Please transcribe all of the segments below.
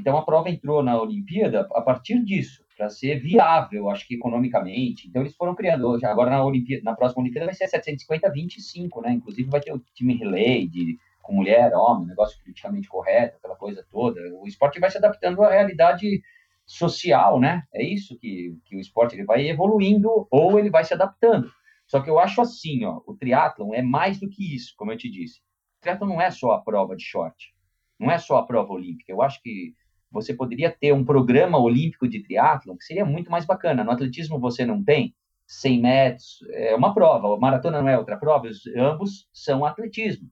Então a prova entrou na Olimpíada a partir disso, para ser viável, acho que economicamente. Então eles foram criando. Agora na, Olimpíada, na próxima Olimpíada vai ser 750-25, né? Inclusive vai ter o time relay de, com mulher, homem, negócio politicamente correto, aquela coisa toda. O esporte vai se adaptando à realidade social, né? É isso que, que o esporte ele vai evoluindo ou ele vai se adaptando. Só que eu acho assim, ó, o triatlon é mais do que isso, como eu te disse. O triatlon não é só a prova de short, não é só a prova olímpica. Eu acho que você poderia ter um programa olímpico de triatlon que seria muito mais bacana. No atletismo você não tem 100 metros, é uma prova, a maratona não é outra prova, ambos são atletismo.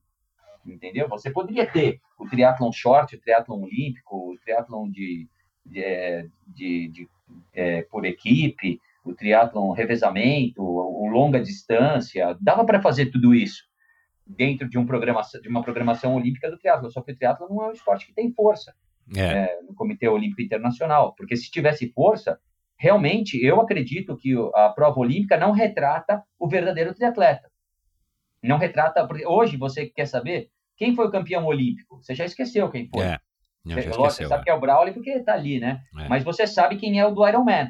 Entendeu? Você poderia ter o triatlon short, o triatlon olímpico, o triatlon de, de, é, de, de é, por equipe, o triatlon revezamento, o longa distância, dava para fazer tudo isso dentro de, um programa, de uma programação olímpica do triatlo. Só que o triatlo não é um esporte que tem força é. É, no Comitê Olímpico Internacional, porque se tivesse força, realmente eu acredito que a prova olímpica não retrata o verdadeiro triatleta. Não retrata, porque hoje você quer saber quem foi o campeão olímpico? Você já esqueceu quem foi. É. Não, você, esqueceu, você sabe é. que é o Brawley porque está ali, né? É. Mas você sabe quem é o do Iron Man.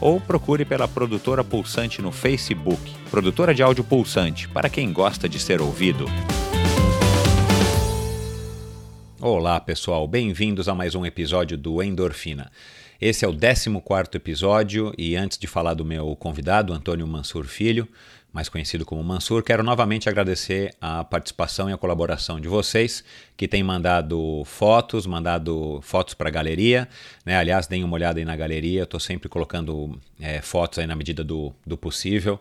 ou procure pela produtora Pulsante no Facebook, produtora de áudio Pulsante, para quem gosta de ser ouvido. Olá pessoal, bem-vindos a mais um episódio do Endorfina. Esse é o 14 episódio e antes de falar do meu convidado, Antônio Mansur Filho, mais conhecido como Mansur, quero novamente agradecer a participação e a colaboração de vocês que têm mandado fotos, mandado fotos para a galeria. Né? Aliás, deem uma olhada aí na galeria, estou sempre colocando é, fotos aí na medida do, do possível.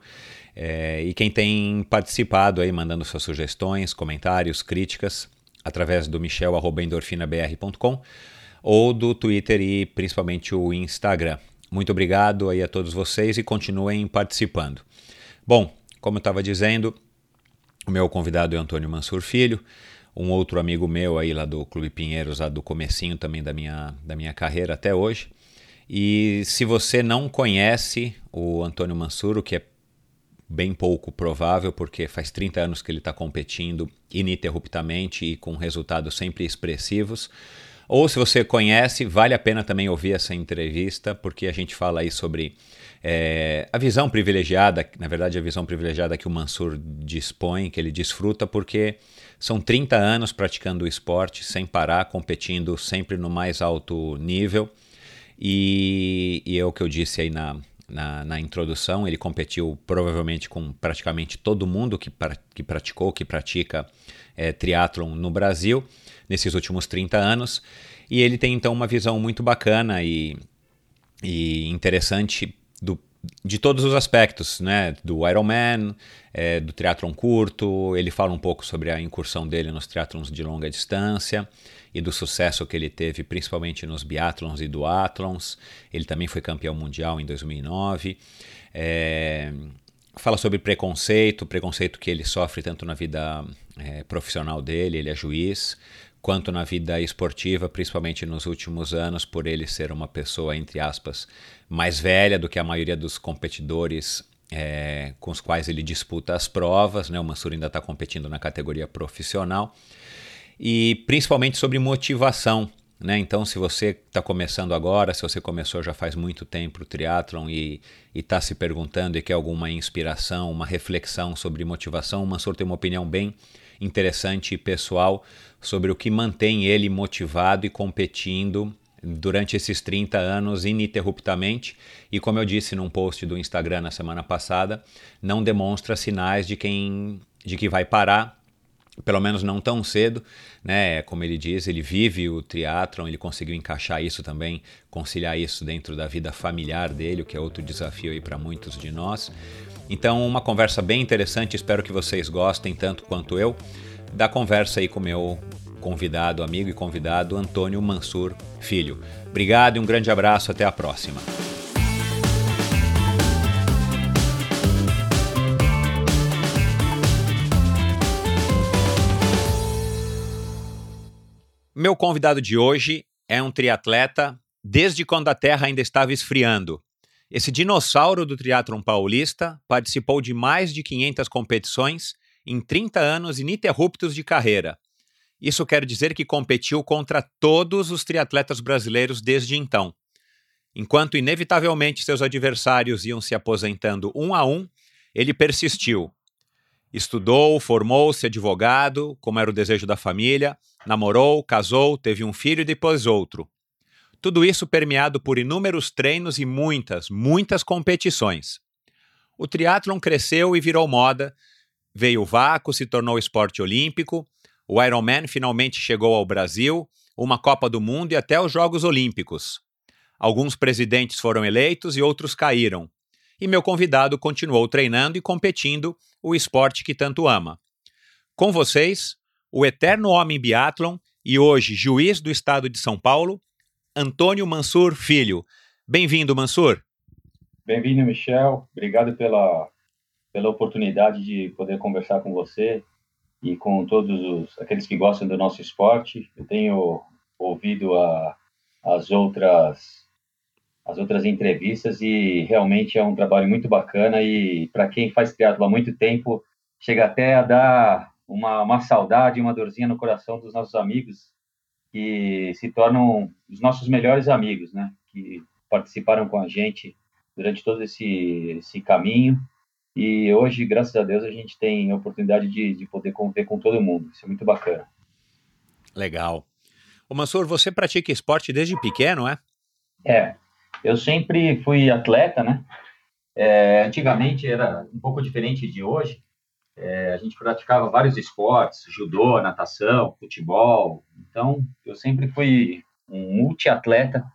É, e quem tem participado aí, mandando suas sugestões, comentários, críticas, através do michel.endorfinabr.com ou do Twitter e principalmente o Instagram. Muito obrigado aí a todos vocês e continuem participando. Bom, como eu estava dizendo, o meu convidado é Antônio Mansur Filho, um outro amigo meu aí lá do Clube Pinheiros, lá do comecinho também da minha, da minha carreira até hoje. E se você não conhece o Antônio Mansur, o que é bem pouco provável, porque faz 30 anos que ele está competindo ininterruptamente e com resultados sempre expressivos. Ou se você conhece, vale a pena também ouvir essa entrevista, porque a gente fala aí sobre é, a visão privilegiada, na verdade, a visão privilegiada que o Mansur dispõe, que ele desfruta, porque são 30 anos praticando o esporte sem parar, competindo sempre no mais alto nível. E, e é o que eu disse aí na, na, na, introdução, ele competiu provavelmente com praticamente todo mundo que, pra, que praticou, que pratica é, triatlon no Brasil nesses últimos 30 anos. E ele tem então uma visão muito bacana e, e interessante de todos os aspectos, né? Do Ironman, é, do triatlon curto, ele fala um pouco sobre a incursão dele nos triatlons de longa distância e do sucesso que ele teve principalmente nos biatlons e duatlons. Ele também foi campeão mundial em 2009. É, fala sobre preconceito, preconceito que ele sofre tanto na vida é, profissional dele, ele é juiz, quanto na vida esportiva, principalmente nos últimos anos, por ele ser uma pessoa, entre aspas, mais velha do que a maioria dos competidores é, com os quais ele disputa as provas. Né? O Mansur ainda está competindo na categoria profissional. E principalmente sobre motivação. Né? Então, se você está começando agora, se você começou já faz muito tempo o triatlon e está se perguntando e quer alguma inspiração, uma reflexão sobre motivação, o Mansur tem uma opinião bem interessante e pessoal sobre o que mantém ele motivado e competindo durante esses 30 anos ininterruptamente e, como eu disse num post do Instagram na semana passada, não demonstra sinais de quem de que vai parar, pelo menos não tão cedo, né? Como ele diz, ele vive o triatlon, ele conseguiu encaixar isso também, conciliar isso dentro da vida familiar dele, o que é outro desafio aí para muitos de nós. Então, uma conversa bem interessante, espero que vocês gostem tanto quanto eu da conversa aí com meu convidado, amigo e convidado Antônio Mansur Filho. Obrigado e um grande abraço, até a próxima. Meu convidado de hoje é um triatleta desde quando a Terra ainda estava esfriando. Esse dinossauro do triatlon paulista participou de mais de 500 competições em 30 anos ininterruptos de carreira. Isso quer dizer que competiu contra todos os triatletas brasileiros desde então. Enquanto inevitavelmente seus adversários iam se aposentando um a um, ele persistiu. Estudou, formou-se advogado, como era o desejo da família, namorou, casou, teve um filho e depois outro. Tudo isso permeado por inúmeros treinos e muitas, muitas competições. O triatlon cresceu e virou moda, veio o vácuo, se tornou esporte olímpico o Ironman finalmente chegou ao Brasil, uma Copa do Mundo e até os Jogos Olímpicos. Alguns presidentes foram eleitos e outros caíram. E meu convidado continuou treinando e competindo o esporte que tanto ama. Com vocês, o eterno homem biatlon e hoje juiz do estado de São Paulo, Antônio Mansur Filho. Bem-vindo, Mansur. Bem-vindo, Michel. Obrigado pela, pela oportunidade de poder conversar com você e com todos os, aqueles que gostam do nosso esporte. Eu tenho ouvido a, as outras as outras entrevistas e realmente é um trabalho muito bacana e para quem faz triatlo há muito tempo chega até a dar uma, uma saudade, uma dorzinha no coração dos nossos amigos que se tornam os nossos melhores amigos, né? Que participaram com a gente durante todo esse, esse caminho e hoje, graças a Deus, a gente tem a oportunidade de, de poder conviver com todo mundo. Isso é muito bacana. Legal. O Mansur, você pratica esporte desde pequeno, é? É. Eu sempre fui atleta, né? É, antigamente era um pouco diferente de hoje. É, a gente praticava vários esportes, judô, natação, futebol. Então, eu sempre fui um multiatleta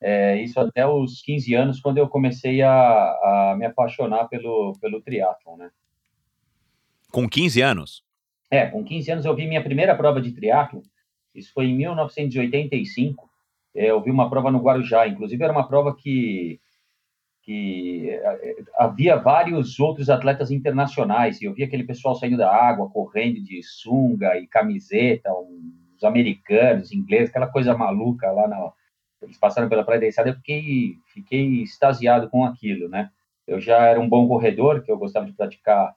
é, isso até os 15 anos, quando eu comecei a, a me apaixonar pelo, pelo triatlon, né? Com 15 anos? É, com 15 anos eu vi minha primeira prova de triatlon. Isso foi em 1985. É, eu vi uma prova no Guarujá. Inclusive, era uma prova que, que é, havia vários outros atletas internacionais. E eu vi aquele pessoal saindo da água, correndo de sunga e camiseta, os americanos, ingleses, aquela coisa maluca lá na, eles passaram pela Praia da Enseada, eu fiquei, fiquei extasiado com aquilo, né? Eu já era um bom corredor, que eu gostava de praticar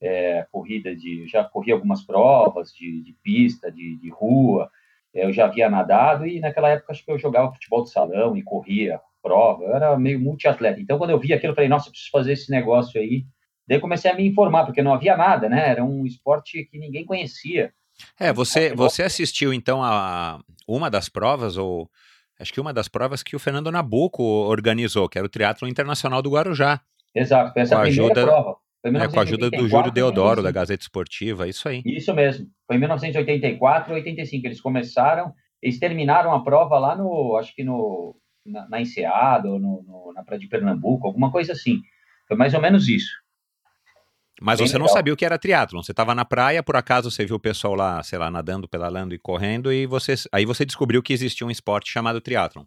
é, corrida de... Já corri algumas provas de, de pista, de, de rua, eu já havia nadado e naquela época acho que eu jogava futebol de salão e corria prova, eu era meio multiatleta. Então, quando eu vi aquilo, eu falei, nossa, eu preciso fazer esse negócio aí. Daí comecei a me informar, porque não havia nada, né? Era um esporte que ninguém conhecia. É, você, você assistiu então a uma das provas ou acho que uma das provas que o Fernando Nabuco organizou, que era o Triatlo Internacional do Guarujá. Exato, foi essa com a primeira ajuda, prova. É, com a ajuda do Júlio Deodoro, da Gazeta Esportiva, isso aí. Isso mesmo. Foi em 1984 85 eles começaram, eles terminaram a prova lá no, acho que no, na, na Enseada, ou no, no, na Praia de Pernambuco, alguma coisa assim. Foi mais ou menos isso. Mas Bem você legal. não sabia o que era triatlon. Você estava na praia, por acaso você viu o pessoal lá, sei lá, nadando, pedalando e correndo, e você, aí você descobriu que existia um esporte chamado triatlon.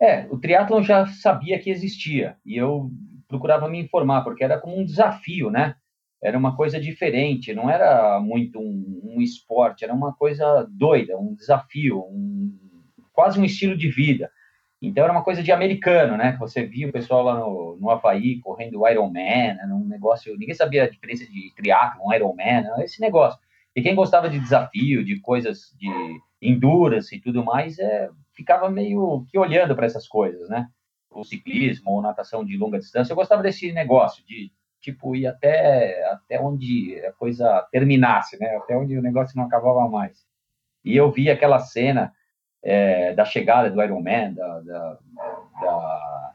É, o triatlon já sabia que existia, e eu procurava me informar, porque era como um desafio, né? Era uma coisa diferente, não era muito um, um esporte, era uma coisa doida, um desafio, um, quase um estilo de vida. Então era uma coisa de americano, né? Que você via o pessoal lá no, no Havaí correndo Ironman, era um negócio. Ninguém sabia a diferença de triatlon, Ironman, esse negócio. E quem gostava de desafio, de coisas de endurance e tudo mais, é, ficava meio que olhando para essas coisas, né? O ciclismo ou natação de longa distância. Eu gostava desse negócio de tipo, ir até, até onde a coisa terminasse, né? Até onde o negócio não acabava mais. E eu vi aquela cena é, da chegada do Iron Man, da, da, da,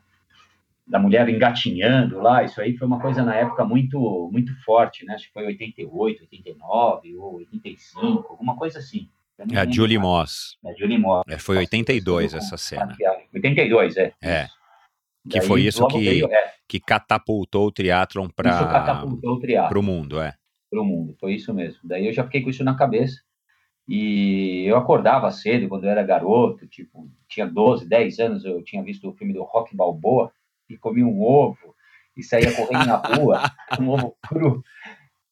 da, mulher engatinhando lá, isso aí foi uma coisa na época muito, muito forte, né? Acho que foi 88, 89 ou 85, alguma coisa assim. É a Julie Moss. É a Julie Moss. É, foi 82 essa cena. 82, é. É. Que Daí, foi isso que, veio, é. que catapultou o triatlon para o mundo, é. Para o mundo, foi isso mesmo. Daí eu já fiquei com isso na cabeça. E eu acordava cedo quando eu era garoto, tipo, tinha 12, 10 anos, eu tinha visto o filme do Rock Balboa e comia um ovo e saía correndo na rua, um ovo cru.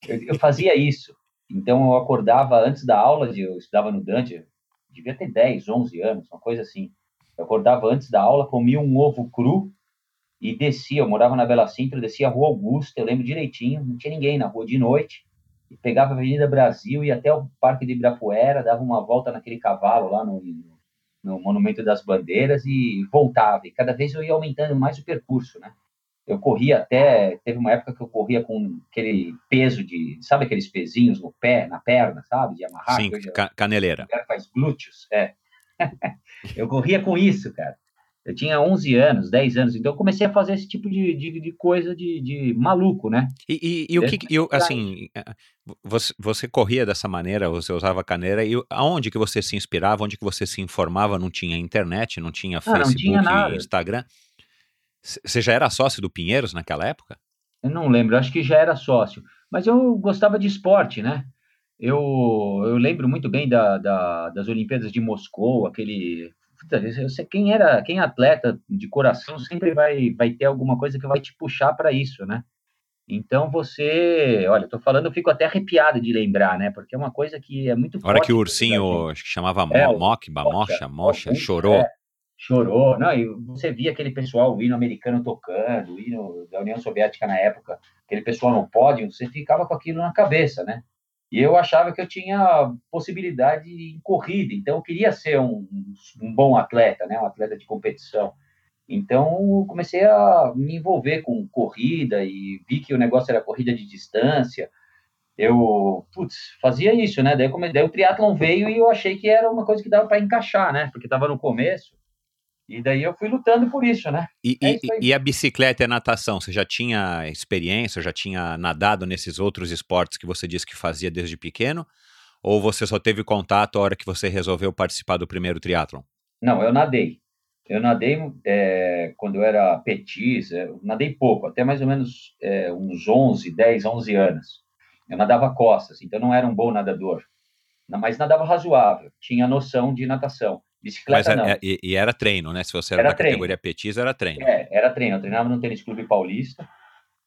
Eu, eu, fazia isso. Então eu acordava antes da aula, de, eu estudava no Dante, devia ter 10, 11 anos, uma coisa assim. Eu acordava antes da aula, comia um ovo cru e descia. Eu morava na Bela Sintra, descia a Rua Augusta, eu lembro direitinho, não tinha ninguém na rua de noite pegava a Avenida Brasil e até o Parque de Ibirapuera, dava uma volta naquele cavalo lá no, no Monumento das Bandeiras e voltava. E cada vez eu ia aumentando mais o percurso, né? Eu corria até, teve uma época que eu corria com aquele peso de, sabe aqueles pezinhos no pé, na perna, sabe, de amarrar. Sim, caneleira. O cara faz glúteos, é. eu corria com isso, cara. Eu tinha 11 anos, 10 anos, então eu comecei a fazer esse tipo de, de, de coisa de, de, maluco, né? E, e, e o que, eu, assim, eh, você, você corria dessa maneira, você usava caneira, e aonde que você se inspirava, onde que você se informava? Não tinha internet, não tinha Facebook, não tinha Instagram? Você já era sócio do Pinheiros naquela época? Eu não lembro, acho que já era sócio, mas eu gostava de esporte, né? Eu, eu lembro muito bem da, da, das Olimpíadas de Moscou, aquele você, quem era, quem é atleta de coração sempre vai, vai ter alguma coisa que vai te puxar para isso, né? Então você, olha, tô falando, eu fico até arrepiado de lembrar, né? Porque é uma coisa que é muito. A hora que o ursinho, que chamava é, Mokba, Mocha, Mocha, chorou. É, chorou, não, e você via aquele pessoal, o hino americano tocando, o hino da União Soviética na época, aquele pessoal no pódio, você ficava com aquilo na cabeça, né? E eu achava que eu tinha possibilidade em corrida, então eu queria ser um, um bom atleta, né, um atleta de competição. Então comecei a me envolver com corrida e vi que o negócio era corrida de distância. Eu, putz, fazia isso, né? Daí, daí o triatlon veio e eu achei que era uma coisa que dava para encaixar, né? Porque estava no começo. E daí eu fui lutando por isso, né? E, é isso e, a bicicleta e a natação, você já tinha experiência, já tinha nadado nesses outros esportes que você disse que fazia desde pequeno? Ou você só teve contato a hora que você resolveu participar do primeiro triatlon? Não, eu nadei. Eu nadei é, quando eu era petis, é, eu nadei pouco, até mais ou menos é, uns 11, 10, 11 anos. Eu nadava costas, então não era um bom nadador, mas nadava razoável, tinha noção de natação. Bicicleta Mas, não. É, e, e, era treino, né? Se você era, era da treino. categoria petis, era treino. É, era treino. Eu treinava no Tênis Clube Paulista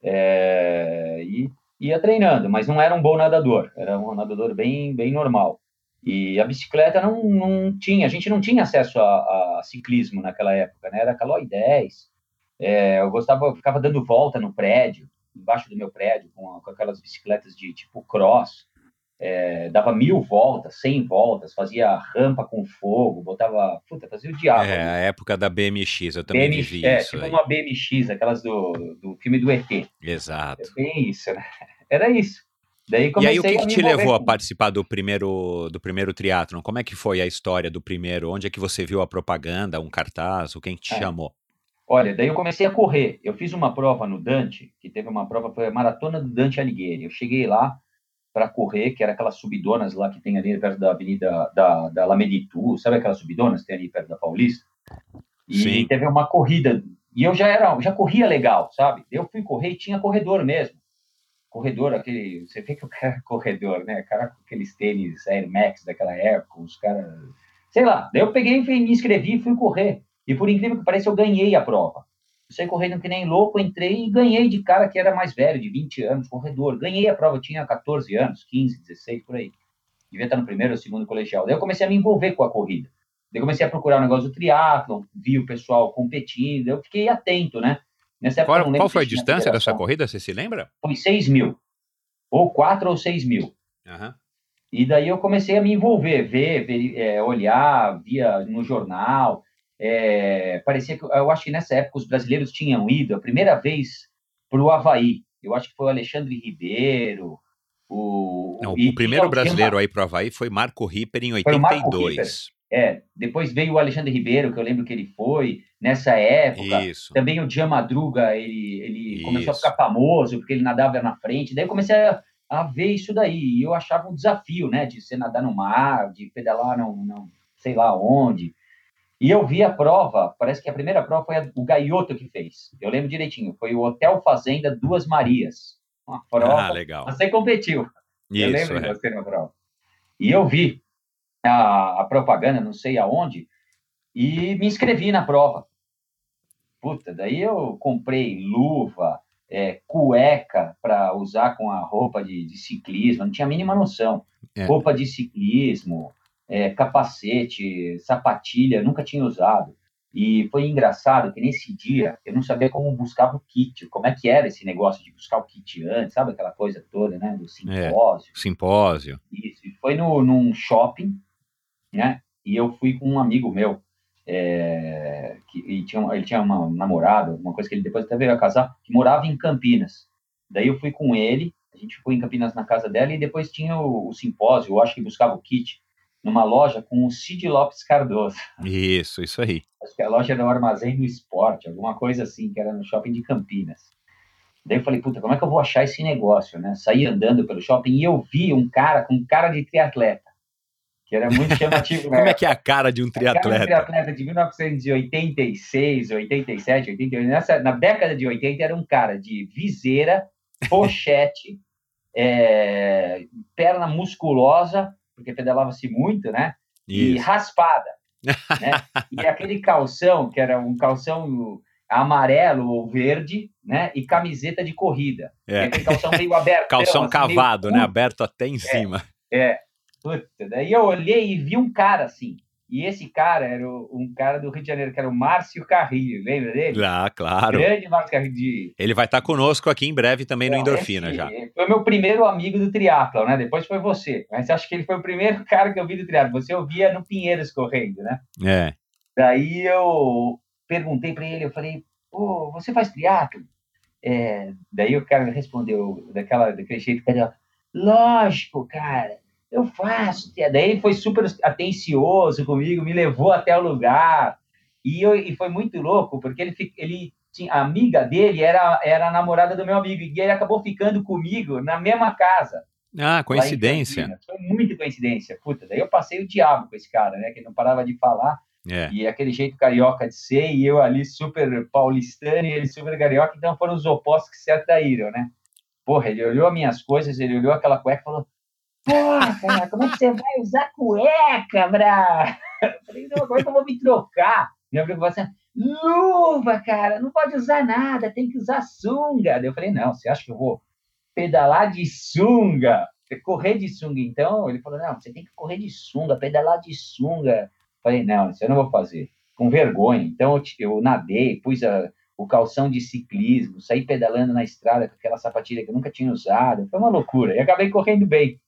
é, e ia treinando, mas não era um bom nadador. Era um nadador bem, bem normal. E a bicicleta não, não tinha, a gente não tinha acesso a, a ciclismo naquela época, né? Era Calói 10. É, eu gostava, eu ficava dando volta no prédio, embaixo do meu prédio, com, com aquelas bicicletas de tipo cross é, dava mil voltas, cem voltas, fazia rampa com fogo, botava. Puta, fazia o diabo. É, a época da BMX, eu também BMX, vivi é, isso. Tipo aí. uma BMX, aquelas do, do filme do ET. Exato. É isso, né? Era isso. Daí e aí, o que, que te levou a participar do primeiro do primeiro triatlon? Como é que foi a história do primeiro? Onde é que você viu a propaganda, um cartaz? O quem te é. chamou? Olha, daí eu comecei a correr. Eu fiz uma prova no Dante, que teve uma prova, foi a Maratona do Dante Alighieri. Eu cheguei lá, para correr, que era aquelas subidonas lá que tem ali perto da Avenida da, da Lameditu, sabe aquelas subidonas que tem ali perto da Paulista? E Sim. teve uma corrida, e eu já era, já corria legal, sabe? Eu fui correr e tinha corredor mesmo. Corredor, aquele, você vê que o cara é corredor, né? Cara com aqueles tênis Air Max daquela época, os caras, sei lá. Daí eu peguei, me inscrevi e fui correr. E por incrível que pareça, eu ganhei a prova saí correndo que nem louco, entrei e ganhei de cara que era mais velho, de 20 anos, corredor. Ganhei a prova, tinha 14 anos, 15, 16, por aí. Devia estar no primeiro ou segundo colegial. Daí eu comecei a me envolver com a corrida. Daí eu comecei a procurar o negócio do triatlo, vi o pessoal competindo, eu fiquei atento, né? Nessa época, qual, qual foi a distância dessa corrida, você se lembra? Foi 6 mil. Ou 4 ou 6 mil. Uhum. E daí eu comecei a me envolver, ver, ver é, olhar, via no jornal, é, parecia que eu acho que nessa época os brasileiros tinham ido a primeira vez para o Havaí. eu acho que foi o Alexandre Ribeiro, o... Não, o primeiro brasileiro uma... aí pro Havaí foi Marco Ripper em 82. É, depois veio o Alexandre Ribeiro, que eu lembro que ele foi nessa época. Isso. Também o Jean Madruga, ele, ele começou a ficar famoso porque ele nadava na frente. Daí eu comecei a, a ver isso daí. E eu achava um desafio, né? De você nadar no mar, de pedalar não, não sei lá onde. E eu vi a prova, parece que a primeira prova foi a, o Gaioto que fez. Eu lembro direitinho, foi o Hotel Fazenda Duas Marias. Uma prova. Ah, legal. Você competiu. Isso, eu lembro é. de você na prova. E eu vi a, a propaganda, não sei aonde, e me inscrevi na prova. Puta, daí eu comprei luva, é, cueca para usar com a roupa de, de, ciclismo, não tinha a mínima noção. É. Roupa de ciclismo, é, capacete, sapatilha, nunca tinha usado. E foi engraçado que nesse dia eu não sabia como buscava o kit, como é que era esse negócio de buscar o kit antes, sabe aquela coisa toda, né? Do simpósio. É, simpósio. Isso. E foi no, num shopping, né? E eu fui com um amigo meu, é, que ele tinha, ele tinha uma namorada, uma coisa que ele depois até veio a casar, que morava em Campinas. Daí eu fui com ele, a gente foi em Campinas na casa dela e depois tinha o, o simpósio, eu acho que buscava o kit numa loja com o Cid Lopes Cardoso. Isso, isso aí. Acho que a loja era o Armazém do Esporte, alguma coisa assim, que era no shopping de Campinas. Daí eu falei, puta, como é que eu vou achar esse negócio, né? Saí andando pelo shopping e eu vi um cara com cara de triatleta, que era muito chamativo. como é que é a cara de um triatleta? A cara de um triatleta de 1986, 87, 88, nessa, na década de 80 era um cara de viseira, pochete, é, perna musculosa, porque pedalava-se muito, né? Isso. E raspada. né? E aquele calção, que era um calção amarelo ou verde, né? E camiseta de corrida. É. aquele calção meio aberto. calção assim, cavado, meio... né? Aberto até em é, cima. É. Puta, daí eu olhei e vi um cara assim. E esse cara era um cara do Rio de Janeiro, que era o Márcio Carrilho, lembra dele? Ah, claro. Grande Márcio Carrilho. De... Ele vai estar conosco aqui em breve também no Endorfina esse, já. Foi meu primeiro amigo do triatlo, né? Depois foi você. Mas acho que ele foi o primeiro cara que eu vi do triatlo. Você ouvia no Pinheiros correndo, né? É. Daí eu perguntei para ele, eu falei, pô, você faz triatlo? É, daí o cara respondeu daquela, daquele jeito, lógico, cara eu faço. Daí ele foi super atencioso comigo, me levou até o lugar. E, eu, e foi muito louco, porque ele, ele tinha, a amiga dele era, era a namorada do meu amigo, e ele acabou ficando comigo na mesma casa. Ah, coincidência. Foi muita coincidência. Puta, daí eu passei o diabo com esse cara, né? Que não parava de falar. É. E aquele jeito carioca de ser, e eu ali super paulistano e ele super carioca, então foram os opostos que se atraíram, né? Porra, ele olhou as minhas coisas, ele olhou aquela cueca e falou: Porra, cara, como é que você vai usar cueca, bra? Falei, não, agora que eu vou me trocar. Minha assim, luva, cara, não pode usar nada, tem que usar sunga. Eu falei, não, você acha que eu vou pedalar de sunga? Correr de sunga, então? Ele falou, não, você tem que correr de sunga, pedalar de sunga. Eu falei, não, isso eu não vou fazer. Com vergonha. Então, eu, eu nadei, pus a, o calção de ciclismo, saí pedalando na estrada com aquela sapatilha que eu nunca tinha usado. Foi uma loucura. E acabei correndo bem.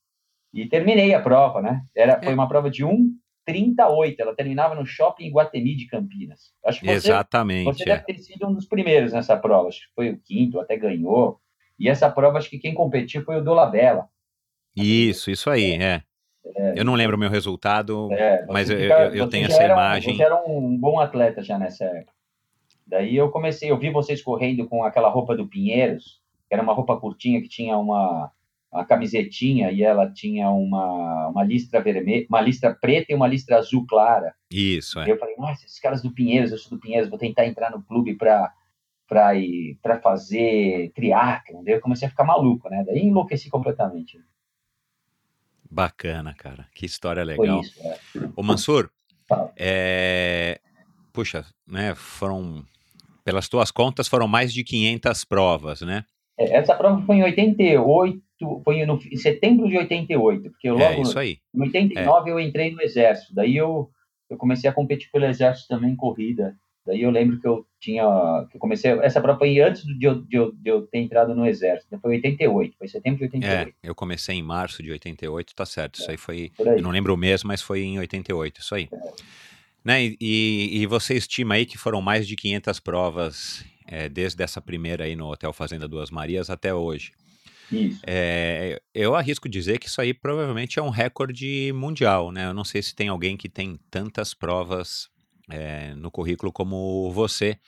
E terminei a prova, né? Era, é. Foi uma prova de 1,38. Ela terminava no shopping Iguatemi de Campinas. Acho que você, Exatamente. Você é. deve ter sido um dos primeiros nessa prova. Acho que foi o quinto, até ganhou. E essa prova, acho que quem competiu foi o Dolabella. Isso, isso aí, é. é. Eu não lembro o meu resultado, é, mas fica, eu, eu tenho essa imagem. Você era um bom atleta já nessa época. Daí eu comecei, eu vi vocês correndo com aquela roupa do Pinheiros, que era uma roupa curtinha que tinha uma, a camisetinha e ela tinha uma, uma listra vermelha, uma listra preta e uma listra azul clara. Isso, é. eu falei, nossa, esses caras do Pinheiros, eu sou do Pinheiros, vou tentar entrar no clube para para ir para fazer triatlon. Daí eu comecei a ficar maluco, né? Daí enlouqueci completamente. Bacana, cara. Que história legal. Foi isso, é. Ô Mansur, é... puxa, né, foram pelas tuas contas foram mais de 500 provas, né? É, essa prova foi em 88, foi no, em setembro de 88, porque é, logo é, isso aí. em 89 é. eu entrei no exército, daí eu, eu comecei a competir pelo exército também em corrida. Daí eu lembro que eu tinha, que eu comecei, essa prova foi antes de eu, de eu, de eu ter entrado no exército, foi 88, foi setembro de 88. É, eu comecei em março de 88, tá certo, isso aí foi, aí. eu não lembro o mês, mas foi em 88, isso aí. É. Né, e, e você estima aí que foram mais de 500 provas é, desde essa primeira aí no Hotel Fazenda Duas Marias até hoje. Isso. É, eu arrisco dizer que isso aí provavelmente é um recorde mundial, né? Eu não sei se tem alguém que tem tantas provas é, no currículo como você.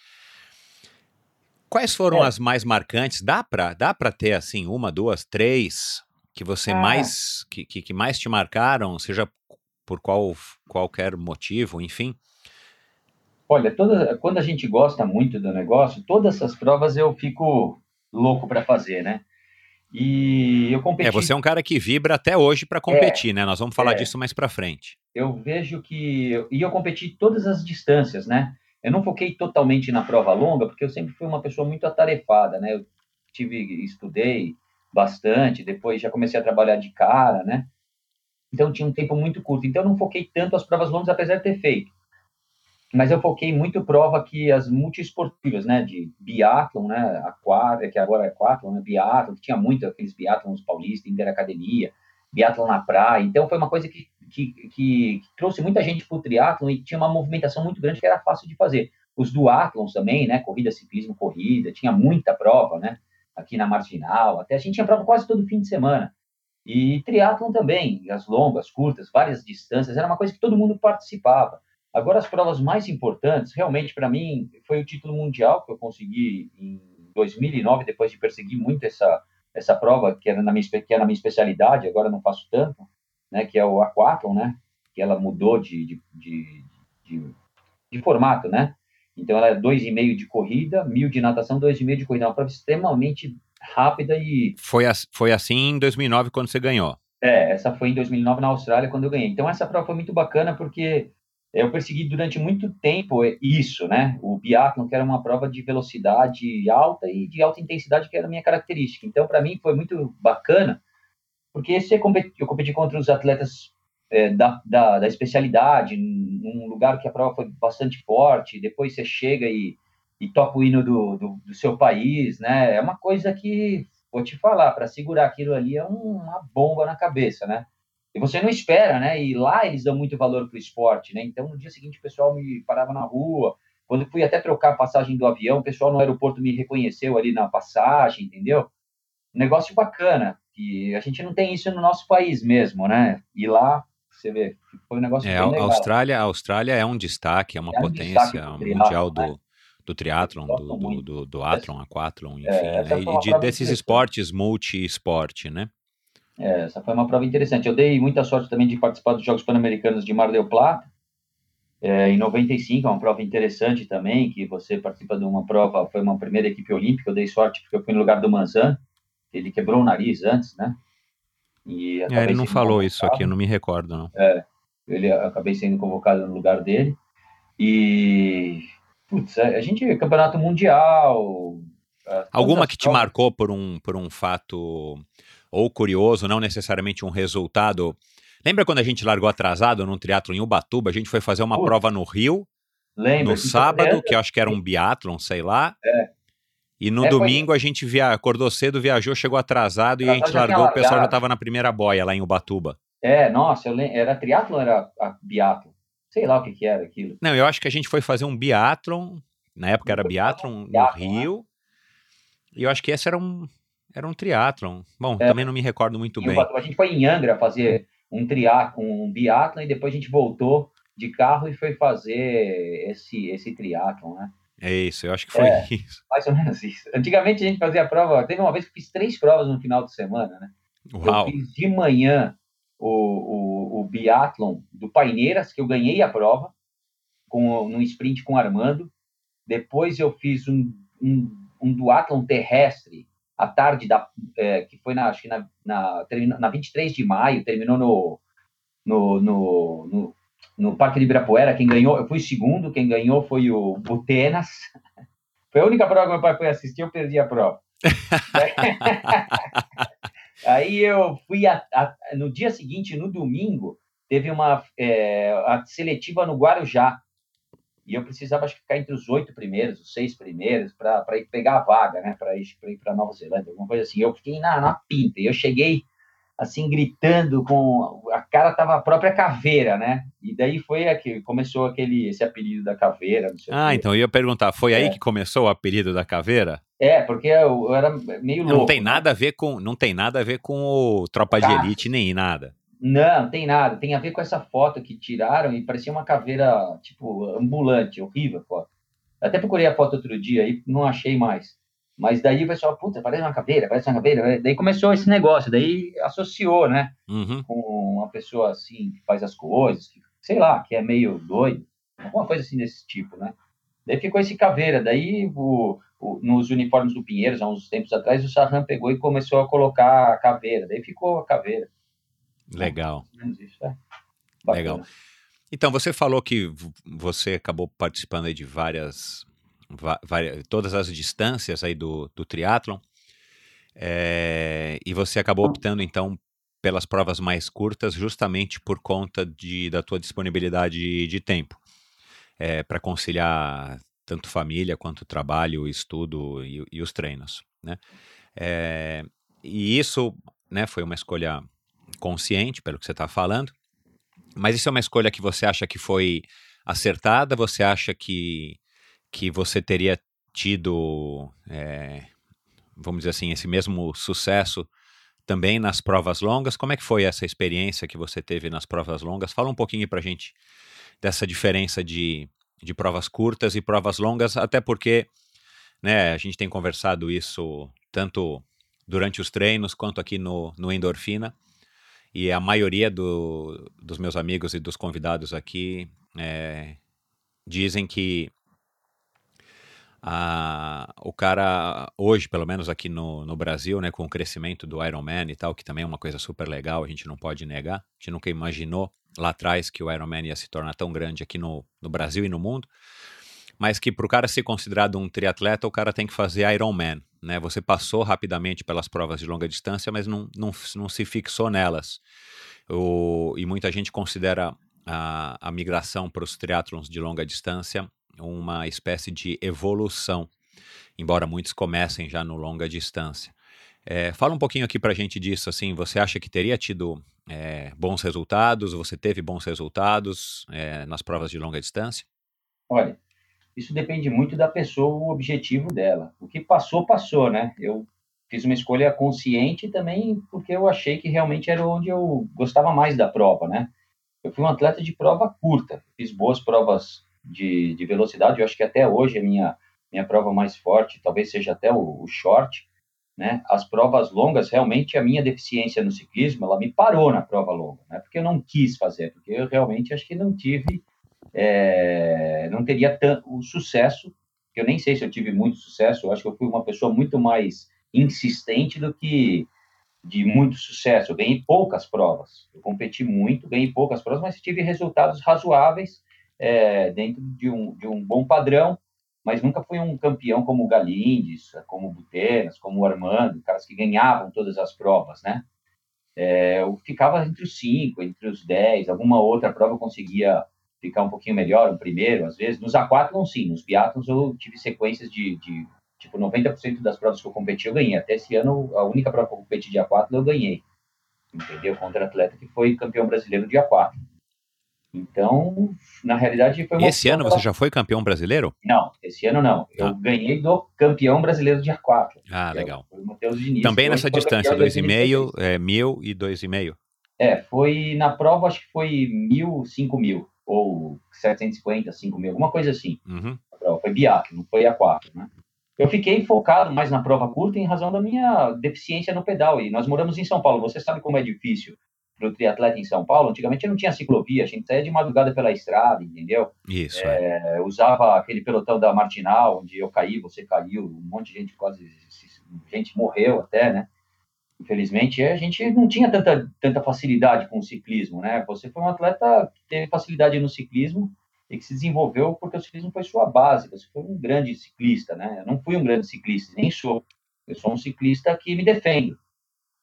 Quais foram É. as mais marcantes? Dá para dá para ter assim uma, duas, três que você Ah. mais que, que, que mais te marcaram, seja por qual qualquer motivo, enfim. Olha, toda, quando a gente gosta muito do negócio, todas essas provas eu fico louco para fazer, né? E eu competi. É, você é um cara que vibra até hoje para competir, né? Nós vamos falar é. disso mais para frente. eu vejo que e eu competi todas as distâncias, né? Eu não foquei totalmente na prova longa, porque eu sempre fui uma pessoa muito atarefada, né? Eu tive estudei bastante, depois já comecei a trabalhar de cara, né? Então tinha um tempo muito curto. Então eu não foquei tanto as provas longas, apesar de ter feito. Mas eu foquei muito prova que as multiesportivas, né, de biatlon, né, aquário, que agora é aquatlon, né, biatlon, que tinha muito aqueles biatlons paulistas, interacademia, biatlon na praia. Então foi uma coisa que, que, que trouxe muita gente para o triatlon e tinha uma movimentação muito grande que era fácil de fazer. Os duatlons também, né, corrida, ciclismo, corrida, tinha muita prova, né, aqui na Marginal, até a gente tinha prova quase todo fim de semana. E triatlon também, as longas, curtas, várias distâncias, era uma coisa que todo mundo participava. Agora, as provas mais importantes, realmente, para mim, foi o título mundial que eu consegui em 2009, depois de perseguir muito essa, essa prova, que era, na minha, que era na minha especialidade, agora não faço tanto, né, que é o aquatlon, né, que ela mudou de, de, de, de, de formato, né, então ela é 2,5 de corrida, mil de natação, 2,5 de corrida, é uma prova extremamente rápida e... Foi, foi assim em 2009 quando você ganhou. É, essa foi em 2009 na Austrália, quando eu ganhei. Então essa prova foi muito bacana, porque eu persegui durante muito tempo isso, né? O biathlon, que era uma prova de velocidade alta e de alta intensidade, que era a minha característica. Então, para mim, foi muito bacana, porque você competi, eu competi contra os atletas é, da, da, da, especialidade, num lugar que a prova foi bastante forte, depois você chega e, e toca o hino do, do, do seu país, né? É uma coisa que, vou te falar, para segurar aquilo ali é uma bomba na cabeça, né? E você não espera, né? E lá eles dão muito valor para o esporte, né? Então, no dia seguinte, o pessoal me parava na rua. Quando fui até trocar a passagem do avião, o pessoal no aeroporto me reconheceu ali na passagem, entendeu? Um negócio bacana. E a gente não tem isso no nosso país mesmo, né? E lá, você vê, foi um negócio é, bem a legal. Austrália, a Austrália é um destaque, é uma É um potência do mundial triatlon, do, do triatlon, do, do, do, do atlon, aquatlon, enfim, É, né? e de, desses esportes multi-esporte, né? É, essa foi uma prova interessante. Eu dei muita sorte também de participar dos Jogos Pan-Americanos de Mar del Plata, é, em 95, é uma prova interessante também, que você participa de uma prova, foi uma primeira equipe olímpica, eu dei sorte porque eu fui no lugar do Manzan, ele quebrou o nariz antes, né? E É, ele não falou isso aqui, eu não me recordo, não. ele acabei sendo convocado no lugar dele. E putz, a gente campeonato mundial. Alguma que te provas. marcou por um, por um fato ou curioso, não necessariamente um resultado. Lembra quando a gente largou atrasado num triatlo em Ubatuba? A gente foi fazer uma Putz, prova no Rio, Lembra? no sábado, que eu acho que era um biatlon, sei lá. É. E no É, foi- domingo a gente via, acordou cedo, viajou, chegou atrasado e a gente largou, o pessoal já estava na primeira boia lá em Ubatuba. É, nossa, lem- era triatlo ou era a biatlo? Sei lá o que que era aquilo. Não, eu acho que a gente foi fazer um biatlon, na época era biatlon no biatlon, né? Rio. E eu acho que esse era um era um triatlon. Bom, É. também não me recordo muito Em bem. A gente foi em Angra fazer um triatlo, um biatlo e depois a gente voltou de carro e foi fazer esse esse triatlon, né? É isso, eu acho que foi É. isso. Mais ou menos isso. Antigamente a gente fazia prova, teve uma vez que fiz três provas no final de semana, né? Uau. Eu fiz de manhã o, o, o biathlon do Paineiras, que eu ganhei a prova, com, num sprint com o Armando. Depois eu fiz um, um, um duatlon terrestre à tarde, da, é, que foi na, acho que na, na, na 23 de maio, terminou no, no, no, no, no Parque de Ibirapuera. Quem ganhou, eu fui segundo, quem ganhou foi o Butenas. Foi a única prova que meu pai foi assistir, eu perdi a prova. Aí eu fui a, a, no dia seguinte, no domingo, teve uma é, a seletiva no Guarujá. E eu precisava acho que ficar entre os oito primeiros, os seis primeiros, para ir pegar a vaga, né? Para ir para Nova Zelândia, alguma coisa assim. Eu fiquei na, na pinta. E eu cheguei assim, gritando com... A cara tava a própria caveira, né? E daí foi que começou aquele, esse apelido da caveira. ah, então eu ia perguntar, foi é. aí que começou o apelido da caveira? É, porque eu, eu era meio louco. Não tem nada a ver com, não tem nada a ver com o Tropa de Elite nem nada. Não, tem nada. Tem a ver com essa foto que tiraram e parecia uma caveira, tipo, ambulante, horrível a foto. Até procurei a foto outro dia e não achei mais. Mas daí o pessoal, puta, parece uma caveira, parece uma caveira. Daí começou esse negócio, daí associou, né? Uhum. Com uma pessoa assim, que faz as coisas, que, sei lá, que é meio doido, alguma coisa assim desse tipo, né? Daí ficou esse caveira. Daí, o, o, nos uniformes do Pinheiros, há uns tempos atrás, o Sarran pegou e começou a colocar a caveira. Daí ficou a caveira. Legal. É. Legal. Então, você falou que você acabou participando de várias todas as distâncias aí do, do triatlon, é, e você acabou optando então pelas provas mais curtas justamente por conta de, da tua disponibilidade de tempo é, eh, para conciliar tanto família quanto trabalho, estudo e, e os treinos, né? É, e isso, né, foi uma escolha consciente pelo que você está falando, mas isso é uma escolha que você acha que foi acertada? Você acha que que você teria tido, é, vamos dizer assim, esse mesmo sucesso também nas provas longas. Como é que foi essa experiência que você teve nas provas longas? Fala um pouquinho para gente dessa diferença de, de provas curtas e provas longas, até porque né, a gente tem conversado isso tanto durante os treinos quanto aqui no, no Endorfina. E a maioria do, dos meus amigos e dos convidados aqui é, dizem que ah, o cara, hoje, pelo menos aqui no, no Brasil, né, com o crescimento do Ironman e tal, que também é uma coisa super legal, a gente não pode negar. A gente nunca imaginou lá atrás que o Ironman ia se tornar tão grande aqui no, no Brasil e no mundo. Mas que para o cara ser considerado um triatleta, o cara tem que fazer Ironman. Né? Você passou rapidamente pelas provas de longa distância, mas não, não, não se fixou nelas. O, e muita gente considera a, a migração para os triatlons de longa distância uma espécie de evolução, embora muitos comecem já no longa distância. É, fala um pouquinho aqui para a gente disso, assim, você acha que teria tido é, bons resultados, você teve bons resultados é, nas provas de longa distância? Olha, isso depende muito da pessoa, o objetivo dela. O que passou, passou, né? Eu fiz uma escolha consciente também porque eu achei que realmente era onde eu gostava mais da prova, né? Eu fui um atleta de prova curta, fiz boas provas de, de velocidade. Eu acho que até hoje a minha, minha prova mais forte, talvez seja até o, o short. Né? As provas longas, realmente a minha deficiência no ciclismo, ela me parou na prova longa, né? porque eu não quis fazer, porque eu realmente acho que não tive, é, não teria tanto o sucesso, eu nem sei se eu tive muito sucesso, eu acho que eu fui uma pessoa muito mais insistente do que de muito sucesso. Eu ganhei poucas provas, eu competi muito, ganhei poucas provas, mas tive resultados razoáveis é, dentro de um, de um bom padrão, mas nunca fui um campeão como o Galindes, como o Butenas, como o Armando, caras que ganhavam todas as provas, né? É, eu ficava entre os cinco, entre os dez, alguma outra prova eu conseguia ficar um pouquinho melhor, um primeiro, às vezes. Nos aquátlons, sim, nos biatlons eu tive sequências de, de tipo, 90% das provas que eu competi eu ganhei. Até esse ano, a única prova que eu competi de aquátlon eu ganhei, entendeu? Contra atleta que foi campeão brasileiro de aquátlon. Então, na realidade, foi uma. Esse ano você já foi campeão brasileiro? Não, esse ano não. Eu ah. ganhei do campeão brasileiro de A4. Ah, legal. Também nessa distância, 2,5, é, mil e 2,5? É, foi na prova, acho que foi mil, cinco mil, ou 750, 5 mil, alguma coisa assim. Uhum. Foi biac, não foi A4, né? Eu fiquei focado mais na prova curta em razão da minha deficiência no pedal. E nós moramos em São Paulo, você sabe como é difícil para o triatleta em São Paulo, antigamente não tinha ciclovia, a gente saía de madrugada pela estrada, entendeu? Isso. É, é. Usava aquele pelotão da Martinal, onde eu caí, você caiu, um monte de gente quase, gente morreu até, né? Infelizmente, a gente não tinha tanta, tanta facilidade com o ciclismo, né? Você foi um atleta que teve facilidade no ciclismo e que se desenvolveu porque o ciclismo foi sua base. Você foi um grande ciclista, né? Eu não fui um grande ciclista, nem sou. Eu sou um ciclista que me defendo.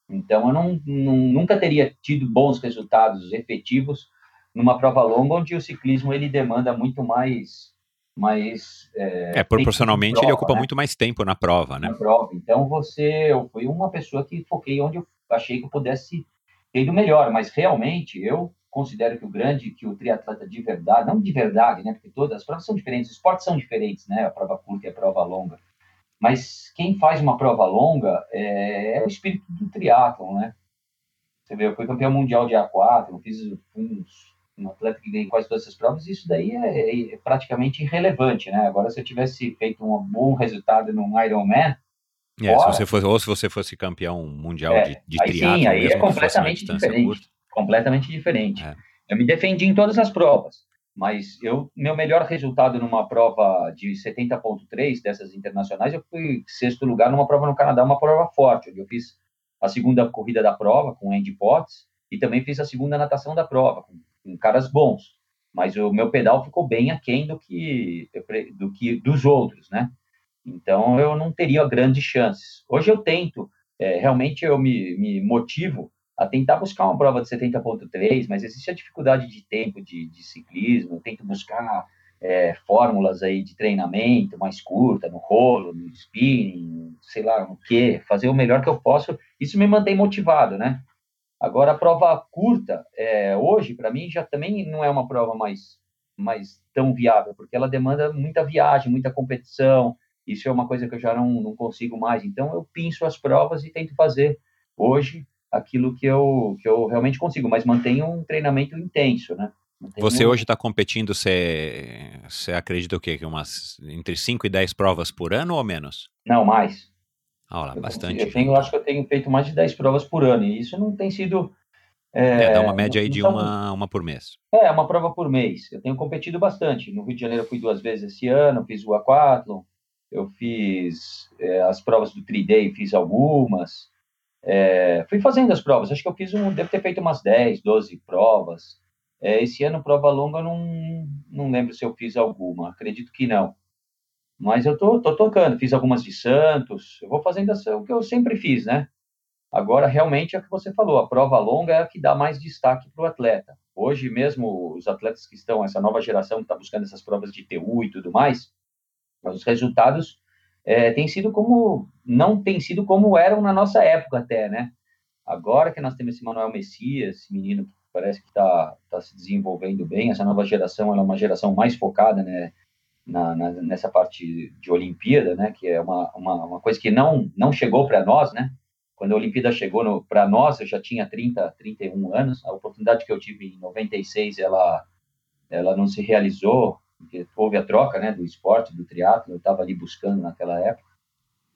Então, eu não, não, nunca teria tido bons resultados efetivos numa prova longa, onde o ciclismo ele demanda muito mais. Mais é, é proporcionalmente prova, ele ocupa né? muito mais tempo na prova, né? Na prova. Então, você. Eu fui uma pessoa que foquei onde eu achei que eu pudesse tem do melhor, mas realmente eu considero que o grande, que o triatleta de verdade, não de verdade, né? Porque todas as provas são diferentes, os esportes são diferentes, né? A prova curta e a prova longa. Mas quem faz uma prova longa é, é o espírito do triatlon, né? Você vê, eu fui campeão mundial de A4, eu fiz um, um atleta que ganhou quase todas essas provas, isso daí é, é, praticamente irrelevante, né? Agora, se eu tivesse feito um bom resultado num Ironman, é, se você fosse, ou se você fosse campeão mundial é, de, de aí triatlo, sim, aí é completamente diferente. Curta. Completamente diferente. É. Eu me defendi em todas as provas, mas eu meu melhor resultado numa prova de 70.3 dessas internacionais, eu fui sexto lugar numa prova no Canadá, uma prova forte, onde eu fiz a segunda corrida da prova com Andy Potts e também fiz a segunda natação da prova com, caras bons. Mas o meu pedal ficou bem aquém do que do que dos outros, né? Então eu não teria grandes chances. Hoje eu tento, é, realmente eu me, me, motivo a tentar buscar uma prova de 70.3, mas existe a dificuldade de tempo de, de ciclismo. Eu tento buscar é, fórmulas aí de treinamento mais curta, no rolo, no spinning, sei lá, no que, fazer o melhor que eu posso. Isso me mantém motivado, né? Agora a prova curta, é, hoje para mim já também não é uma prova mais mais tão viável, porque ela demanda muita viagem, muita competição, isso é uma coisa que eu já não, não consigo mais. Então, eu pinço as provas e tento fazer hoje aquilo que eu, que eu realmente consigo, mas mantenho um treinamento intenso, né? Mantenho... Você hoje está competindo, você, você acredita o quê? Que umas entre 5 e 10 provas por ano ou menos? Não, mais. Ah, lá, eu bastante. Eu tenho, acho que eu tenho feito mais de 10 provas por ano, e isso não tem sido... É, é dá uma média aí de uma, uma por mês. É, uma prova por mês. Eu tenho competido bastante. No Rio de Janeiro eu fui duas vezes esse ano, fiz o A4, eu fiz é, as provas do 3D, fiz algumas, é, fui fazendo as provas, acho que eu fiz um, devo ter feito umas 10, 12 provas, é, esse ano prova longa não, não lembro se eu fiz alguma, acredito que não, mas eu tô, tô tocando, fiz algumas de Santos, eu vou fazendo o que eu sempre fiz, né? Agora, realmente, é o que você falou, a prova longa é a que dá mais destaque para o atleta. Hoje mesmo, os atletas que estão, essa nova geração que está buscando essas provas de TU e tudo mais, os resultados é, têm sido como não têm sido como eram na nossa época até, né? Agora que nós temos esse Manuel Messias, esse menino que parece que está tá se desenvolvendo bem, essa nova geração é uma geração mais focada, né? Na, na, nessa parte de Olimpíada, né? Que é uma, uma, uma coisa que não não chegou para nós, né? Quando a Olimpíada chegou para nós, eu já tinha 30, 31 anos. A oportunidade que eu tive em 96, ela ela não se realizou porque houve a troca né, do esporte, do triatlo, eu estava ali buscando naquela época.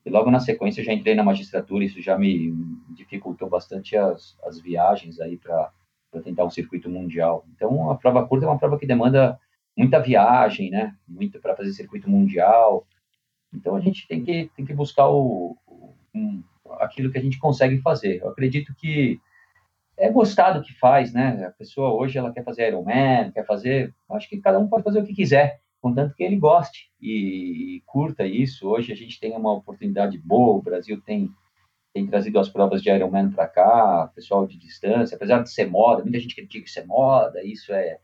E logo na sequência eu já entrei na magistratura, isso já me dificultou bastante as, as viagens aí para tentar um circuito mundial. Então a prova curta é uma prova que demanda muita viagem, né? Muito para fazer circuito mundial. Então a gente tem que, tem que buscar o, o um, aquilo que a gente consegue fazer. Eu acredito que é gostar do que faz, né? A pessoa hoje ela quer fazer Ironman, quer fazer, acho que cada um pode fazer o que quiser, contanto que ele goste e, e, curta isso. Hoje a gente tem uma oportunidade boa, o Brasil tem tem trazido as provas de Ironman para cá, pessoal de distância, apesar de ser moda, muita gente critica isso é moda, isso é,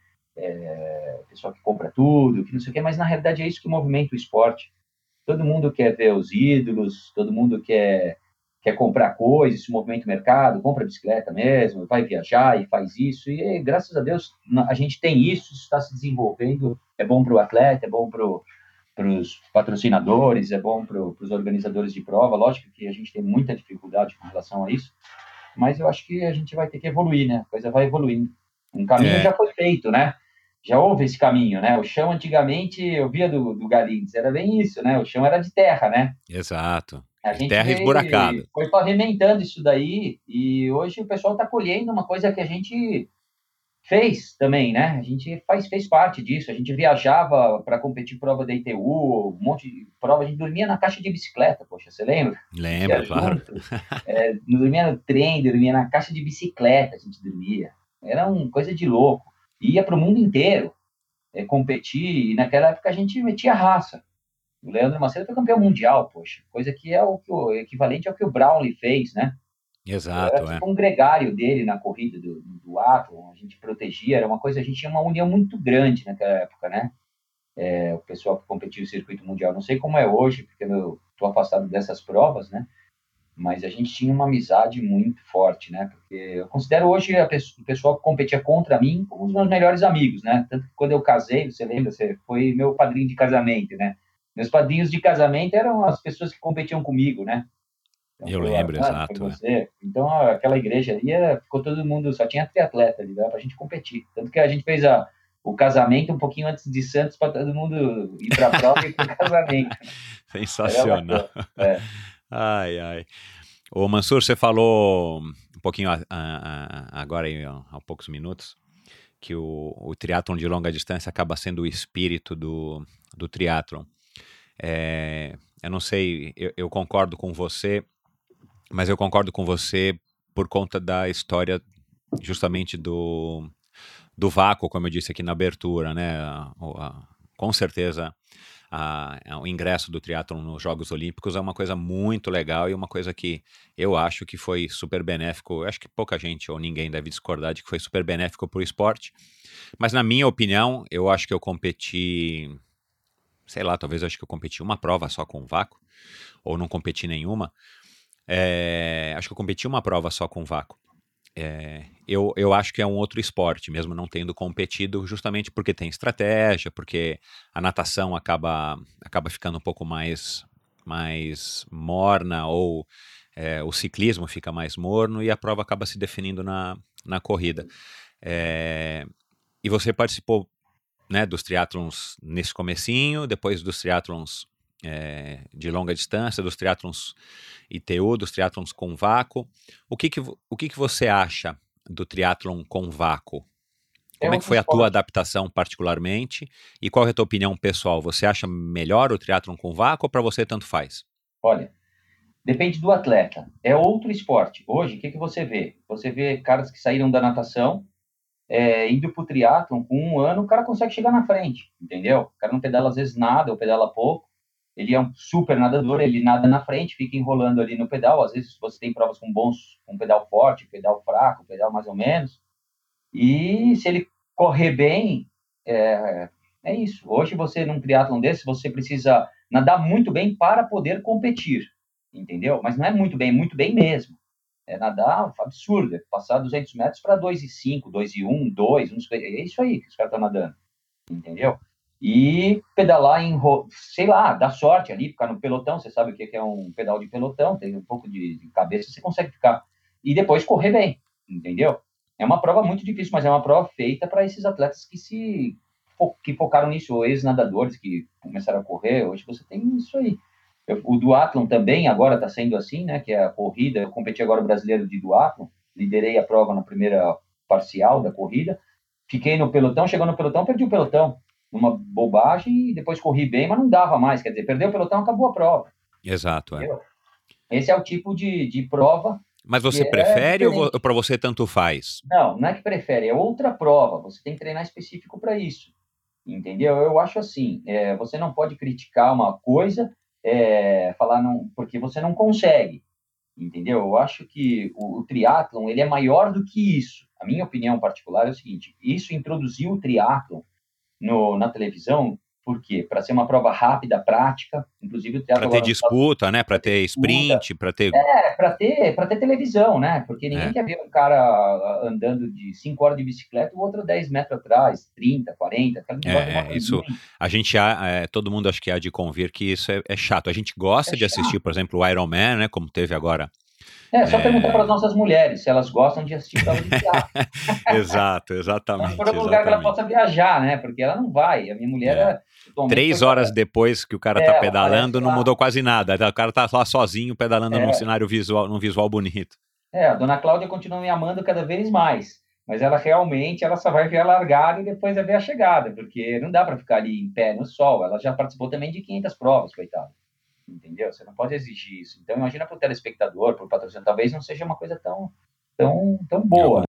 é pessoal que compra tudo, que não sei o quê, mas na realidade é isso que movimenta o esporte. Todo mundo quer ver os ídolos, todo mundo quer quer comprar coisas, se movimenta o mercado, compra bicicleta mesmo, vai viajar e faz isso. E graças a Deus a gente tem isso, isso está se desenvolvendo. É bom para o atleta, é bom para os patrocinadores, é bom para os organizadores de prova. Lógico que a gente tem muita dificuldade com relação a isso, mas eu acho que a gente vai ter que evoluir, né? A coisa vai evoluindo. Um caminho é. já foi feito, né? Já houve esse caminho, né? O chão antigamente, eu via do, do Galindes, era bem isso, né? O chão era de terra, né? Exato. A gente terra esburacada. Foi pavimentando isso daí e hoje o pessoal está colhendo uma coisa que a gente fez também, né? A gente faz, fez parte disso. A gente viajava para competir prova da ITU, um monte de prova. A gente dormia na caixa de bicicleta, poxa, você lembra? Lembro, claro. É, dormia no trem, dormia na caixa de bicicleta, a gente dormia. Era uma coisa de louco. Ia para o mundo inteiro é, competir e naquela época a gente metia raça. O Leandro Macedo foi campeão mundial, poxa, coisa que é o, que o equivalente ao que o Brownlee fez, né? Exato. Era tipo é. um gregário dele na corrida do, do ato, a gente protegia, era uma coisa, a gente tinha uma união muito grande naquela época, né? É, o pessoal que competia o circuito mundial. Não sei como é hoje, porque eu estou afastado dessas provas, né? Mas a gente tinha uma amizade muito forte, né? Porque eu considero hoje a pessoa, o pessoal que competia contra mim como os meus melhores amigos, né? Tanto que quando eu casei, você lembra, você foi meu padrinho de casamento, né? Meus padrinhos de casamento eram as pessoas que competiam comigo, né? Então, eu lembro, ah, exato. É. Então, aquela igreja ali, ficou todo mundo, só tinha triatleta ali, dava pra gente competir. Tanto que a gente fez a, o casamento um pouquinho antes de Santos para todo mundo ir para a prova e para o casamento. Sensacional. É. Ai, ai. Ô Mansur, você falou um pouquinho a, a, a, agora, aí, há poucos minutos, que o, o triatlon de longa distância acaba sendo o espírito do, do triatlon. É, eu não sei, eu, eu concordo com você, mas eu concordo com você por conta da história justamente do, do vácuo, como eu disse aqui na abertura, né? com certeza a, a, o ingresso do triatlon nos Jogos Olímpicos é uma coisa muito legal e uma coisa que eu acho que foi super benéfico. Eu acho que pouca gente ou ninguém deve discordar de que foi super benéfico para o esporte. Mas na minha opinião, eu acho que eu competi, sei lá, talvez eu acho que eu competi uma prova só com vácuo ou não competi nenhuma. É, acho que eu competi uma prova só com vácuo. É, eu, eu acho que é um outro esporte, mesmo não tendo competido, justamente porque tem estratégia, porque a natação acaba, acaba ficando um pouco mais, mais morna, ou é, o ciclismo fica mais morno e a prova acaba se definindo na, na corrida. É, e você participou né, dos triatlons nesse comecinho, depois dos triatlons é, de longa distância, dos triatlons ITU, dos triatlons com vácuo. O que, que, o que, que você acha do triatlon com vácuo? Como é, é que foi a tua adaptação particularmente? E qual é a tua opinião pessoal? Você acha melhor o triatlon com vácuo ou para você tanto faz? Olha, depende do atleta. É outro esporte. Hoje, o que, que você vê? Você vê caras que saíram da natação, é, indo para o triatlon, com um ano, o cara consegue chegar na frente, entendeu? O cara não pedala às vezes nada, ou pedala pouco. Ele é um super nadador, ele nada na frente, fica enrolando ali no pedal. Às vezes você tem provas com bons, com pedal forte, pedal fraco, pedal mais ou menos. E se ele correr bem, é, é isso. Hoje você num triatlon desse, você precisa nadar muito bem para poder competir, entendeu? Mas não é muito bem, muito bem mesmo. É nadar absurdo, é passar 200 metros para 2,5, 2,1, 2, é isso aí que os caras estão nadando, entendeu? E pedalar em, sei lá, dá sorte ali, ficar no pelotão, você sabe o que é um pedal de pelotão, tem um pouco de, cabeça, você consegue ficar, e depois correr bem, entendeu? É uma prova muito difícil, mas é uma prova feita para esses atletas que se que focaram nisso, ex-nadadores que começaram a correr, hoje você tem isso aí. O duatlon também agora está sendo assim, né, que é a corrida, eu competi agora o brasileiro de duatlon, liderei a prova na primeira parcial da corrida, fiquei no pelotão, chegou no pelotão, perdi o pelotão, numa bobagem e depois corri bem, mas não dava mais. Quer dizer, perdeu o pelotão, acabou a prova. Exato. É. Esse é o tipo de, de prova. Mas você é prefere é ou para você tanto faz? Não, não é que prefere, é outra prova. Você tem que treinar específico para isso. Entendeu? Eu acho assim: é, você não pode criticar uma coisa, é, falar não, porque você não consegue. Entendeu? Eu acho que o, o triatlon ele é maior do que isso. A minha opinião particular é o seguinte: isso introduziu o triatlon no, na televisão, por quê? Para ser uma prova rápida, prática, inclusive o teatro... Para ter disputa, né? Para ter sprint, para ter... É, para ter, ter televisão, né? Porque ninguém é. quer ver um cara ah, andando de 5 horas de bicicleta, o outro 10 metros atrás, 30, 40... É, isso... A gente, é, todo mundo acho que há de convir que isso é, é chato. A gente gosta é de chato. assistir, por exemplo, o Iron Man, né? Como teve agora é, só é... perguntar para as nossas mulheres se elas gostam de assistir prova de teatro. exato, exatamente. Para um lugar que ela possa viajar, né? Porque ela não vai. A minha mulher é. é Três horas depois que o cara está é, pedalando, não mudou quase nada. O cara está lá sozinho pedalando é. num cenário visual, num visual bonito. É, a dona Cláudia continua me amando cada vez mais. Mas ela realmente, ela só vai ver a largada e depois vai ver a chegada, porque não dá para ficar ali em pé no sol. Ela já participou também de 500 provas, coitada entendeu? Você não pode exigir isso. Então, imagina para o telespectador, para o patrocinador, talvez não seja uma coisa tão, tão, tão boa.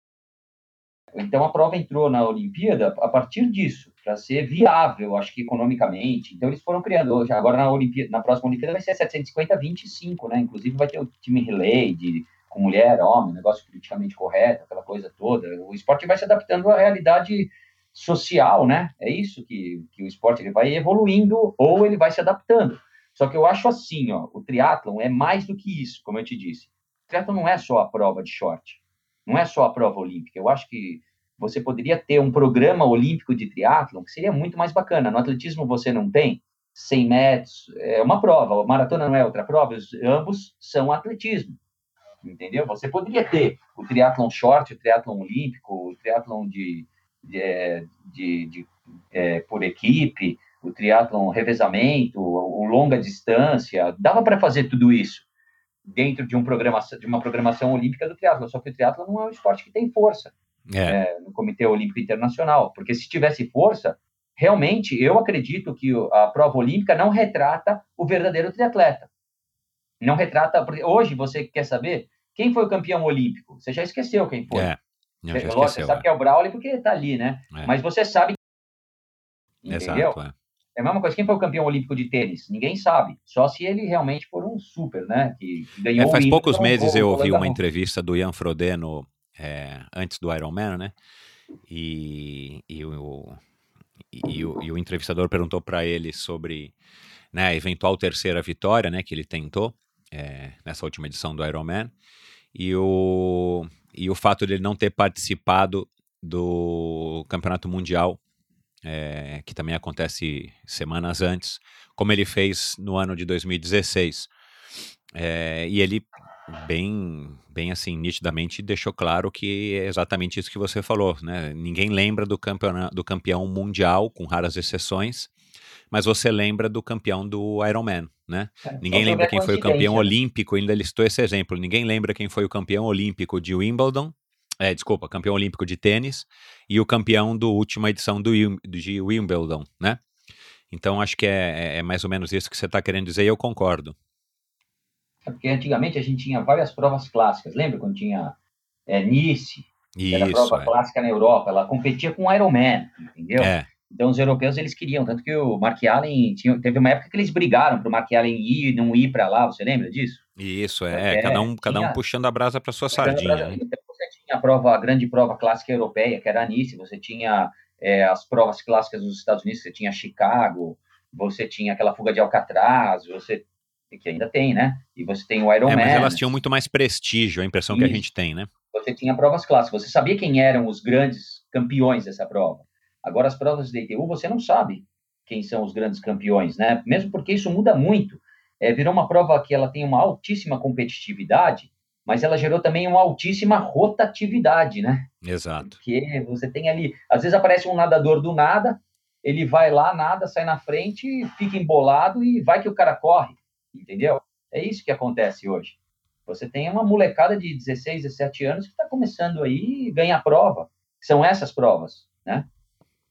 Então, a prova entrou na Olimpíada a partir disso, para ser viável, acho que economicamente. Então, eles foram criando. Agora, na, Olimpíada, na próxima Olimpíada, vai ser 750-25, né? Inclusive, vai ter o time relay de, com mulher, homem, negócio politicamente correto, aquela coisa toda. O esporte vai se adaptando à realidade social, né? É isso que, que o esporte ele vai evoluindo ou ele vai se adaptando. Só que eu acho assim, ó, o triatlon é mais do que isso, como eu te disse. O triatlon não é só a prova de short, não é só a prova olímpica. Eu acho que você poderia ter um programa olímpico de triatlon que seria muito mais bacana. No atletismo você não tem 100 metros, é uma prova, a maratona não é outra prova, ambos são atletismo. Entendeu? Você poderia ter o triatlon short, o triatlon olímpico, o triatlon de, de, é, de, de é, por equipe, o triatlon revezamento, o longa distância, dava para fazer tudo isso dentro de, um programa, de uma programação olímpica do triatlon, só que o triatlon não é um esporte que tem força é. É, no Comitê Olímpico Internacional, porque se tivesse força, realmente eu acredito que a prova olímpica não retrata o verdadeiro triatleta. Não retrata. Porque hoje você quer saber quem foi o campeão olímpico? Você já esqueceu quem foi. É. Não, você, esqueceu, você sabe é. que é o Brauli porque está ali, né? É. Mas você sabe. Entendeu? Exato, é. É. a mesma coisa. Quem foi o campeão olímpico de tênis? Ninguém sabe. Só se ele realmente for um super, né? Que, ganhou é, faz poucos meses eu ouvi uma entrevista do Ian Frodeno é, antes do Ironman, né? E, e, o, e, o, e o entrevistador perguntou para ele sobre né, a eventual terceira vitória né, que ele tentou é, nessa última edição do Ironman e o, e o fato de ele não ter participado do Campeonato Mundial, é, que também acontece semanas antes, como ele fez no ano de 2016. É, e ele bem, bem assim, nitidamente deixou claro que é exatamente isso que você falou, né? Ninguém lembra do, campeão, do campeão mundial, com raras exceções, mas você lembra do campeão do Ironman, né? É, Ninguém lembra quem foi o campeão olímpico, ainda listou esse exemplo. Ninguém lembra quem foi o campeão olímpico de Wimbledon, é, desculpa, campeão olímpico de tênis e o campeão do última edição do, de Wimbledon, né? Então acho que é, é, é mais ou menos isso que você está querendo dizer e eu concordo. É porque antigamente a gente tinha várias provas clássicas. Lembra quando tinha é, Nice? Isso, era a prova é. clássica na Europa. Ela competia com o Ironman, entendeu? É. Então os europeus eles queriam, tanto que o Mark Allen tinha, teve uma época que eles brigaram para o Mark Allen ir e não ir para lá. Você lembra disso? Isso é, é cada um cada um puxando a brasa para sua sardinha. Brasa, né? Tinha a prova, a grande prova clássica europeia, que era a Nice. Você tinha é, as provas clássicas dos Estados Unidos. Você tinha Chicago. Você tinha aquela fuga de Alcatraz. Você que ainda tem, né? E você tem o Iron é, Man. Mas elas tinham muito mais prestígio, a impressão Isso. que a gente tem, né? Você tinha provas clássicas, você sabia quem eram os grandes campeões dessa prova. Agora, as provas de ITU, você não sabe quem são os grandes campeões, né? Mesmo porque isso muda muito. É, virou uma prova que ela tem uma altíssima competitividade, mas ela gerou também uma altíssima rotatividade, né? Exato. Porque você tem ali, às vezes aparece um nadador do nada, ele vai lá, nada, sai na frente, fica embolado e vai que o cara corre entendeu? É isso que acontece hoje. Você tem uma molecada de 16, 17 anos que está começando aí e ganha a prova. São essas provas, né?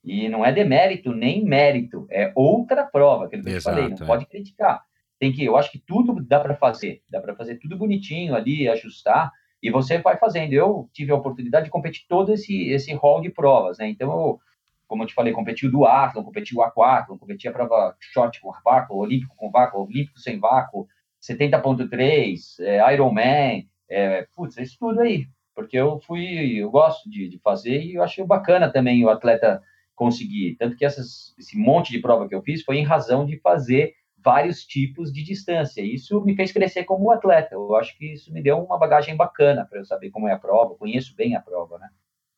E não é demérito nem mérito, é outra prova, que eu Exato, falei, não é. pode criticar. Tem que, eu acho que tudo dá para fazer, dá para fazer tudo bonitinho ali, ajustar, e você vai fazendo. Eu tive a oportunidade de competir todo esse esse hall de provas, né? Então eu como eu te falei, competiu do Atlas, competiu o aquático, competia a prova short com vácuo, olímpico com vácuo, olímpico sem vácuo, 70.3, é, Ironman, é, putz, isso tudo aí, porque eu fui, eu gosto de, de fazer e eu achei bacana também o atleta conseguir, tanto que essas, esse monte de prova que eu fiz foi em razão de fazer vários tipos de distância. Isso me fez crescer como atleta. Eu acho que isso me deu uma bagagem bacana para eu saber como é a prova, conheço bem a prova, né?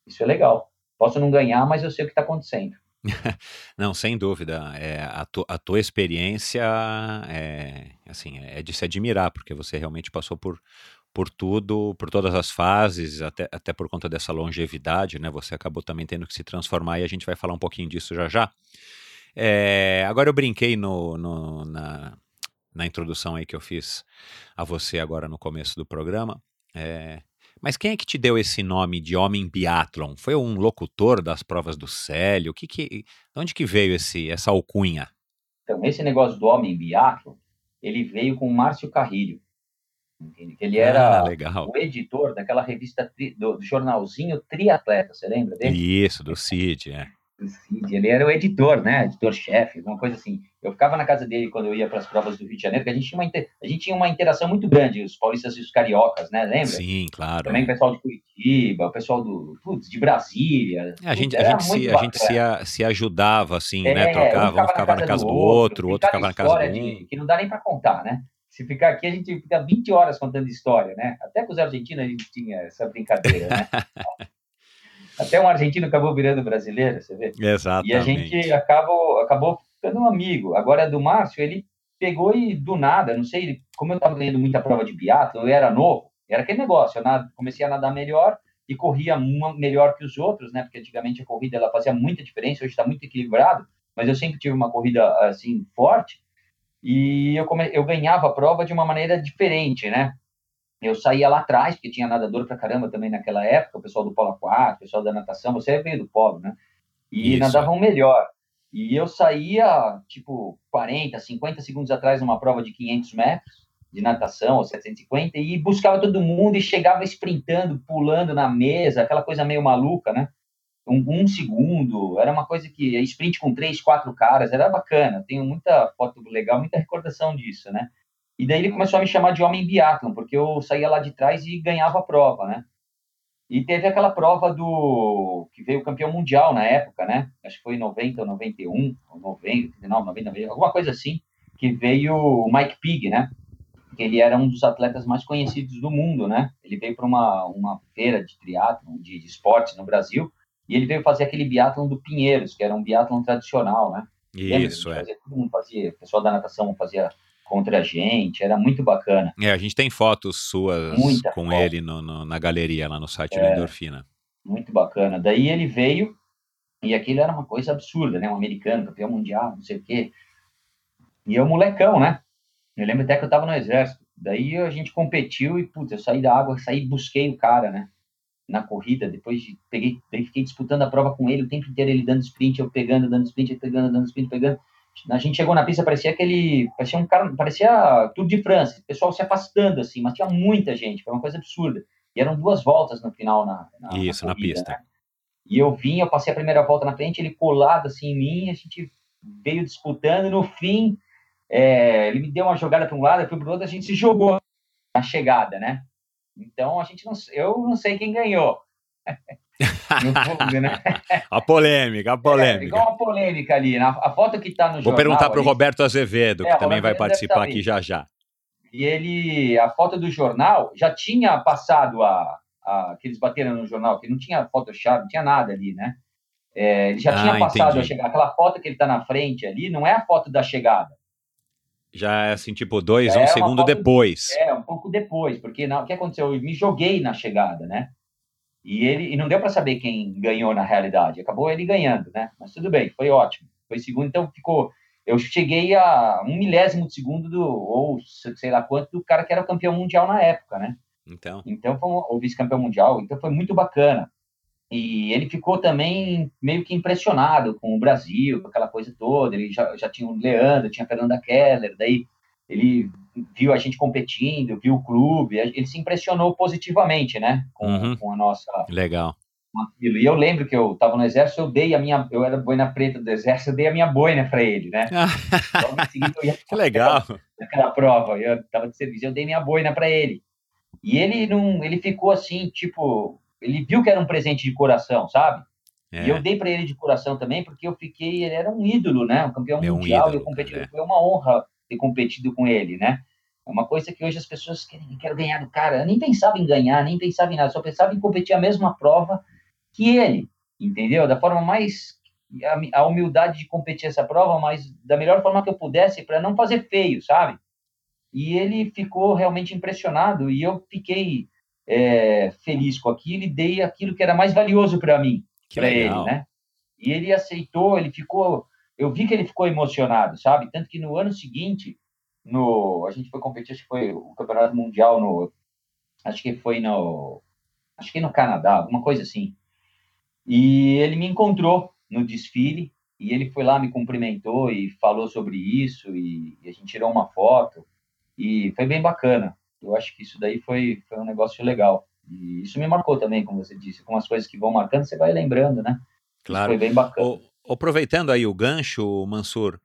Isso é legal. Posso não ganhar, mas eu sei o que está acontecendo. não, sem dúvida. É, a, tu, a tua experiência é, assim, é de se admirar, porque você realmente passou por, por tudo, por todas as fases, até, até por conta dessa longevidade, né? Você acabou também tendo que se transformar e a gente vai falar um pouquinho disso já já. É, agora eu brinquei no, no, na, na introdução aí que eu fiz a você agora no começo do programa. É, mas quem é que te deu esse nome de homem biatlon? Foi um locutor das provas do Célio? Que que, de onde que veio esse, essa alcunha? Então, esse negócio do homem biatlon, ele veio com o Márcio Carrilho. Ele era ah, o editor daquela revista, tri, do, do, jornalzinho Triatleta, você lembra dele? Isso, do CID, é. Cid, ele era o editor, né? Editor-chefe, uma coisa assim. Eu ficava na casa dele quando eu ia para as provas do Rio de Janeiro, porque a gente, tinha uma, a gente tinha uma interação muito grande, os paulistas e os cariocas, né? Lembra? Sim, claro. Também o pessoal de Curitiba, o pessoal do, putz, de Brasília. É, a gente, a gente, se, a gente se, a, se ajudava, assim, é, né? Trocava, um ficava na casa do, outro, o outro ficava na casa do um. que não dá nem para contar, né? Se ficar aqui, a gente fica 20 horas contando história, né? Até com os argentinos a gente tinha essa brincadeira, né? Até um argentino acabou virando brasileiro, você vê? Exatamente. E a gente acabou, acabou ficando um amigo. Agora, do Márcio, ele pegou e do nada, não sei, ele, como eu estava ganhando muita prova de biatlo, eu era novo, era aquele negócio, eu nada, comecei a nadar melhor e corria uma melhor que os outros, né? Porque antigamente a corrida ela fazia muita diferença, hoje está muito equilibrado, mas eu sempre tive uma corrida assim forte e eu, come... eu ganhava a prova de uma maneira diferente, né? Eu saía lá atrás, porque tinha nadador pra caramba também naquela época, o pessoal do polo aquático, o pessoal da natação, você veio do polo, né? E Isso. nadavam melhor. E eu saía, tipo, 40, 50 segundos atrás numa prova de 500 metros de natação, ou 750, e buscava todo mundo e chegava sprintando, pulando na mesa, aquela coisa meio maluca, né? Um, um segundo, era uma coisa que, sprint com três, quatro caras, era bacana, tenho muita foto legal, muita recordação disso, né? E daí ele começou a me chamar de homem biatlon, porque eu saía lá de trás e ganhava a prova, né? E teve aquela prova do que veio campeão mundial na época, né? Acho que foi em 90 ou 91, ou 90, 99, 90, alguma coisa assim, que veio o Mike Pig, né? Que ele era um dos atletas mais conhecidos do mundo, né? Ele veio para uma, uma feira de triatlon, de, de esportes no Brasil, e ele veio fazer aquele biatlon do Pinheiros, que era um biatlon tradicional, né? Isso, é. Fazia, todo mundo fazia, o pessoal da natação fazia contra a gente, era muito bacana. É, a gente tem fotos suas Muita com foto. ele no, no, na galeria lá no site é, da Endorfina. Muito bacana. Daí ele veio e aquilo era uma coisa absurda, né? Um americano, campeão mundial, não sei o quê. E eu, molecão, né? Eu lembro até que eu tava no exército. Daí a gente competiu e, putz, eu saí da água, saí busquei o cara, né? Na corrida, depois de, peguei, fiquei disputando a prova com ele o tempo inteiro, ele dando sprint, eu pegando, dando sprint, pegando, dando sprint, pegando. A gente chegou na pista, parecia aquele. Parecia um cara. Parecia Tour de França, o pessoal se afastando, assim, mas tinha muita gente, foi uma coisa absurda. E eram duas voltas no final na, na Isso, na, corrida, na pista. Né? E eu vim, eu passei a primeira volta na frente, ele colado assim em mim, a gente veio disputando, no fim, é, ele me deu uma jogada para um lado, eu fui para o outro, a gente se jogou na chegada, né? Então a gente não, eu não sei quem ganhou. né? A polêmica, a polêmica. É, igual uma polêmica ali. Na, a foto que está no Vou jornal... Vou perguntar para o Roberto Azevedo, é, que também vai participar aqui já já. E ele, a foto do jornal, já tinha passado a, a que eles bateram no jornal, que não tinha Photoshop, não tinha nada ali, né? É, ele já ah, tinha passado a chegada. Aquela foto que ele está na frente ali não é a foto da chegada. Já é assim, tipo, dois, é um segundo depois. É, um pouco depois, porque não, o que aconteceu? Eu me joguei na chegada, né? E ele e não deu para saber quem ganhou na realidade. Acabou ele ganhando, né? Mas tudo bem, foi ótimo. Foi segundo, então ficou. Eu cheguei a um milésimo de segundo do, ou sei lá quanto, do cara que era campeão mundial na época, né? Então. Então foi um, o vice-campeão mundial, então foi muito bacana. E ele ficou também meio que impressionado com o Brasil, com aquela coisa toda. Ele já, já tinha o Leandro, tinha a Fernanda Keller, daí ele viu a gente competindo, viu o clube, ele se impressionou positivamente, né, com, uhum. com a nossa... Legal. E eu lembro que eu estava no exército, eu dei a minha, eu era boina preta do exército, eu dei a minha boina para ele, né? seguinte, eu ia que legal. Naquela prova, eu estava de serviço, eu dei minha boina para ele. E ele não, ele ficou assim, tipo, ele viu que era um presente de coração, sabe? É. E eu dei para ele de coração também, porque eu fiquei, ele era um ídolo, né? Um campeão Meu mundial, ídolo, eu competi, é. foi uma honra ter competido com ele, né? É uma coisa que hoje as pessoas querem, querem ganhar do cara. Eu nem pensava em ganhar, nem pensava em nada, só pensava em competir a mesma prova que ele, entendeu? Da forma mais a, humildade de competir essa prova, mas da melhor forma que eu pudesse para não fazer feio, sabe? E ele ficou realmente impressionado e eu fiquei é, feliz com aquilo e dei aquilo que era mais valioso para mim, para ele, né? E ele aceitou, ele ficou eu vi que ele ficou emocionado, sabe? Tanto que no ano seguinte, no, a gente foi competir, acho que foi o campeonato mundial no, acho que foi no, acho que no Canadá, alguma coisa assim. E ele me encontrou no desfile e ele foi lá, me cumprimentou e falou sobre isso e, e a gente tirou uma foto e foi bem bacana. Eu acho que isso daí foi, foi um negócio legal. E isso me marcou também, como você disse, com as coisas que vão marcando, você vai lembrando, né? Claro. Isso foi bem bacana. Aproveitando aí o gancho, Mansur,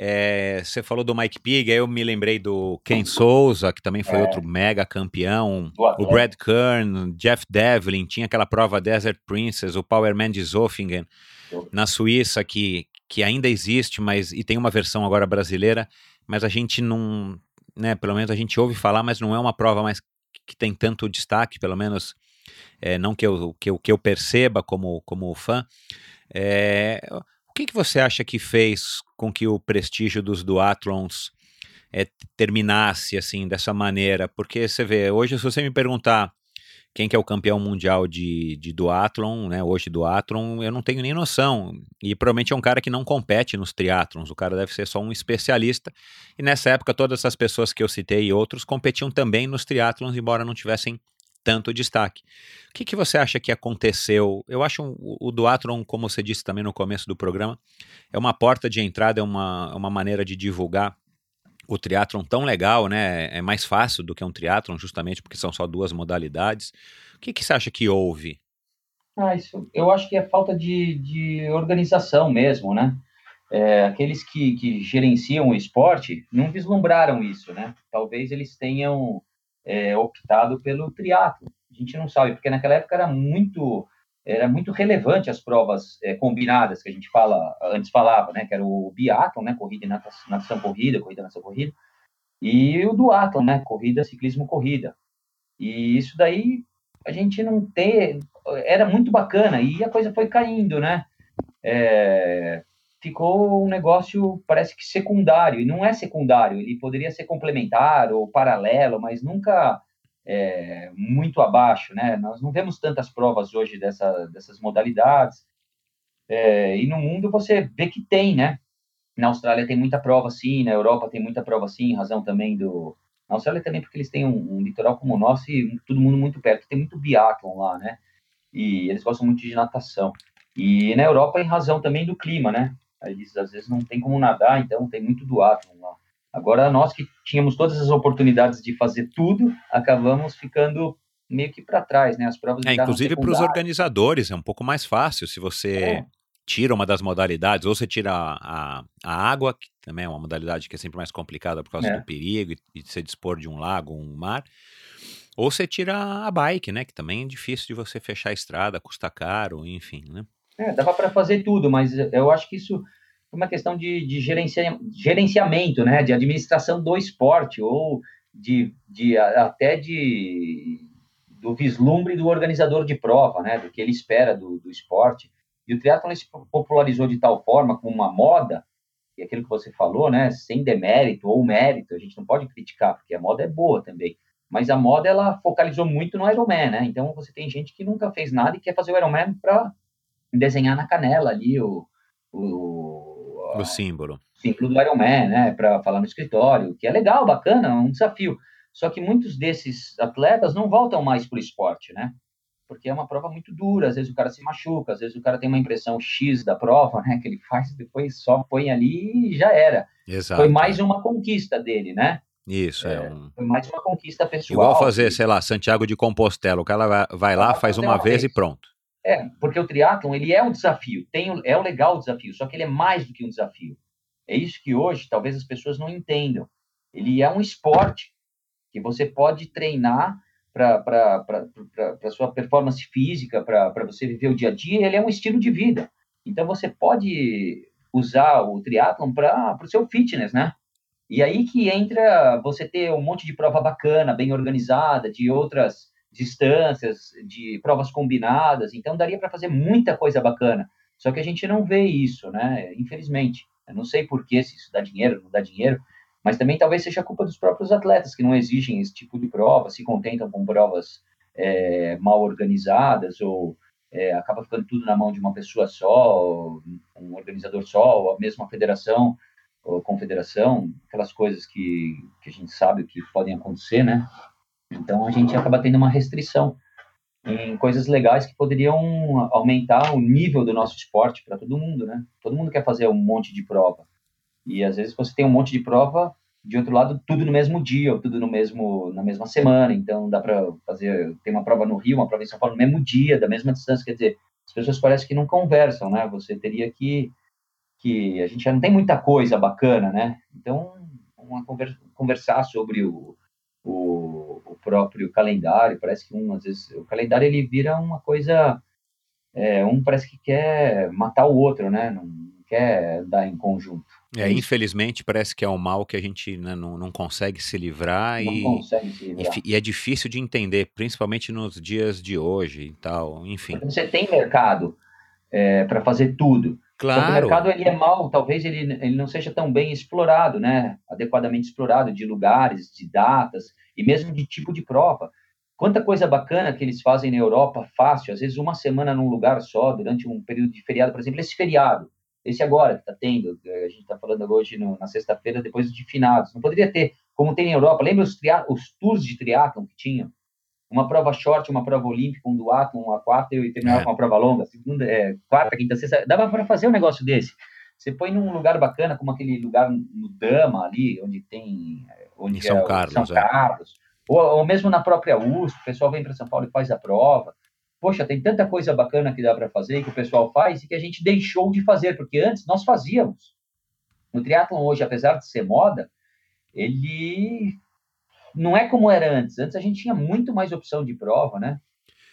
é, você falou do Mike Pig, aí eu me lembrei do Ken Souza, que também foi é. outro mega campeão, o Brad Kern, Jeff Devlin, tinha aquela prova Desert Princess, o Powerman de Zofingen, na Suíça, que, que ainda existe, mas e tem uma versão agora brasileira, mas a gente não, né, pelo menos a gente ouve falar, mas não é uma prova mais que tem tanto destaque, pelo menos é, não que eu, que, eu, que eu perceba como, como fã. É, o que, que você acha que fez com que o prestígio dos duatlons é, terminasse assim dessa maneira? Porque você vê, hoje se você me perguntar quem que é o campeão mundial de, de duatlon, né, hoje duatlon, eu não tenho nem noção. E provavelmente é um cara que não compete nos triatlons, o cara deve ser só um especialista. E nessa época todas essas pessoas que eu citei e outros competiam também nos triatlons, embora não tivessem tanto destaque. O que, que você acha que aconteceu? Eu acho o, o duatlon, como você disse também no começo do programa, é uma porta de entrada, é uma, uma maneira de divulgar o triatlon tão legal, né? É mais fácil do que um triatlon, justamente porque são só duas modalidades. O que, que você acha que houve? Ah, isso, eu acho que é falta de, de organização mesmo, né? É, aqueles que, que gerenciam o esporte não vislumbraram isso, né? Talvez eles tenham é, optado pelo triatlo. A gente não sabe, porque naquela época era muito era muito relevante as provas é, combinadas que a gente fala antes falava, né, que era o biatlon, né, corrida e natação, natação corrida, corrida natação corrida, e o duatlon, né, corrida, ciclismo, corrida. E isso daí a gente não ter era muito bacana e a coisa foi caindo, né? É, ficou um negócio, parece que secundário, e não é secundário, ele poderia ser complementar ou paralelo, mas nunca é, muito abaixo, né? Nós não vemos tantas provas hoje dessa, dessas modalidades, é, e no mundo você vê que tem, né? Na Austrália tem muita prova, sim, na Europa tem muita prova, sim, em razão também do... Na Austrália também porque eles têm um, um litoral como o nosso e todo mundo muito perto, tem muito biatlon lá, né? E eles gostam muito de natação. E na Europa, em razão também do clima, né? Eles às vezes não tem como nadar, então tem muito duatlon lá. Agora, nós que tínhamos todas as oportunidades de fazer tudo, acabamos ficando meio que para trás, né? As provas é, inclusive para os organizadores é um pouco mais fácil se você é. tira uma das modalidades, ou você tira a, a água, que também é uma modalidade que é sempre mais complicada por causa é. do perigo e, e de se dispor de um lago, um mar. Ou você tira a bike, né? Que também é difícil de você fechar a estrada, custa caro, enfim, né? É, dava para fazer tudo, mas eu acho que isso é uma questão de, de gerencia, gerenciamento, né, de administração do esporte, ou de, de até de do vislumbre do organizador de prova, né, do que ele espera do, do esporte. E o triatlon se popularizou de tal forma, como uma moda, e aquilo que você falou, né, sem demérito ou mérito, a gente não pode criticar, porque a moda é boa também. Mas a moda, ela focalizou muito no Ironman, né? Então, você tem gente que nunca fez nada e quer fazer o Ironman para desenhar na canela ali o, o, o símbolo. símbolo do Iron Man, né, para falar no escritório, que é legal, bacana, é um desafio. Só que muitos desses atletas não voltam mais para o esporte, né? Porque é uma prova muito dura, às vezes o cara se machuca, às vezes o cara tem uma impressão X da prova, né, que ele faz, depois só põe ali e já era. Exato. Foi mais uma conquista dele, né? Isso, é, é um... Foi mais uma conquista pessoal. Igual fazer, sei lá, Santiago de Compostela, o cara vai lá, faz uma vez e pronto. É, porque o triatlon, ele é um desafio, tem, é um legal desafio, só que ele é mais do que um desafio. É isso que hoje talvez as pessoas não entendam. Ele é um esporte que você pode treinar para a sua performance física, para você viver o dia a dia, ele é um estilo de vida. Então você pode usar o triatlon para o seu fitness, né? E aí que entra você ter um monte de prova bacana, bem organizada, de outras distâncias, de provas combinadas, então daria para fazer muita coisa bacana. Só que a gente não vê isso, né? Infelizmente. Eu não sei por que, se isso dá dinheiro, não dá dinheiro, mas também talvez seja culpa dos próprios atletas que não exigem esse tipo de prova, se contentam com provas é, mal organizadas ou é, acaba ficando tudo na mão de uma pessoa só, um organizador só, ou a mesma federação ou confederação, aquelas coisas que, que a gente sabe que podem acontecer, né? Então a gente acaba tendo uma restrição em coisas legais que poderiam aumentar o nível do nosso esporte para todo mundo, né? Todo mundo quer fazer um monte de prova. E às vezes você tem um monte de prova, de outro lado, tudo no mesmo dia, ou tudo no mesmo na mesma semana. Então dá para fazer, tem uma prova no Rio, uma prova em São Paulo no mesmo dia, da mesma distância, quer dizer, as pessoas parecem que não conversam, né? Você teria que que a gente já não tem muita coisa bacana, né? Então, uma conversa, conversar sobre o, o, o, próprio calendário, parece que um, às vezes, o calendário ele vira uma coisa, é, um parece que quer matar o outro, né? Não, quer dar em conjunto. É, infelizmente parece que é um mal que a gente né, não, não consegue se livrar, não e, consegue se livrar. E, e, é difícil de entender, principalmente nos dias de hoje e tal, enfim. Você tem mercado é, para fazer tudo. Claro. Só que o mercado ele é mal, talvez ele, ele não seja tão bem explorado, né? Adequadamente explorado de lugares, de datas e mesmo de tipo de prova. Quanta coisa bacana que eles fazem na Europa, fácil, às vezes uma semana num lugar só, durante um período de feriado, por exemplo, esse feriado, esse agora que está tendo, a gente está falando hoje no, na sexta-feira, depois de finados. Não poderia ter, como tem na Europa, lembra os, os tours de triatlon que tinham? Uma prova short, uma prova olímpica, um duatlon, uma quarta e terminava é. com uma prova longa, segunda, é, quarta, quinta, sexta, dava para fazer um negócio desse. Você põe num lugar bacana, como aquele lugar no Dama ali, onde tem, onde em São é, Carlos, São Carlos é. ou, ou, mesmo na própria USP, o pessoal vem para São Paulo e faz a prova. Poxa, tem tanta coisa bacana que dá para fazer, que o pessoal faz e que a gente deixou de fazer, porque antes nós fazíamos. No triatlon hoje, apesar de ser moda, ele não é como era antes. Antes a gente tinha muito mais opção de prova, né?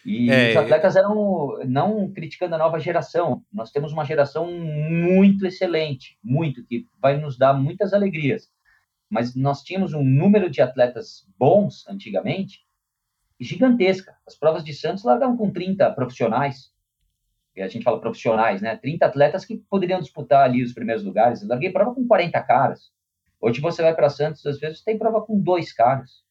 E é, os atletas eram, não criticando a nova geração, nós temos uma geração muito excelente, muito, que vai nos dar muitas alegrias. Mas nós tínhamos um número de atletas bons antigamente gigantesca. As provas de Santos largavam com 30 profissionais, e a gente fala profissionais, né? 30 atletas que poderiam disputar ali os primeiros lugares. Eu larguei prova com 40 caras. Hoje você vai para Santos, às vezes tem prova com dois caras,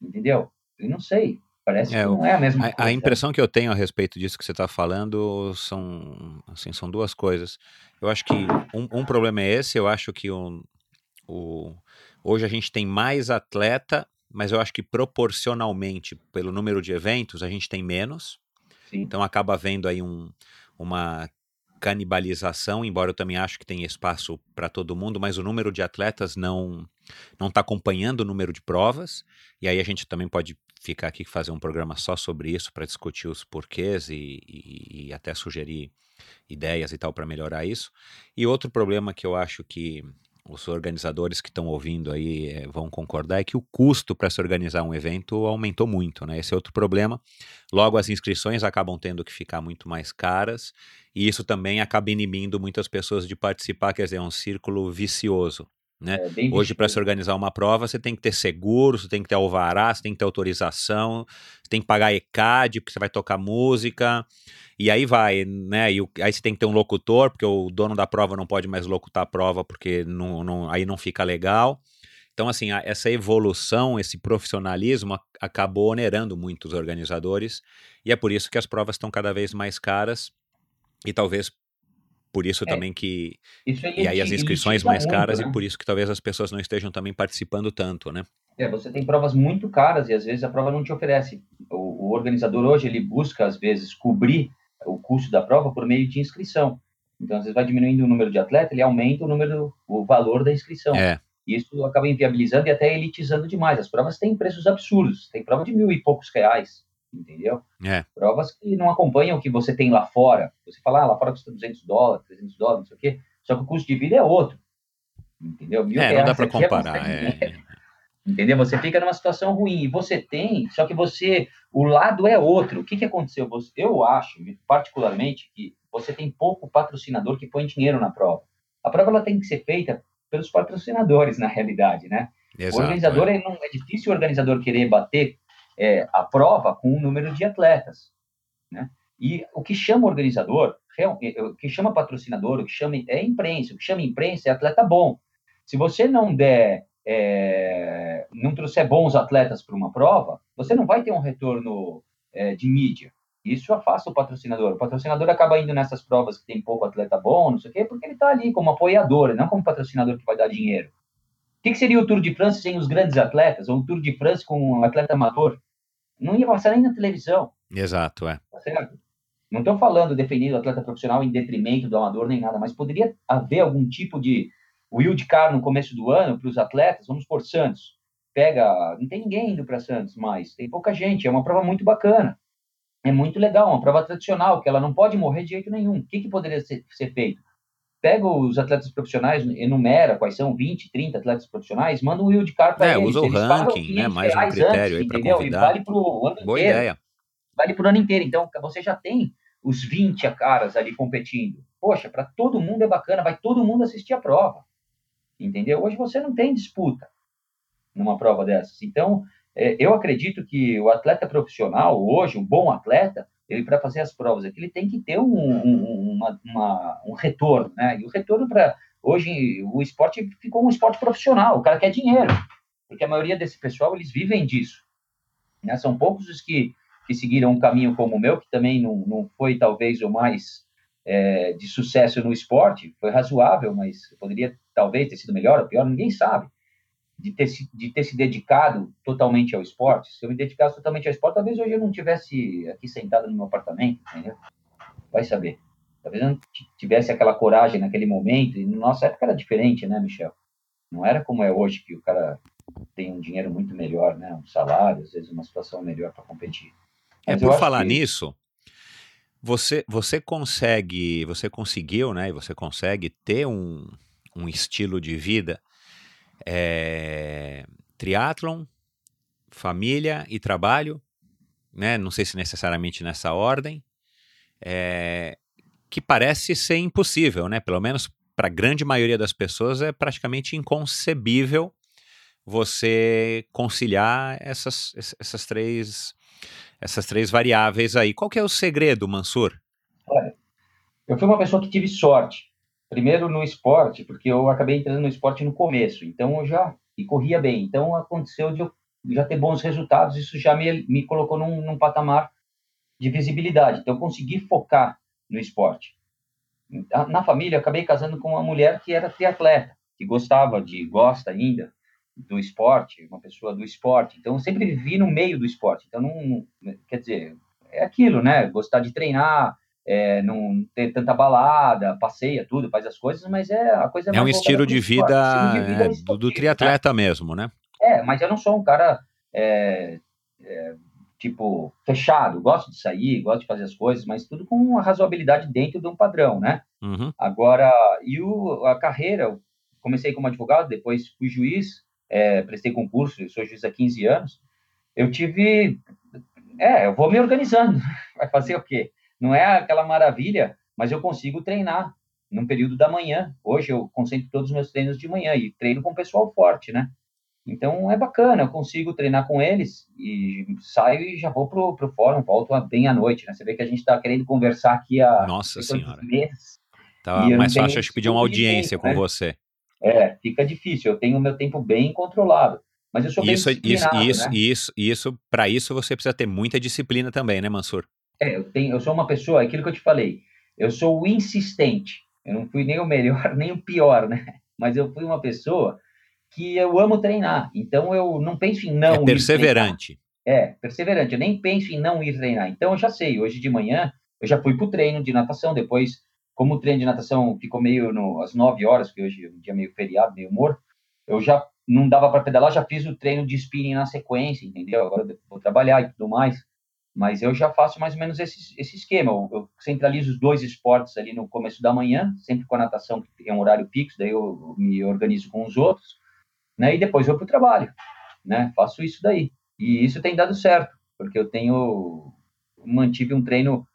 entendeu? Eu não sei, parece é, que não é a mesma a, coisa. A impressão que eu tenho a respeito disso que você está falando são, assim, são duas coisas. Eu acho que um, um problema é esse, eu acho que o, o, hoje a gente tem mais atleta, mas eu acho que proporcionalmente, pelo número de eventos, a gente tem menos. Sim. Então acaba havendo aí um, uma canibalização, embora eu também acho que tem espaço para todo mundo, mas o número de atletas não não está acompanhando o número de provas, e aí a gente também pode ficar aqui fazer um programa só sobre isso para discutir os porquês e, e, e até sugerir ideias e tal para melhorar isso. E outro problema que eu acho que os organizadores que estão ouvindo aí é, vão concordar é que o custo para se organizar um evento aumentou muito, né? Esse é outro problema. Logo, as inscrições acabam tendo que ficar muito mais caras e isso também acaba inibindo muitas pessoas de participar, quer dizer, é um círculo vicioso. Né? É Hoje, para se organizar uma prova, você tem que ter seguro, você tem que ter alvará, você tem que ter autorização, você tem que pagar ECAD, porque você vai tocar música, e aí vai, né? E aí você tem que ter um locutor, porque o dono da prova não pode mais locutar a prova, porque não, não, aí não fica legal. Então, assim, essa evolução, esse profissionalismo acabou onerando muito os organizadores, e é por isso que as provas estão cada vez mais caras, e talvez por isso é, também que. Isso e aí as inscrições mais caras, muito, né? e por isso que talvez as pessoas não estejam também participando tanto, né? É, você tem provas muito caras e às vezes a prova não te oferece. O, o organizador hoje ele busca às vezes cobrir o custo da prova por meio de inscrição. Então às vezes vai diminuindo o número de atleta, ele aumenta o número, o valor da inscrição. É. Isso acaba inviabilizando e até elitizando demais. As provas têm preços absurdos. Tem prova de mil e poucos reais entendeu? É. Provas que não acompanham o que você tem lá fora. Você fala, ah, lá fora custa 200 dólares, 300 dólares, não sei o quê, só que o custo de vida é outro, entendeu? Mil é, não dá para comparar. É... Entendeu? Você fica numa situação ruim. E você tem, só que você, o lado é outro. O que, que aconteceu? Eu acho, particularmente, que você tem pouco patrocinador que põe dinheiro na prova. A prova ela tem que ser feita pelos patrocinadores, na realidade, né? Exato, o organizador, é. Não, é difícil o organizador querer bater é, a prova com um número de atletas. Né? E o que chama organizador, o que chama patrocinador, o que chama é imprensa, o que chama imprensa é atleta bom. Se você não der, é, não trouxer bons atletas para uma prova, você não vai ter um retorno é, de mídia. Isso afasta o patrocinador. O patrocinador acaba indo nessas provas que tem pouco atleta bom, não sei o quê, porque ele está ali como apoiador, não como patrocinador que vai dar dinheiro. O que, que, seria o Tour de France sem os grandes atletas? Ou o Tour de France com um atleta amador? Não ia passar nem na televisão. Exato, é. Tá certo? Não estou falando defendendo o atleta profissional em detrimento do amador nem nada, mas poderia haver algum tipo de wild card no começo do ano para os atletas. Vamos por Santos. Pega, não tem ninguém indo para Santos mais, tem pouca gente, é uma prova muito bacana. é muito legal, uma prova tradicional, que ela não pode morrer de jeito nenhum. O que, que poderia ser, ser feito? Pega os atletas profissionais, enumera quais são 20, 30 atletas profissionais, manda um wildcard para é, eles. usa o eles ranking, né? Mais um critério aí para convidar. E vale para o ano Boa inteiro. ideia. Vale para o ano inteiro. Então, você já tem os 20 caras ali competindo. Poxa, para todo mundo é bacana, vai todo mundo assistir a prova. Entendeu? Hoje você não tem disputa numa prova dessas. Então, é, eu acredito que o atleta profissional, hoje, um bom atleta, ele para fazer as provas aqui, ele tem que ter um, um, uma, uma, um retorno, né? E o retorno para hoje o esporte ficou um esporte profissional, o cara quer dinheiro, porque a maioria desse pessoal eles vivem disso. Né? São poucos os que, que seguiram um caminho como o meu, que também não, não foi talvez o mais é, de sucesso no esporte, foi razoável, mas poderia talvez ter sido melhor ou pior, ninguém sabe de ter, se, de ter se dedicado totalmente ao esporte. Se eu me dedicasse totalmente ao esporte, talvez hoje eu não tivesse aqui sentado no meu apartamento, entendeu? Vai saber. Talvez eu não tivesse aquela coragem naquele momento. E na nossa época era diferente, né, Michel? Não era como é hoje, que o cara tem um dinheiro muito melhor, né? Um salário, às vezes uma situação melhor para competir. É, Mas é por falar que... nisso, você, você consegue, você conseguiu, né? E você consegue ter um, um estilo de vida é, triatlon, família e trabalho, né? Não sei se necessariamente nessa ordem, é, que parece ser impossível, né? Pelo menos para a grande maioria das pessoas é praticamente inconcebível você conciliar essas, essas três essas três variáveis aí. Qual que é o segredo, Mansur? Olha, eu fui uma pessoa que tive sorte primeiro no esporte, porque eu acabei entrando no esporte no começo, então eu já e corria bem. Então aconteceu de eu já ter bons resultados, isso já me, me colocou num, num patamar de visibilidade. Então eu consegui focar no esporte. Na família, acabei casando com uma mulher que era triatleta, que gostava de, gosta ainda do esporte, uma pessoa do esporte. Então sempre vivi no meio do esporte. Então não, quer dizer, é aquilo, né? Gostar de treinar, é, não ter tanta balada, passeia tudo, faz as coisas, mas é a coisa é um estilo de, vida, estilo de vida, é, do, do, triatleta né? mesmo, né? É, mas eu não sou um cara é, é, tipo fechado, gosto de sair, gosto de fazer as coisas, mas tudo com uma razoabilidade dentro de um padrão, né? Uhum. Agora, e o, a carreira, eu comecei como advogado, depois fui juiz, é, prestei concurso, sou juiz há 15 anos. Eu tive, é, eu vou me organizando, vai fazer o quê? Não é aquela maravilha, mas eu consigo treinar num período da manhã. Hoje eu concentro todos os meus treinos de manhã e treino com pessoal forte, né? Então é bacana, eu consigo treinar com eles e saio e já vou pro, pro fórum, volto bem à noite, né? Você vê que a gente está querendo conversar aqui há Nossa senhora. meses. Tá mais fácil acho pedir uma audiência tempo, com né? você. É, fica difícil. Eu tenho o meu tempo bem controlado. Mas eu sou bem isso, isso, isso, né? isso, isso, para isso você precisa ter muita disciplina também, né, Mansur? É, eu, tenho, eu sou uma pessoa, aquilo que eu te falei, eu sou o insistente. Eu não fui nem o melhor, nem o pior, né? Mas eu fui uma pessoa que eu amo treinar. Então eu não penso em não. É perseverante. É, perseverante. Eu nem penso em não ir treinar. Então eu já sei, hoje de manhã eu já fui para o treino de natação. Depois, como o treino de natação ficou meio no, às 9 horas, porque hoje é um dia meio feriado, meio morto, eu já não dava para pedalar, já fiz o treino de spinning na sequência, entendeu? Agora eu vou trabalhar e tudo mais. Mas eu já faço mais ou menos esse, esse esquema. Eu, eu, centralizo os dois esportes ali no começo da manhã, sempre com a natação, que é um horário fixo, daí eu me organizo com os outros, né? E depois vou para o trabalho, né? Faço isso daí. E isso tem dado certo, porque eu tenho mantive um treino,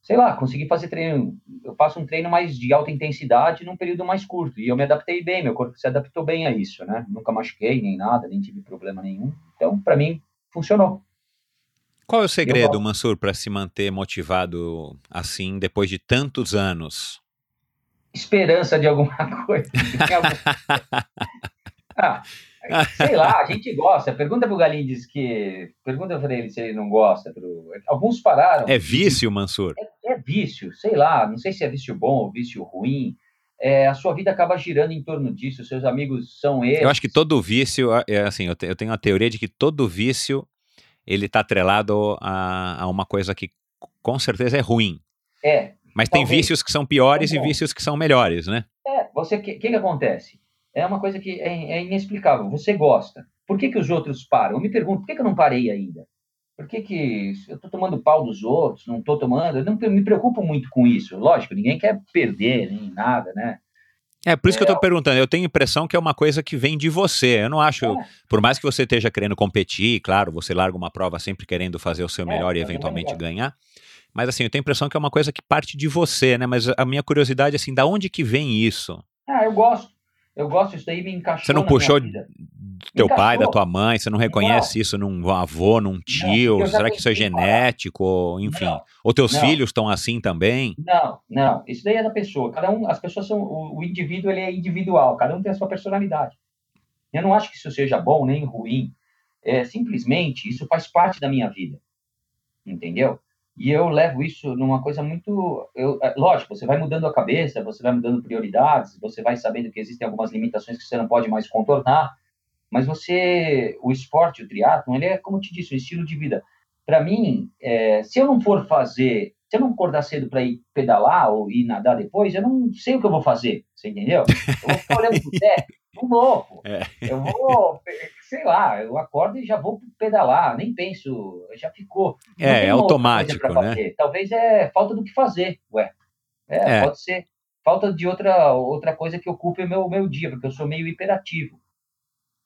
sei lá, consegui fazer treino, eu faço um treino mais de alta intensidade num período mais curto, e eu me adaptei bem, meu corpo se adaptou bem a isso, né? Nunca machuquei nem nada, nem tive problema nenhum. Então, para mim, funcionou. Qual é o segredo, Mansur, para se manter motivado assim depois de tantos anos? Esperança de alguma coisa. ah, sei lá, a gente gosta. Pergunta pro Galindes que. Pergunta para ele se ele não gosta. Pro... Alguns pararam. É vício, Mansur? É, é, vício, sei lá. Não sei se é vício bom ou vício ruim. É, a sua vida acaba girando em torno disso. Seus amigos são eles. Eu acho que todo vício, é assim, eu, tenho a teoria de que todo vício ele está atrelado a, a, uma coisa que com certeza é ruim. É. Mas talvez. tem vícios que são piores e vícios que são melhores, né? É, você, o que, que, que, acontece? É uma coisa que é, é, inexplicável. Você gosta. Por que, que os outros param? Eu me pergunto, por que, que eu não parei ainda? Por que, que eu estou tomando pau dos outros, não estou tomando? Eu não me preocupo muito com isso. Lógico, ninguém quer perder nem nada, né? É, por isso é, que eu estou perguntando. Eu tenho a impressão que é uma coisa que vem de você. Eu não acho, é. por mais que você esteja querendo competir, claro, você larga uma prova sempre querendo fazer o seu é, melhor é, e eventualmente ganhar. Mas assim, eu tenho a impressão que é uma coisa que parte de você, né? Mas a minha curiosidade, assim, da onde que vem isso? Ah, eu gosto. Eu gosto, isso daí me encaixou. Você não puxou do teu pai, da tua mãe, você não reconhece não. isso num avô, num tio? Não, Será que isso é genético? Enfim. Não, Ou teus filhos estão assim também? Não, não. Isso daí é da pessoa. Cada um, as pessoas são. O, o indivíduo ele é individual, cada um tem a sua personalidade. Eu não acho que isso seja bom nem ruim. É, simplesmente isso faz parte da minha vida. Entendeu? E eu levo isso numa coisa muito. Eu, é, lógico, você vai mudando a cabeça, você vai mudando prioridades, você vai sabendo que existem algumas limitações que você não pode mais contornar, mas você. O esporte, o triatlon, ele é, como eu te disse, um estilo de vida. Para mim, é, se eu não for fazer. Se eu não acordar cedo para ir pedalar ou ir nadar depois, eu não sei o que eu vou fazer, você entendeu? Eu vou ficar olhando pro teto, um louco. É. Eu vou sei lá, eu acordo e já vou pedalar, nem penso, já ficou. É, é automático, né? Talvez é falta do que fazer, ué. É, é, pode ser falta de outra outra coisa que ocupe o meu, meu dia, porque eu sou meio hiperativo.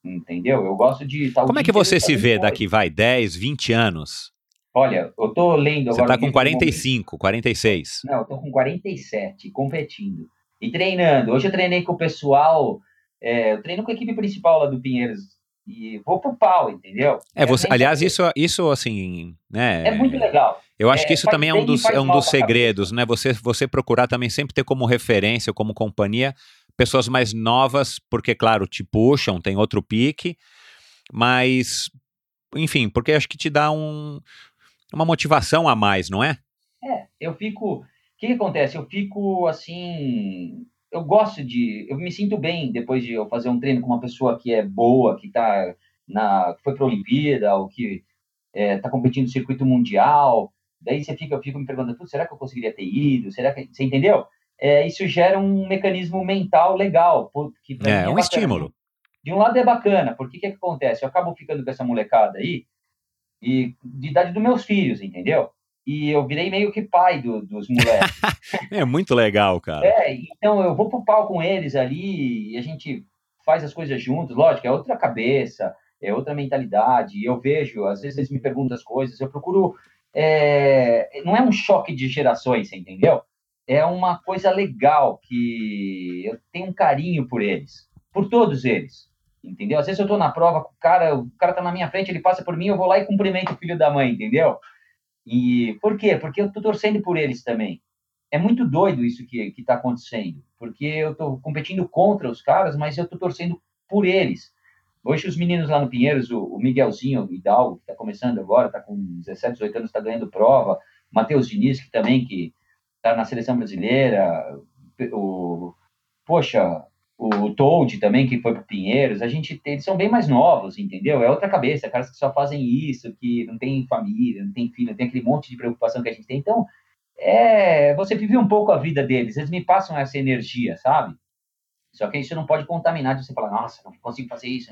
Entendeu? Eu gosto de. Como é que você se vê daqui, vai, 10, 20 anos? Olha, eu tô lendo agora. Você tá com 45, 46. Não, eu tô com 47, competindo. E treinando. Hoje eu treinei com o pessoal. É, eu treino com a equipe principal lá do Pinheiros e vou pro pau, entendeu? É, você, aliás, isso, isso assim, né? É muito legal. Eu acho é, que isso também é um dos, é um dos segredos, né? Você, você procurar também sempre ter como referência, como companhia, pessoas mais novas, porque, claro, te puxam, tem outro pique, mas, enfim, porque acho que te dá um, uma motivação a mais, não é? É, eu fico. O que, que acontece? Eu fico assim eu gosto de, eu me sinto bem depois de eu fazer um treino com uma pessoa que é boa, que tá na, que foi para a Olimpíada, ou que é, tá competindo no circuito mundial. Daí você fica, eu fico me perguntando, será que eu conseguiria ter ido? Será que você entendeu? É, isso gera um mecanismo mental legal, porque é, é um estímulo. De um lado é bacana, porque o que, que acontece? Eu acabo ficando com essa molecada aí e de idade dos meus filhos, entendeu? E eu virei meio que pai do, dos moleques. é muito legal, cara. É, então eu vou pro pau com eles ali e a gente faz as coisas juntos. Lógico, é outra cabeça, é outra mentalidade. Eu vejo, às vezes eles me perguntam as coisas, eu procuro. É, não é um choque de gerações, entendeu? É uma coisa legal que eu tenho um carinho por eles, por todos eles. Entendeu? Às vezes eu tô na prova com o cara, o cara tá na minha frente, ele passa por mim, eu vou lá e cumprimento o filho da mãe, entendeu? E por quê? Porque eu estou torcendo por eles também. É muito doido isso que está acontecendo, porque eu estou competindo contra os caras, mas eu estou torcendo por eles. Hoje os meninos lá no Pinheiros, o, o Miguelzinho o Hidalgo, que está começando agora, está com 17, 18 anos, está ganhando prova, Matheus Diniz, que também que está na seleção brasileira, o, poxa, o Toad também, que foi para Pinheiros, a gente eles são bem mais novos, entendeu? É outra cabeça, caras que só fazem isso, que não tem família, não tem filho, não tem aquele monte de preocupação que a gente tem. Então, é, você vive um pouco a vida deles, eles me passam essa energia, sabe? Só que isso não pode contaminar de você falar, nossa, não consigo fazer isso.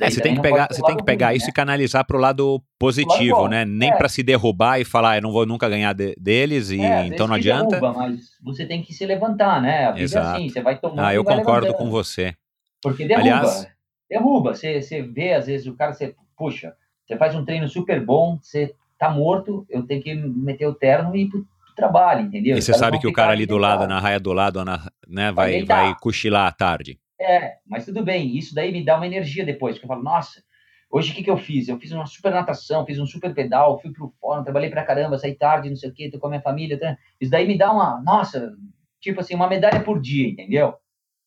É, você tem que pegar, você tem que pegar ruim, isso né? e canalizar para o lado positivo, lado né? Nem é. para se derrubar e falar, eu não vou nunca ganhar de, deles e é, então não adianta. Derruba, mas você tem que se levantar, né? A vida Exato. é assim, você vai tomando. Ah, eu concordo com você. Porque derruba. Aliás, derruba. Você, você vê, às vezes, o cara, você, puxa, você faz um treino super bom, você tá morto, eu tenho que meter o terno e ir pro trabalho, entendeu? E você sabe que o cara ali do lado, na raia do lado, na, né, vai, vai, vai cochilar à tarde. É, mas tudo bem, isso daí me dá uma energia depois, porque eu falo, nossa, hoje o que, que eu fiz? Eu fiz uma super natação, fiz um super pedal, fui pro fórum, trabalhei pra caramba, saí tarde, não sei o quê, tô com a minha família, tá? isso daí me dá uma, nossa, tipo assim, uma medalha por dia, entendeu?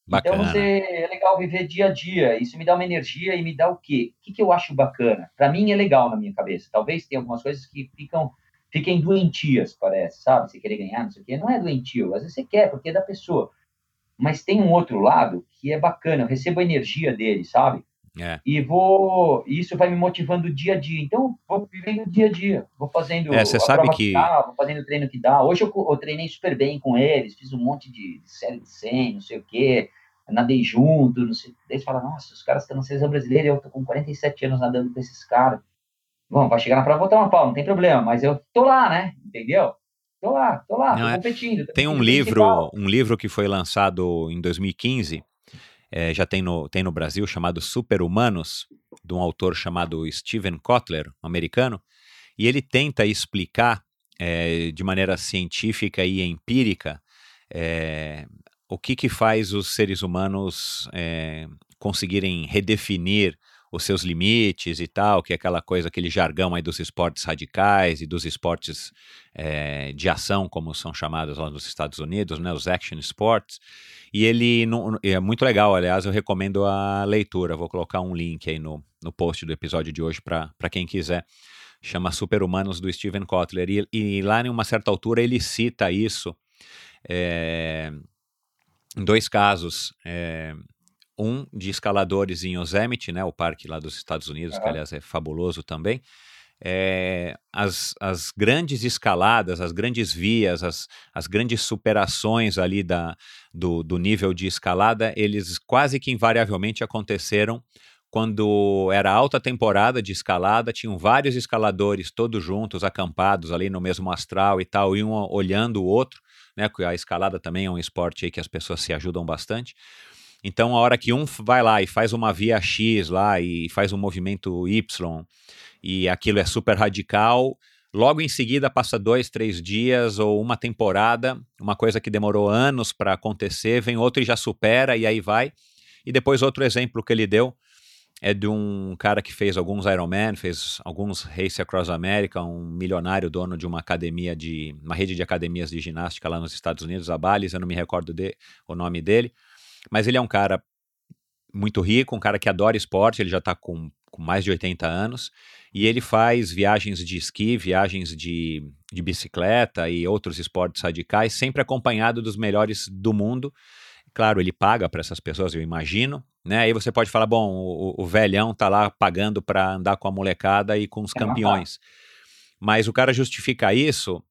Então, bacana. Então você é legal viver dia a dia. Isso me dá uma energia e me dá o quê? O que, que eu acho bacana? Para mim é legal na minha cabeça. Talvez tenha algumas coisas que ficam fiquem doentias, parece, sabe? Você querer ganhar, não sei o quê. Não é doentio, às vezes você quer, porque é da pessoa. Mas tem um outro lado que é bacana, eu recebo a energia dele, sabe? É. E vou. Isso vai me motivando dia a dia. Então, vou vivendo dia a dia. Vou fazendo. É, você sabe que. que dá, vou fazendo o treino que dá. Hoje eu, eu, treinei super bem com eles, fiz um monte de, série de 100, não sei o quê. Nadei junto, não sei. Daí você fala, nossa, os caras estão na seleção brasileira, eu tô com 47 anos nadando com esses caras. Bom, vai chegar na prova, vou botar uma pau, não tem problema, mas eu tô lá, né? Entendeu? Tô lá, tô lá, não, tô é... competindo. Tô tem um livro, um livro que foi lançado em 2015, é, já tem no, tem no Brasil, chamado Super Humanos, de um autor chamado Steven Kotler, um americano, e ele tenta explicar é, de maneira científica e empírica é, o que, que faz os seres humanos conseguirem redefinir os seus limites e tal, que é aquela coisa, aquele jargão aí dos esportes radicais e dos esportes é, de ação, como são chamados lá nos Estados Unidos, né, os action sports. E ele é muito legal, aliás, eu recomendo a leitura. Vou colocar um link aí no, no post do episódio de hoje para quem quiser. Chama Super-Humanos do Steven Kotler. E, e, lá, em uma certa altura, ele cita isso é, em dois casos. É, um de escaladores em Yosemite, né, o parque lá dos Estados Unidos, uhum. que aliás é fabuloso também. É, as, as grandes escaladas, as grandes vias, as, as grandes superações ali da, do, do nível de escalada, eles quase que invariavelmente aconteceram quando era alta temporada de escalada, tinham vários escaladores todos juntos, acampados ali no mesmo astral e tal, e um olhando o outro, né? A escalada também é um esporte que as pessoas se ajudam bastante. Então, a hora que um vai lá e faz uma via X lá e faz um movimento Y e aquilo é super radical, logo em seguida passa dois, três dias ou uma temporada, uma coisa que demorou anos para acontecer, vem outro e já supera e aí vai. E depois outro exemplo que ele deu é de um cara que fez alguns Ironman, fez alguns Race Across America, um milionário dono de uma academia de uma rede de academias de ginástica lá nos Estados Unidos, a Bally's, eu não me recordo de, o nome dele. Mas ele é um cara muito rico, um cara que adora esporte, ele já está com, com mais de 80 anos, e ele faz viagens de esqui, viagens de, de bicicleta e outros esportes radicais, sempre acompanhado dos melhores do mundo. Claro, ele paga para essas pessoas, eu imagino, né? Aí você pode falar, bom, o, o velhão tá lá pagando para andar com a molecada e com os é campeões. Mas o cara justifica isso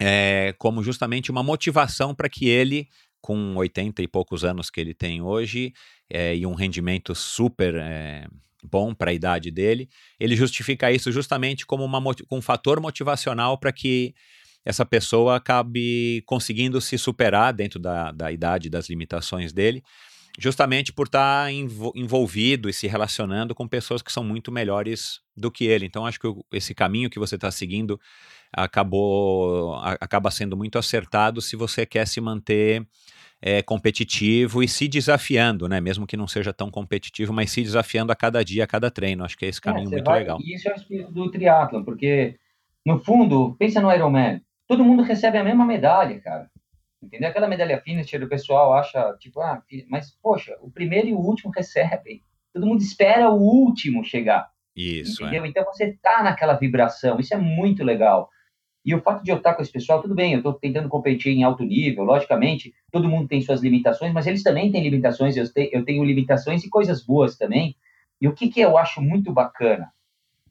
é, como justamente uma motivação para que ele com 80 e poucos anos que ele tem hoje é, e um rendimento super é, bom para a idade dele, ele justifica isso justamente como uma, um fator motivacional para que essa pessoa acabe conseguindo se superar dentro da, da idade, das limitações dele, justamente por estar tá envolvido e se relacionando com pessoas que são muito melhores do que ele. Então, acho que esse caminho que você está seguindo acabou acaba sendo muito acertado se você quer se manter é, competitivo e se desafiando, né? Mesmo que não seja tão competitivo, mas se desafiando a cada dia, a cada treino. Acho que é esse é, caminho é, muito vai, legal. E isso é o espírito do triatlon, porque no fundo, pensa no Ironman, todo mundo recebe a mesma medalha, cara. Entendeu? Aquela medalha finisher, o pessoal acha, tipo, ah, mas, poxa, o primeiro e o último recebem. Todo mundo espera o último chegar. Isso, é. entendeu? É. Então você tá naquela vibração, isso é muito legal. E o fato de eu estar com esse pessoal, tudo bem, eu estou tentando competir em alto nível, logicamente, todo mundo tem suas limitações, mas eles também têm limitações, eu, te, eu tenho limitações e coisas boas também. E o que, que eu acho muito bacana?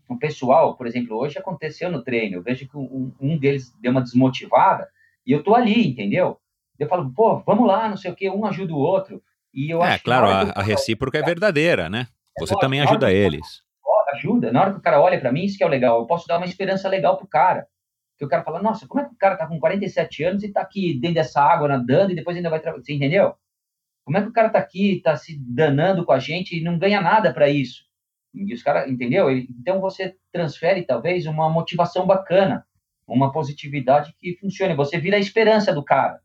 O pessoal, por exemplo, hoje aconteceu no treino, eu vejo que um, um deles deu uma desmotivada e eu estou ali, entendeu? Eu falo, pô, vamos lá, não sei o quê, um ajuda o outro. E eu é, claro, a, a recíproca é verdadeira, né? É Você também ajuda eles. Ajuda. Na hora que o cara olha para mim, isso que é o legal. Eu posso dar uma esperança legal pro cara que o cara fala, nossa, como é que o cara tá com 47 anos e tá aqui dentro dessa água nadando e depois ainda vai trabalhar? Você entendeu? Como é que o cara tá aqui, tá se danando com a gente e não ganha nada para isso? E os caras, entendeu? Então você transfere talvez uma motivação bacana, uma positividade que funcione. Você vira a esperança do cara,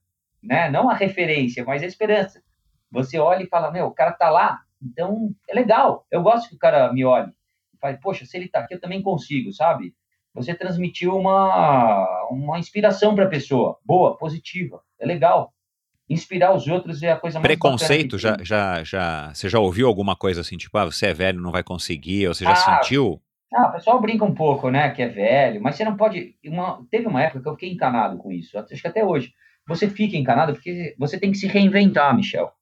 né? Não a referência, mas a esperança. Você olha e fala, meu, o cara tá lá, então é legal. Eu gosto que o cara me olhe. Fale, poxa, se ele tá aqui, eu também consigo, sabe? você transmitiu uma, uma inspiração para a pessoa, boa, positiva, é legal. Inspirar os outros é a coisa mais Preconceito, já, já, já, você já ouviu alguma coisa assim, tipo, ah, você é velho, não vai conseguir, ou você já ah, sentiu? Ah, o pessoal brinca um pouco, né, que é velho, mas você não pode, uma, teve uma época que eu fiquei encanado com isso, acho que até hoje, você fica encanado porque você tem que se reinventar, Michel.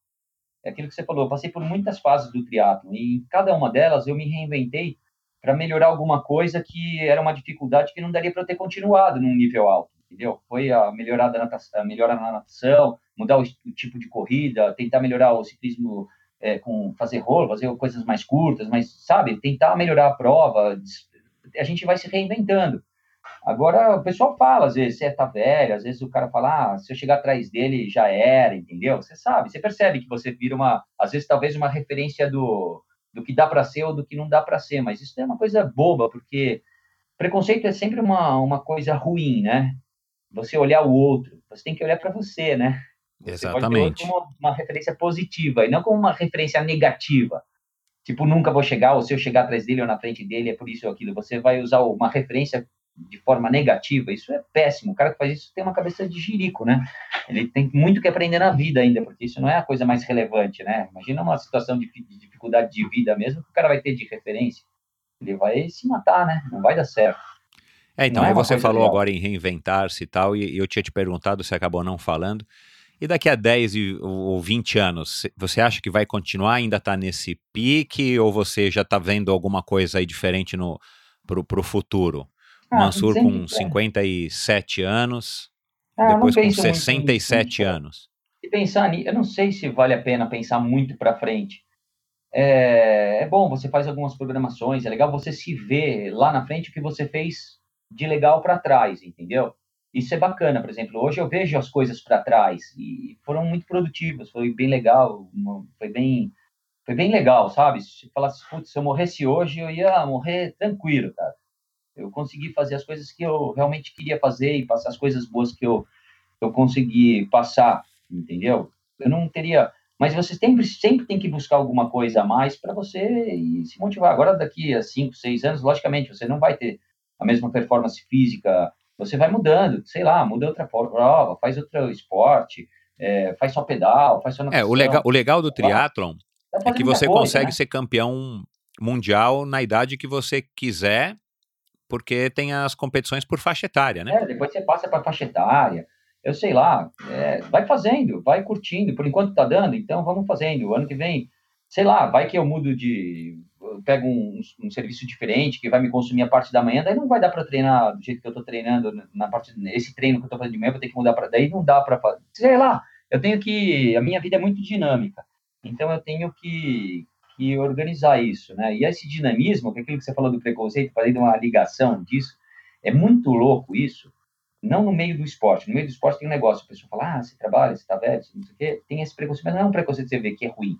É aquilo que você falou, eu passei por muitas fases do triatlo e em cada uma delas eu me reinventei para melhorar alguma coisa que era uma dificuldade que não daria para eu ter continuado num nível alto, entendeu? Foi a melhorar da natação, a melhora na natação, mudar o, o, tipo de corrida, tentar melhorar o ciclismo é, com fazer rolo, fazer coisas mais curtas, mas sabe, tentar melhorar a prova, a gente vai se reinventando. Agora, o pessoal fala, às vezes, você tá velho, às vezes o cara fala, ah, se eu chegar atrás dele, já era, entendeu? Você sabe, você percebe que você vira uma, às vezes, talvez uma referência do, do que dá para ser ou do que não dá para ser, mas isso é uma coisa boba, porque preconceito é sempre uma, uma coisa ruim, né? Você olhar o outro, você tem que olhar para você, né? Você Exatamente. Pode como uma referência positiva e não como uma referência negativa. Tipo, nunca vou chegar, ou se eu chegar atrás dele ou na frente dele, é por isso ou aquilo. Você vai usar uma referência de forma negativa, isso é péssimo. O cara que faz isso tem uma cabeça de jirico, né? Ele tem muito que aprender na vida ainda, porque isso não é a coisa mais relevante, né? Imagina uma situação de, de dificuldade de vida mesmo que o cara vai ter de referência. Ele vai se matar, né? Não vai dar certo. É, então, é você falou legal. agora em reinventar-se e tal, e eu tinha te perguntado, você acabou não falando. E daqui a 10 ou 20 anos, você acha que vai continuar, ainda está nesse pique, ou você já está vendo alguma coisa aí diferente no, pro, futuro? Ah, Mansur com 57 anos, ah, depois com 67 anos. Se pensar nisso, eu não sei se vale a pena pensar muito para frente. É, é, bom, você faz algumas programações, é legal você se ver lá na frente o que você fez de legal para trás, entendeu? Isso é bacana, por exemplo, hoje eu vejo as coisas para trás e foram muito produtivas, foi bem legal, foi bem, foi bem legal, sabe? Se falasse, putz, se eu morresse hoje, eu ia morrer tranquilo, cara. Eu consegui fazer as coisas que eu realmente queria fazer e passar as coisas boas que eu, eu consegui passar, entendeu? Eu não teria. Mas você sempre, sempre tem que buscar alguma coisa a mais para você e se motivar. Agora, daqui a 5, 6 anos, logicamente, você não vai ter a mesma performance física, você vai mudando, sei lá, muda outra prova, faz outro esporte, é, faz só pedal, faz só natação. É, o legal, o legal do triatlon é que você coisa, consegue né? ser campeão mundial na idade que você quiser porque tem as competições por faixa etária, né? É, depois você passa para faixa etária. Eu sei lá, é, vai fazendo, vai curtindo. Por enquanto tá dando, então vamos fazendo. Ano que vem, sei lá, vai que eu mudo de. Eu pego um, um, serviço diferente que vai me consumir a parte da manhã, daí não vai dar para treinar do jeito que eu tô treinando na parte. Esse treino que eu tô fazendo de manhã, vou ter que mudar para. Daí não dá para fazer. Sei lá, eu tenho que. A minha vida é muito dinâmica. Então eu tenho que, e organizar isso, né? E esse dinamismo, que é aquilo que você falou do preconceito, fazendo uma ligação disso, é muito louco isso, não no meio do esporte. No meio do esporte tem um negócio, a pessoa fala, ah, você trabalha, você tá velho, não sei o quê, tem esse preconceito, mas não é um preconceito que você vê que é ruim.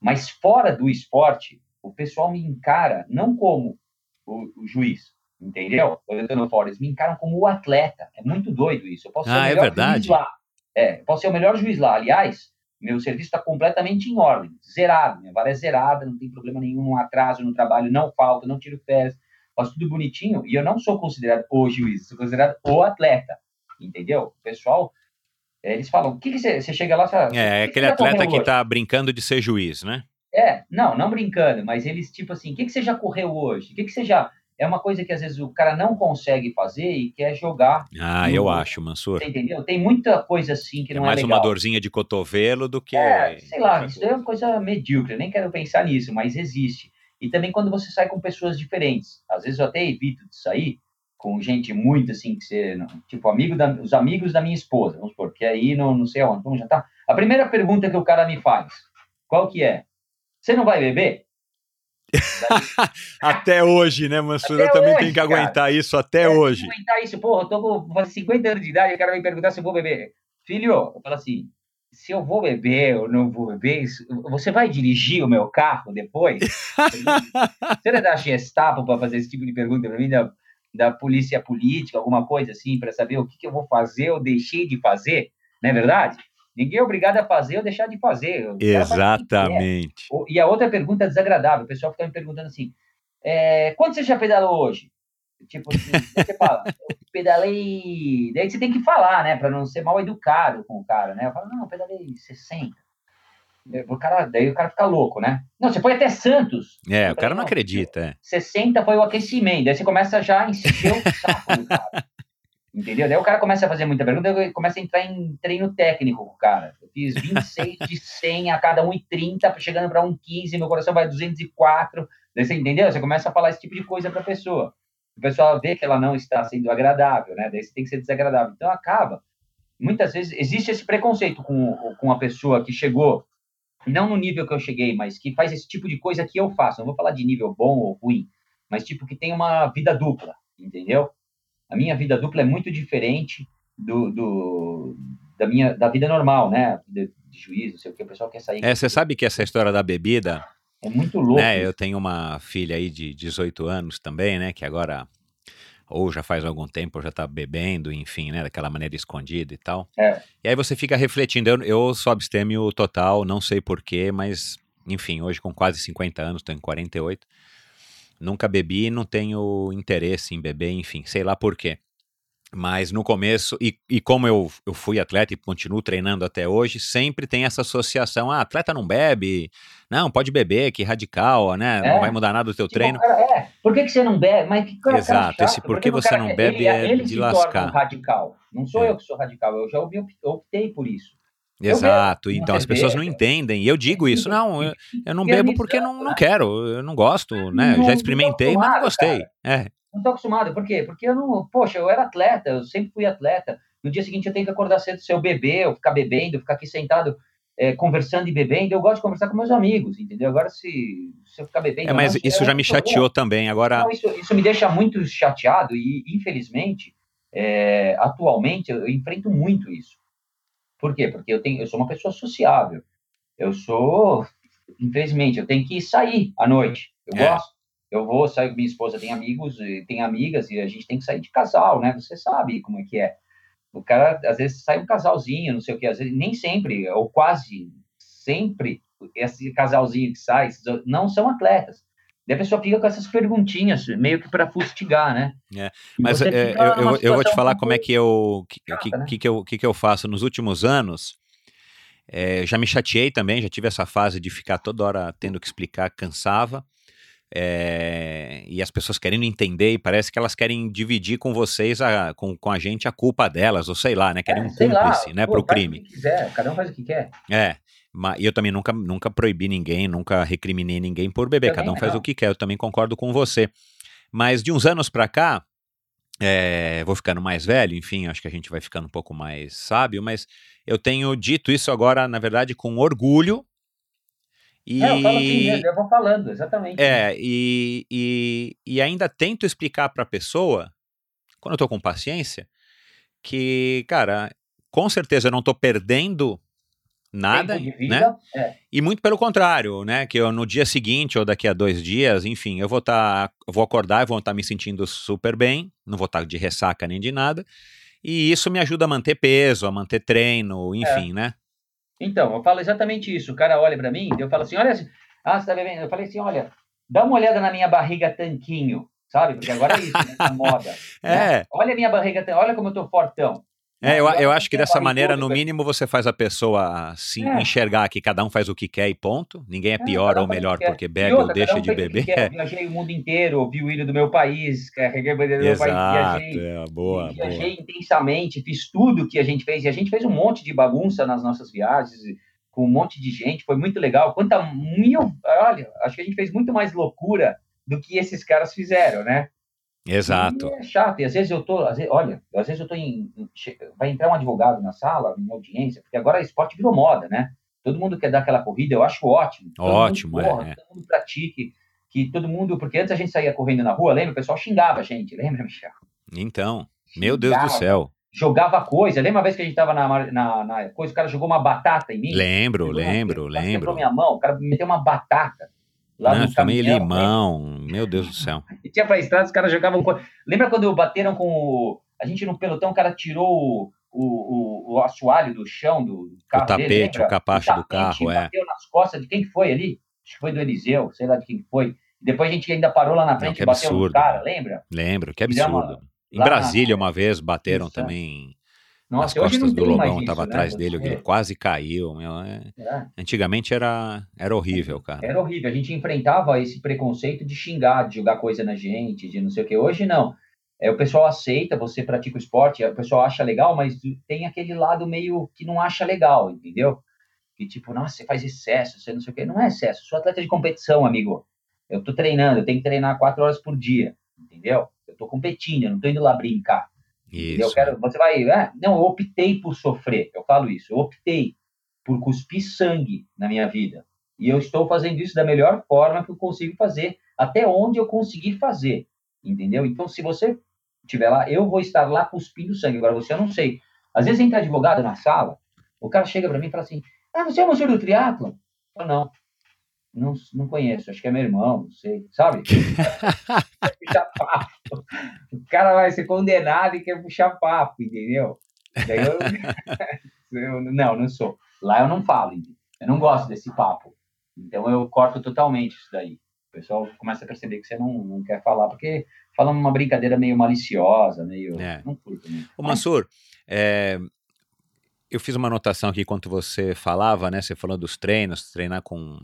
Mas fora do esporte, o pessoal me encara não como o, o juiz, entendeu? Fora, eles me encaram como o atleta. É muito doido isso. Eu posso ser ah, o é melhor é verdade. juiz lá. É, posso ser o melhor juiz lá. Aliás, meu serviço está completamente em ordem, zerado. Minha vara é zerada, não tem problema nenhum, não atraso no trabalho, não falta, não tiro férias, faço tudo bonitinho. E eu não sou considerado o juiz, sou considerado o atleta. Entendeu? O pessoal, eh, eles falam: o que, que você, você chega lá. Você, é, é aquele atleta que está brincando de ser juiz, né? É, não, não brincando, mas eles, tipo assim: o que, que você já correu hoje? O que, que você já é uma coisa que às vezes o cara não consegue fazer e quer jogar. Ah, no... eu acho, Mansur. Você entendeu? Tem muita coisa assim que é não é, mais legal. uma dorzinha de cotovelo do que. É, sei lá, isso é uma coisa medíocre, eu nem quero pensar nisso, mas existe. E também quando você sai com pessoas diferentes. Às vezes eu até evito de sair com gente muito assim, que você, tipo, amigo da, os amigos da minha esposa, vamos supor, que aí não, não sei aonde, então já tá. A primeira pergunta que o cara me faz, qual que é? Você não vai beber? até hoje, né, Mansur? Eu também tenho que aguentar cara. isso até é, hoje. aguentar isso, porra, eu tô com 50 anos de idade, o cara vai me perguntar se eu vou beber. Filho, eu falo assim, se eu vou beber ou não vou beber, você vai dirigir o meu carro depois? você não é da Gestapo para fazer esse tipo de pergunta para mim, da, da polícia política, alguma coisa assim, para saber o que, que eu vou fazer ou deixei de fazer, não é verdade? Ninguém é obrigado a fazer ou deixar de fazer. Exatamente. E a outra pergunta desagradável, o pessoal fica me perguntando assim, é, quanto você já pedalou hoje? Tipo, assim, você fala, eu pedalei... Daí você tem que falar, né, para não ser mal educado com o cara, né? Eu falo, não, eu pedalei 60. O cara, daí o cara fica louco, né? Não, você foi até Santos. É, o cara não acredita. É. 60 foi o aquecimento. Daí você começa já a encher o saco do cara. Entendeu? Daí o cara começa a fazer muita pergunta, começa a entrar em treino técnico com o cara. Eu fiz 26 de 100 a cada 1,30, chegando para 1,15, meu coração vai 204. Daí você entendeu? Você começa a falar esse tipo de coisa para a pessoa. O pessoal vê que ela não está sendo agradável, né? Daí você tem que ser desagradável. Então acaba. Muitas vezes existe esse preconceito com, com a pessoa que chegou, não no nível que eu cheguei, mas que faz esse tipo de coisa que eu faço. Não vou falar de nível bom ou ruim, mas tipo que tem uma vida dupla, entendeu? A minha vida dupla é muito diferente do, do da minha da vida normal, né? De, de juízo, sei o que o pessoal quer sair. É, você sabe que essa história da bebida é muito louco. Né? Eu tenho uma filha aí de 18 anos também, né? Que agora ou já faz algum tempo já está bebendo, enfim, né, daquela maneira escondida e tal. É. E aí você fica refletindo, eu, eu sou abstêmio total, não sei porquê, mas, enfim, hoje com quase 50 anos, estou em 48, nunca bebi, não tenho interesse em beber, enfim, sei lá porquê. Mas no começo, e, e como eu, eu fui atleta e continuo treinando até hoje, sempre tem essa associação: ah, atleta não bebe, não, pode beber, que radical, né? É. Não vai mudar nada do teu tipo, treino. Cara, é, por que, que você não bebe? Mas que cara, Exato, esse por que você não bebe ele, é ele de lascar. Um radical. Não sou é. eu que sou radical, eu já optei por isso. Exato, então as pessoas não entendem. E eu digo isso, não, eu, eu não bebo porque não, não quero, eu não gosto, né? Já experimentei, mas não gostei. É. Não tô acostumado. Por quê? Porque eu não. Poxa, eu era atleta, eu sempre fui atleta. No dia seguinte eu tenho que acordar cedo se eu beber, eu ficar bebendo, ficar aqui sentado é, conversando e bebendo. Eu gosto de conversar com meus amigos, entendeu? Agora, se, se eu ficar bebendo. É, mas não, isso já me chateou também. Agora. Não, isso, isso me deixa muito chateado e, infelizmente, é, atualmente eu, eu enfrento muito isso. Por quê? Porque eu, tenho, eu sou uma pessoa sociável. Eu sou, infelizmente, eu tenho que sair à noite. Eu é. gosto eu vou sair com minha esposa, tem amigos, tem amigas, e a gente tem que sair de casal, né? Você sabe como é que é. O cara, às vezes, sai um casalzinho, não sei o que, às vezes, nem sempre, ou quase sempre, esse casalzinho que sai, não são atletas. E a pessoa fica com essas perguntinhas, meio que para fustigar, né? É, mas é, eu, eu, eu, vou te falar como é que eu, que, que, né? que, que, eu, que, que eu faço nos últimos anos. É, já me chateei também, já tive essa fase de ficar toda hora tendo que explicar, cansava. É, e as pessoas querendo entender e parece que elas querem dividir com vocês, a, com, com a gente, a culpa delas, ou sei lá, né? Querem é, um cúmplice, lá, né, para o crime. quiser, cada um faz o que quer. É, mas eu também nunca, nunca proibi ninguém, nunca recriminei ninguém por beber, cada um faz não. o que quer, eu também concordo com você. Mas de uns anos para cá, é, vou ficando mais velho, enfim, acho que a gente vai ficando um pouco mais sábio, mas eu tenho dito isso agora, na verdade, com orgulho, e... É, eu falo assim eu vou falando, exatamente. É, e, e, e ainda tento explicar para a pessoa, quando eu tô com paciência, que, cara, com certeza eu não tô perdendo nada, né? É. E muito pelo contrário, né? Que eu no dia seguinte ou daqui a dois dias, enfim, eu vou estar, tá, vou acordar e vou estar tá me sentindo super bem, não vou estar tá de ressaca nem de nada. E isso me ajuda a manter peso, a manter treino, enfim, é. né? Então, eu falo exatamente isso. O cara olha para mim, eu falo assim, olha, ah, você tá bebendo? Eu falei assim, olha, dá uma olhada na minha barriga tanquinho, sabe? Porque agora é isso, né? moda. é. Né? Olha a minha barriga, olha como eu tô fortão. É, eu, eu acho que dessa maneira, no mínimo, você faz a pessoa se é. enxergar que cada um faz o que quer e ponto. Ninguém é, é pior ou melhor porque bebe outra, ou deixa um de beber. Eu viajei o mundo inteiro, vi o hino do meu país, carreguei o bandeira do meu país, viajei, é, boa, viajei boa. intensamente, fiz tudo que a gente fez. E a gente fez um monte de bagunça nas nossas viagens, com um monte de gente, foi muito legal. Quanta mil. Olha, acho que a gente fez muito mais loucura do que esses caras fizeram, né? Exato. E é chato, e às vezes eu tô, às vezes, olha, às vezes eu tô em, vai entrar um advogado na sala, em audiência, porque agora esporte virou moda, né? Todo mundo quer dar aquela corrida, eu acho ótimo. Todo ótimo, mundo, porra, é. Todo mundo pratique, que todo mundo, porque antes a gente saía correndo na rua, lembra? O pessoal xingava a gente, lembra, Michel? Então, meu Deus do céu. Jogava coisa, lembra uma vez que a gente tava na, na, na coisa, o cara jogou uma batata em mim? Lembro, lembro, uma, lembro. Quebrou minha mão, o cara meteu uma batata. Lá Não, no também limão, né? meu Deus do céu. E tinha pra estrada, os caras jogavam. Lembra quando bateram com o. A gente no pelotão, o cara tirou o, o, o assoalho do chão do carro. O tapete, dele, o capacho o do carro, é. Bateu nas costas de quem foi ali? Acho que foi do Eliseu, sei lá de quem foi. Depois a gente ainda parou lá na frente Não, e bateu absurdo, no cara, lembra? Lembro, que absurdo. Em Brasília, na... uma vez, bateram Isso. também nossa, as costas do Lobão estava né? atrás dele, ele quase caiu. Meu, é... É. Antigamente era, era horrível, cara. Era horrível. A gente enfrentava esse preconceito de xingar, de jogar coisa na gente, de não sei o que. Hoje não. É, o pessoal aceita, você pratica o esporte, o pessoal acha legal, mas tem aquele lado meio que não acha legal, entendeu? Que tipo, nossa, você faz excesso, você não sei o que. Não é excesso, sou atleta de competição, amigo. Eu tô treinando, eu tenho que treinar quatro horas por dia, entendeu? Eu tô competindo, eu não tô indo lá brincar. Isso. Eu quero, você vai, ah, não, eu optei por sofrer, eu falo isso, eu optei por cuspir sangue na minha vida. E eu estou fazendo isso da melhor forma que eu consigo fazer, até onde eu conseguir fazer, entendeu? Então, se você estiver lá, eu vou estar lá cuspindo sangue. Agora, você eu não sei. Às vezes entra advogado na sala, o cara chega para mim e fala assim: Ah, você é o senhor do triatlon? Eu não. Não, não conheço, acho que é meu irmão, não sei, sabe? puxar papo. O cara vai ser condenado e quer puxar papo, entendeu? Daí eu, eu, não, não sou. Lá eu não falo, eu não gosto desse papo. Então eu corto totalmente isso daí. O pessoal começa a perceber que você não, não quer falar, porque fala uma brincadeira meio maliciosa, meio. É. Não curto. Né? Ô, Mansur, é, eu fiz uma anotação aqui enquanto você falava, né? Você falou dos treinos, treinar com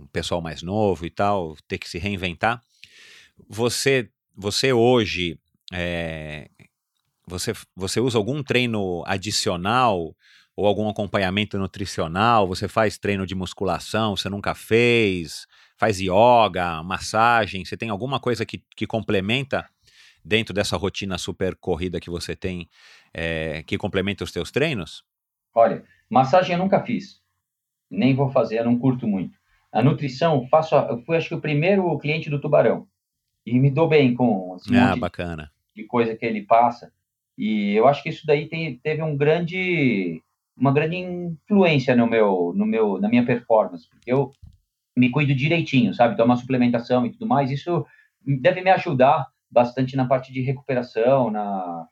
um pessoal mais novo e tal, ter que se reinventar. Você, você hoje, é, você, você usa algum treino adicional ou algum acompanhamento nutricional? Você faz treino de musculação? Você nunca fez? Faz yoga, massagem? Você tem alguma coisa que, que complementa dentro dessa rotina super corrida que você tem, é, que complementa os teus treinos? Olha, massagem eu nunca fiz, nem vou fazer, eu não curto muito. A nutrição, faço, eu fui acho que o primeiro cliente do Tubarão e me dou bem com esse ah, bacana. de coisa que ele passa. E eu acho que isso daí tem, teve um grande, uma grande influência no meu, no meu, na minha performance, porque eu me cuido direitinho, sabe? Tomo uma suplementação e tudo mais. Isso deve me ajudar bastante na parte de recuperação, na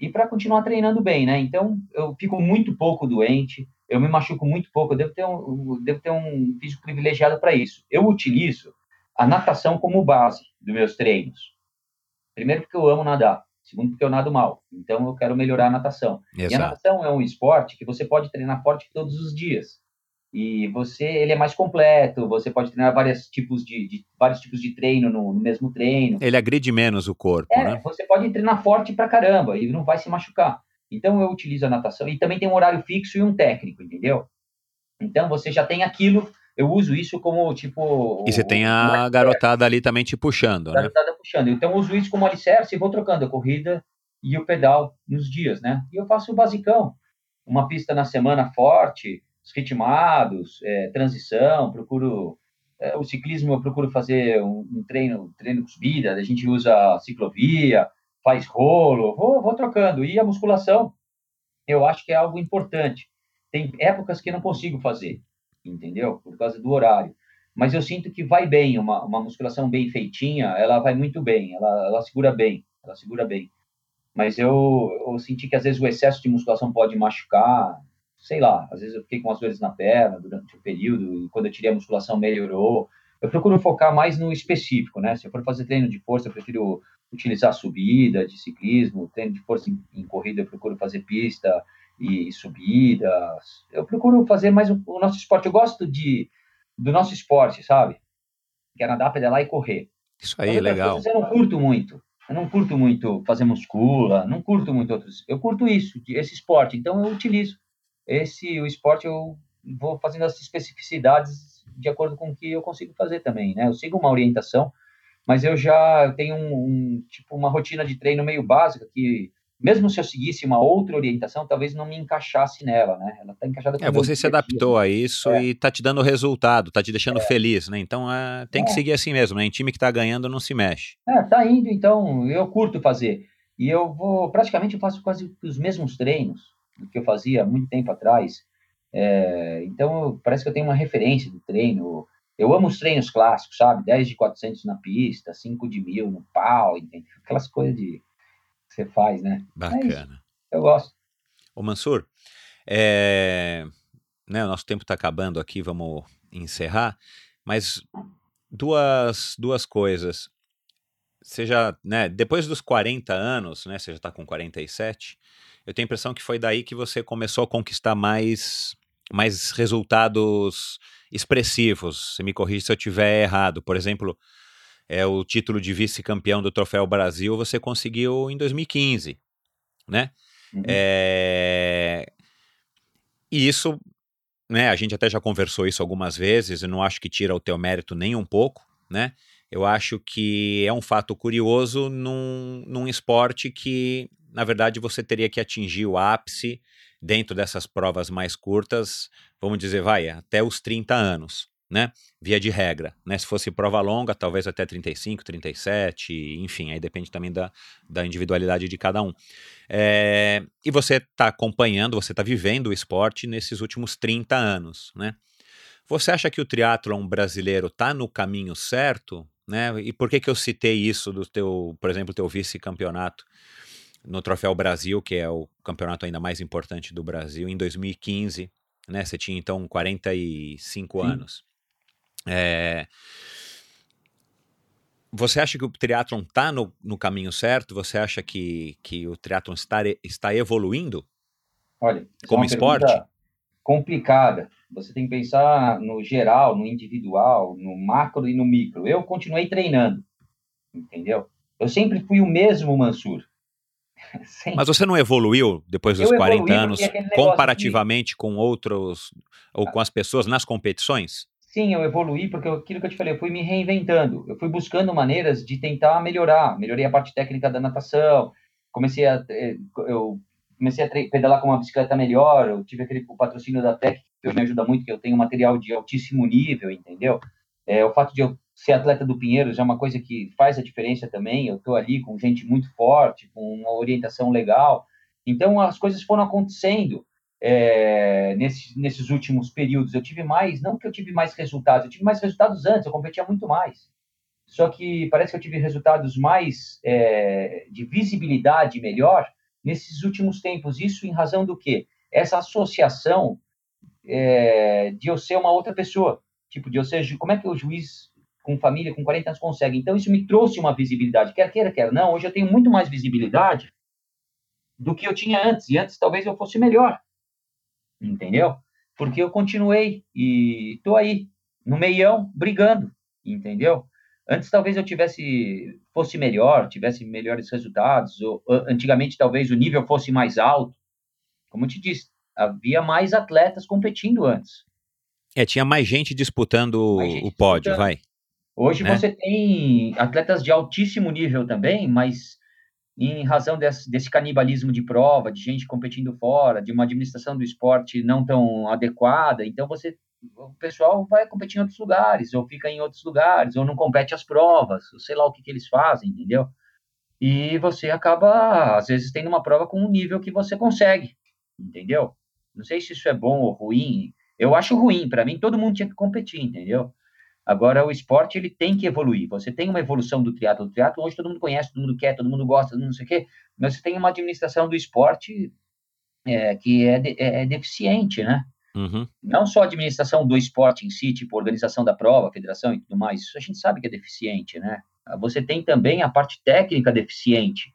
e para continuar treinando bem, né? Então eu fico muito pouco doente, eu me machuco muito pouco, eu devo ter um, devo ter um físico privilegiado para isso. Eu utilizo a natação como base dos meus treinos. Primeiro porque eu amo nadar, segundo porque eu nado mal, então eu quero melhorar a natação. Exato. E a natação é um esporte que você pode treinar forte todos os dias e você ele é mais completo, você pode treinar vários tipos de, de vários tipos de treino no, no, mesmo treino. Ele agride menos o corpo, é, né? Você pode treinar forte pra caramba e não vai se machucar. Então eu utilizo a natação e também tem um horário fixo e um técnico, entendeu? Então você já tem aquilo, eu uso isso como tipo. E você tem a garotada ali também te puxando, né? Garotada puxando. Então eu uso isso como alicerce e vou trocando a corrida e o pedal nos dias, né? E eu faço o basicão. Uma pista na semana forte, ritmados, é, transição, procuro é, o ciclismo eu procuro fazer um, um, treino, treino de subida, a gente usa ciclovia, faz rolo, vou, vou trocando. E a musculação, eu acho que é algo importante. Tem épocas que eu não consigo fazer, entendeu? Por causa do horário. Mas eu sinto que vai bem, uma, uma musculação bem feitinha, ela vai muito bem, ela, ela segura bem, ela segura bem. Mas eu, eu senti que às vezes o excesso de musculação pode machucar, sei lá, às vezes eu fiquei com as dores na perna durante o período e quando eu tirei a musculação melhorou. Eu procuro focar mais no específico, né? Se eu for fazer treino de força, eu prefiro utilizar subida de ciclismo, treino de força em, em corrida, eu procuro fazer pista e, e subidas. Eu procuro fazer mais o, o, nosso esporte. Eu gosto de do nosso esporte, sabe? Que é nadar, pedalar e correr. Isso aí, legal. eu não curto muito. Eu não curto muito fazer muscula, não curto muito outros. Eu curto isso, esse esporte, então eu utilizo esse o esporte eu vou fazendo as especificidades de acordo com o que eu consigo fazer também, né? Eu sigo uma orientação, mas eu já tenho um, um tipo uma rotina de treino meio básica que mesmo se eu seguisse uma outra orientação, talvez não me encaixasse nela, né? Ela está encaixada com É, você se adaptou a isso é. e está te dando resultado, está te deixando é. feliz, né? Então é, tem que é. seguir assim mesmo, né? Em time que está ganhando não se mexe. É, tá indo, então eu curto fazer. E eu vou, praticamente eu faço quase os mesmos treinos que eu fazia há muito tempo atrás. É, então, parece que eu tenho uma referência do treino. Eu amo os treinos clássicos, sabe? 10 de 400 na pista, 5 de mil no pau, entende? aquelas coisas de, que você faz, né? Bacana. É eu gosto. Ô Mansur, é... né, o nosso tempo está acabando aqui, vamos encerrar, mas duas, duas coisas. Você já, né, depois dos 40 anos, né, você já está com 47, eu tenho a impressão que foi daí que você começou a conquistar mais, mais resultados expressivos. Você me corrige se eu estiver errado. Por exemplo, é o título de vice-campeão do Troféu Brasil você conseguiu em 2015, né? Uhum. É... E isso, né? A gente até já conversou isso algumas vezes. Eu não acho que tira o teu mérito nem um pouco, né? Eu acho que é um fato curioso num, num esporte que na verdade, você teria que atingir o ápice dentro dessas provas mais curtas, vamos dizer, vai, até os 30 anos, né? Via de regra, né? Se fosse prova longa, talvez até 35, 37, enfim, aí depende também da, da individualidade de cada um. É, e você está acompanhando, você está vivendo o esporte nesses últimos 30 anos, né? Você acha que o triatlon brasileiro está no caminho certo? Né? E por que, que eu citei isso do teu, por exemplo, teu vice-campeonato no Troféu Brasil, que é o campeonato ainda mais importante do Brasil, em 2015, né? Você tinha então 45 Sim. anos. É... Você acha que o triatlon está no, no, caminho certo? Você acha que, que o triatlon está, está evoluindo? Olha, é como esporte? Complicada. Você tem que pensar no geral, no individual, no macro e no micro. Eu continuei treinando, entendeu? Eu sempre fui o mesmo Mansur. Mas você não evoluiu depois dos eu 40 anos comparativamente de... com outros ou com as pessoas nas competições? Sim, eu evoluí porque aquilo que eu te falei, eu fui me reinventando. Eu fui buscando maneiras de tentar melhorar. Melhorei a parte técnica da natação. Comecei a eh, eu comecei a pedalar com uma bicicleta melhor. Eu tive aquele patrocínio da Tec que me ajuda muito, que eu tenho material de altíssimo nível, entendeu? É, o fato de eu ser atleta do Pinheiros é uma coisa que faz a diferença também. Eu estou ali com gente muito forte, com uma orientação legal. Então as coisas foram acontecendo é, nesses, nesses últimos períodos. Eu tive mais, não que eu tive mais resultados, eu tive mais resultados antes, eu competia muito mais. Só que parece que eu tive resultados mais é, de visibilidade melhor nesses últimos tempos. Isso em razão do quê? Essa associação é, de eu ser uma outra pessoa. Tipo, de eu ser. Como é que o juiz com família, com 40 anos, consegue? Então, isso me trouxe uma visibilidade. Quer queira, quer não. Hoje eu tenho muito mais visibilidade do que eu tinha antes. E antes talvez eu fosse melhor entendeu? Porque eu continuei e tô aí, no meião, brigando, entendeu? Antes talvez eu tivesse, fosse melhor, tivesse melhores resultados, ou antigamente talvez o nível fosse mais alto. Como eu te disse, havia mais atletas competindo antes. É, tinha mais gente disputando mais gente o pódio, disputando. vai. Hoje né? você tem atletas de altíssimo nível também, mas em razão desse, desse, canibalismo de prova, de gente competindo fora, de uma administração do esporte não tão adequada, então você o pessoal vai competir em outros lugares, ou fica em outros lugares, ou não compete as provas, ou sei lá o que, que eles fazem, entendeu? E você acaba, às vezes, tendo uma prova com um nível que você consegue, entendeu? Não sei se isso é bom ou ruim. Eu acho ruim, para mim todo mundo tinha que competir, entendeu? Agora, o esporte ele tem que evoluir. Você tem uma evolução do triatlo. O triatlo hoje todo mundo conhece, todo mundo quer, todo mundo gosta, todo mundo não sei o quê. Mas você tem uma administração do esporte é, que é, de, é, é, deficiente, né? Uhum. Não só a administração do esporte em si, tipo organização da prova, federação e tudo mais. Isso a gente sabe que é deficiente, né? Você tem também a parte técnica deficiente.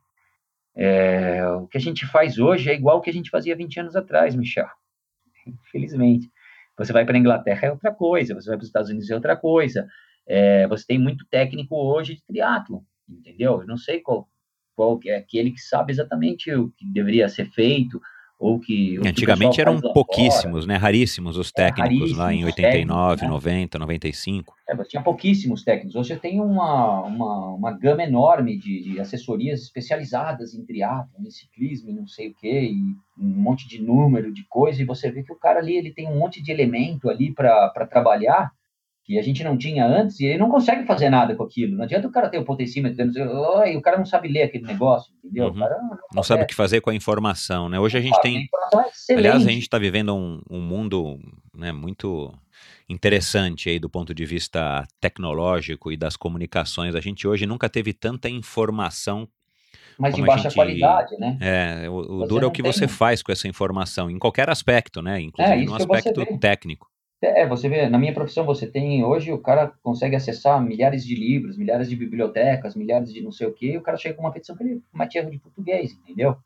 É, o que a gente faz hoje é igual o que a gente fazia 20 anos atrás, Michel. Infelizmente. Você vai para a Inglaterra é outra coisa, você vai para os Estados Unidos é outra coisa. É, você tem muito técnico hoje de triatlo, entendeu? Eu não sei qual, qual é aquele que sabe exatamente o que deveria ser feito, ou que. Antigamente que eram pouquíssimos, né? Raríssimos os é, técnicos é, lá em 89, técnicos, 90, né? 95. É, você tinha pouquíssimos técnicos. Hoje você tem uma, uma, uma gama enorme de, de assessorias especializadas em triatlo, em ciclismo, não sei o quê, e um monte de número de coisa, e você vê que o cara ali ele tem um monte de elemento ali para trabalhar que a gente não tinha antes, e ele não consegue fazer nada com aquilo. Não adianta o cara ter o potencímetro, e o cara não sabe ler aquele negócio, entendeu? Uhum. Não, não, sabe o que fazer com a informação, né? Hoje a gente tem... A é aliás, a gente está vivendo um, um mundo né, muito interessante aí do ponto de vista tecnológico e das comunicações. A gente hoje nunca teve tanta informação mas de baixa gente, qualidade, né? É, o, o duro é o que tem... você faz com essa informação, em qualquer aspecto, né? Inclusive é, no aspecto técnico. É, você vê, na minha profissão você tem, hoje o cara consegue acessar milhares de livros, milhares de bibliotecas, milhares de não sei o quê, e o cara chega com uma petição que ele comete erro de português, entendeu?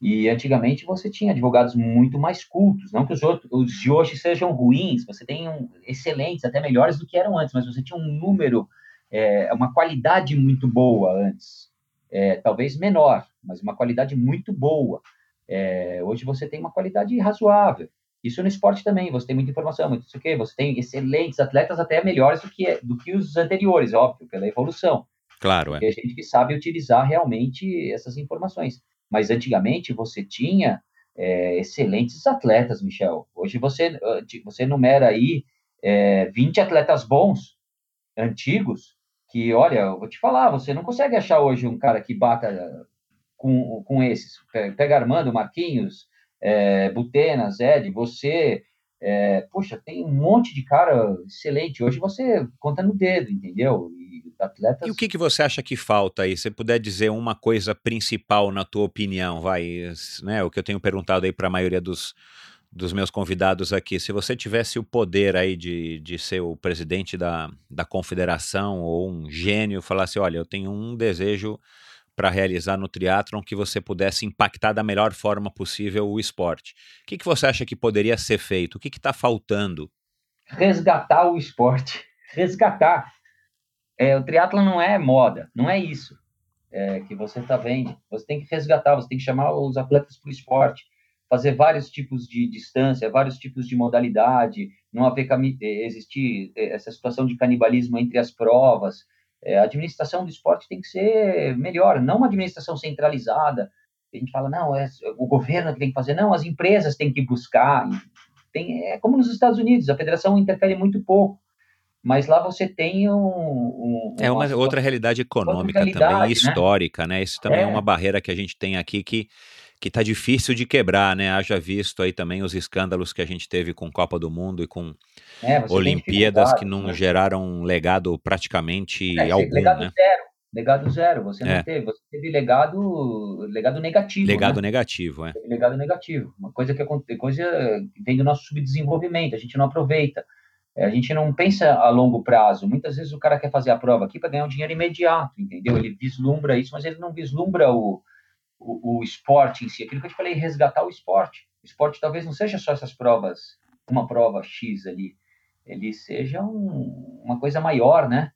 E antigamente você tinha advogados muito mais cultos, não que os, outros, os de hoje sejam ruins, você tem um, excelentes, até melhores do que eram antes, mas você tinha um número, é, uma qualidade muito boa antes, é, talvez menor, mas uma qualidade muito boa. É, hoje você tem uma qualidade razoável. Isso no esporte também, você tem muita informação, muito isso que você tem excelentes atletas até melhores do que do que os anteriores, óbvio, pela evolução. Claro, é. Gente que sabe utilizar realmente essas informações. Mas antigamente você tinha é, excelentes atletas, Michel. Hoje você você numera aí é, 20 atletas bons, antigos, que, olha, eu vou te falar, você não consegue achar hoje um cara que bata com, com esses. Pega Armando, Marquinhos, é, Butena, Zed, você. É, puxa, tem um monte de cara excelente. Hoje você conta no dedo, entendeu? E, atletas... e o que, que você acha que falta aí? Se puder dizer uma coisa principal na tua opinião, vai, né? O que eu tenho perguntado aí para a maioria dos, dos meus convidados aqui. Se você tivesse o poder aí de, de ser o presidente da, da confederação ou um gênio, falasse, olha, eu tenho um desejo para realizar no triatlon que você pudesse impactar da melhor forma possível o esporte. O que, que você acha que poderia ser feito? O que está faltando? Resgatar o esporte. Resgatar. É, o triatlon não é moda, não é isso é, que você está vendo. Você tem que resgatar, você tem que chamar os atletas para o esporte, fazer vários tipos de distância, vários tipos de modalidade, não haver existir é, essa situação de canibalismo entre as provas, é, a administração do esporte tem que ser melhor, não uma administração centralizada. A gente fala, não, é o governo que tem que fazer, não, as empresas têm que buscar. Tem, é como nos Estados Unidos, a federação interfere muito pouco, mas lá você tem um. um é uma, outra realidade econômica outra realidade, também, né? histórica, né? Isso também é. é uma barreira que a gente tem aqui que que tá difícil de quebrar, né? Haja visto aí também os escândalos que a gente teve com Copa do Mundo e com é, Olimpíadas que não né? geraram um legado praticamente é, algum, legado né? Zero, legado zero, você não é. teve, você teve legado, legado negativo. Legado né? negativo, é. Legado negativo, uma coisa que coisa que vem do nosso subdesenvolvimento, a gente não aproveita. É, a gente não pensa a longo prazo. Muitas vezes o cara quer fazer a prova aqui para ganhar um dinheiro imediato, entendeu? Ele vislumbra isso, mas ele não vislumbra o, o, o, esporte em si, aquilo que eu te falei, resgatar o esporte. O esporte talvez não seja só essas provas, uma prova X ali, ele seja um, uma coisa maior, né?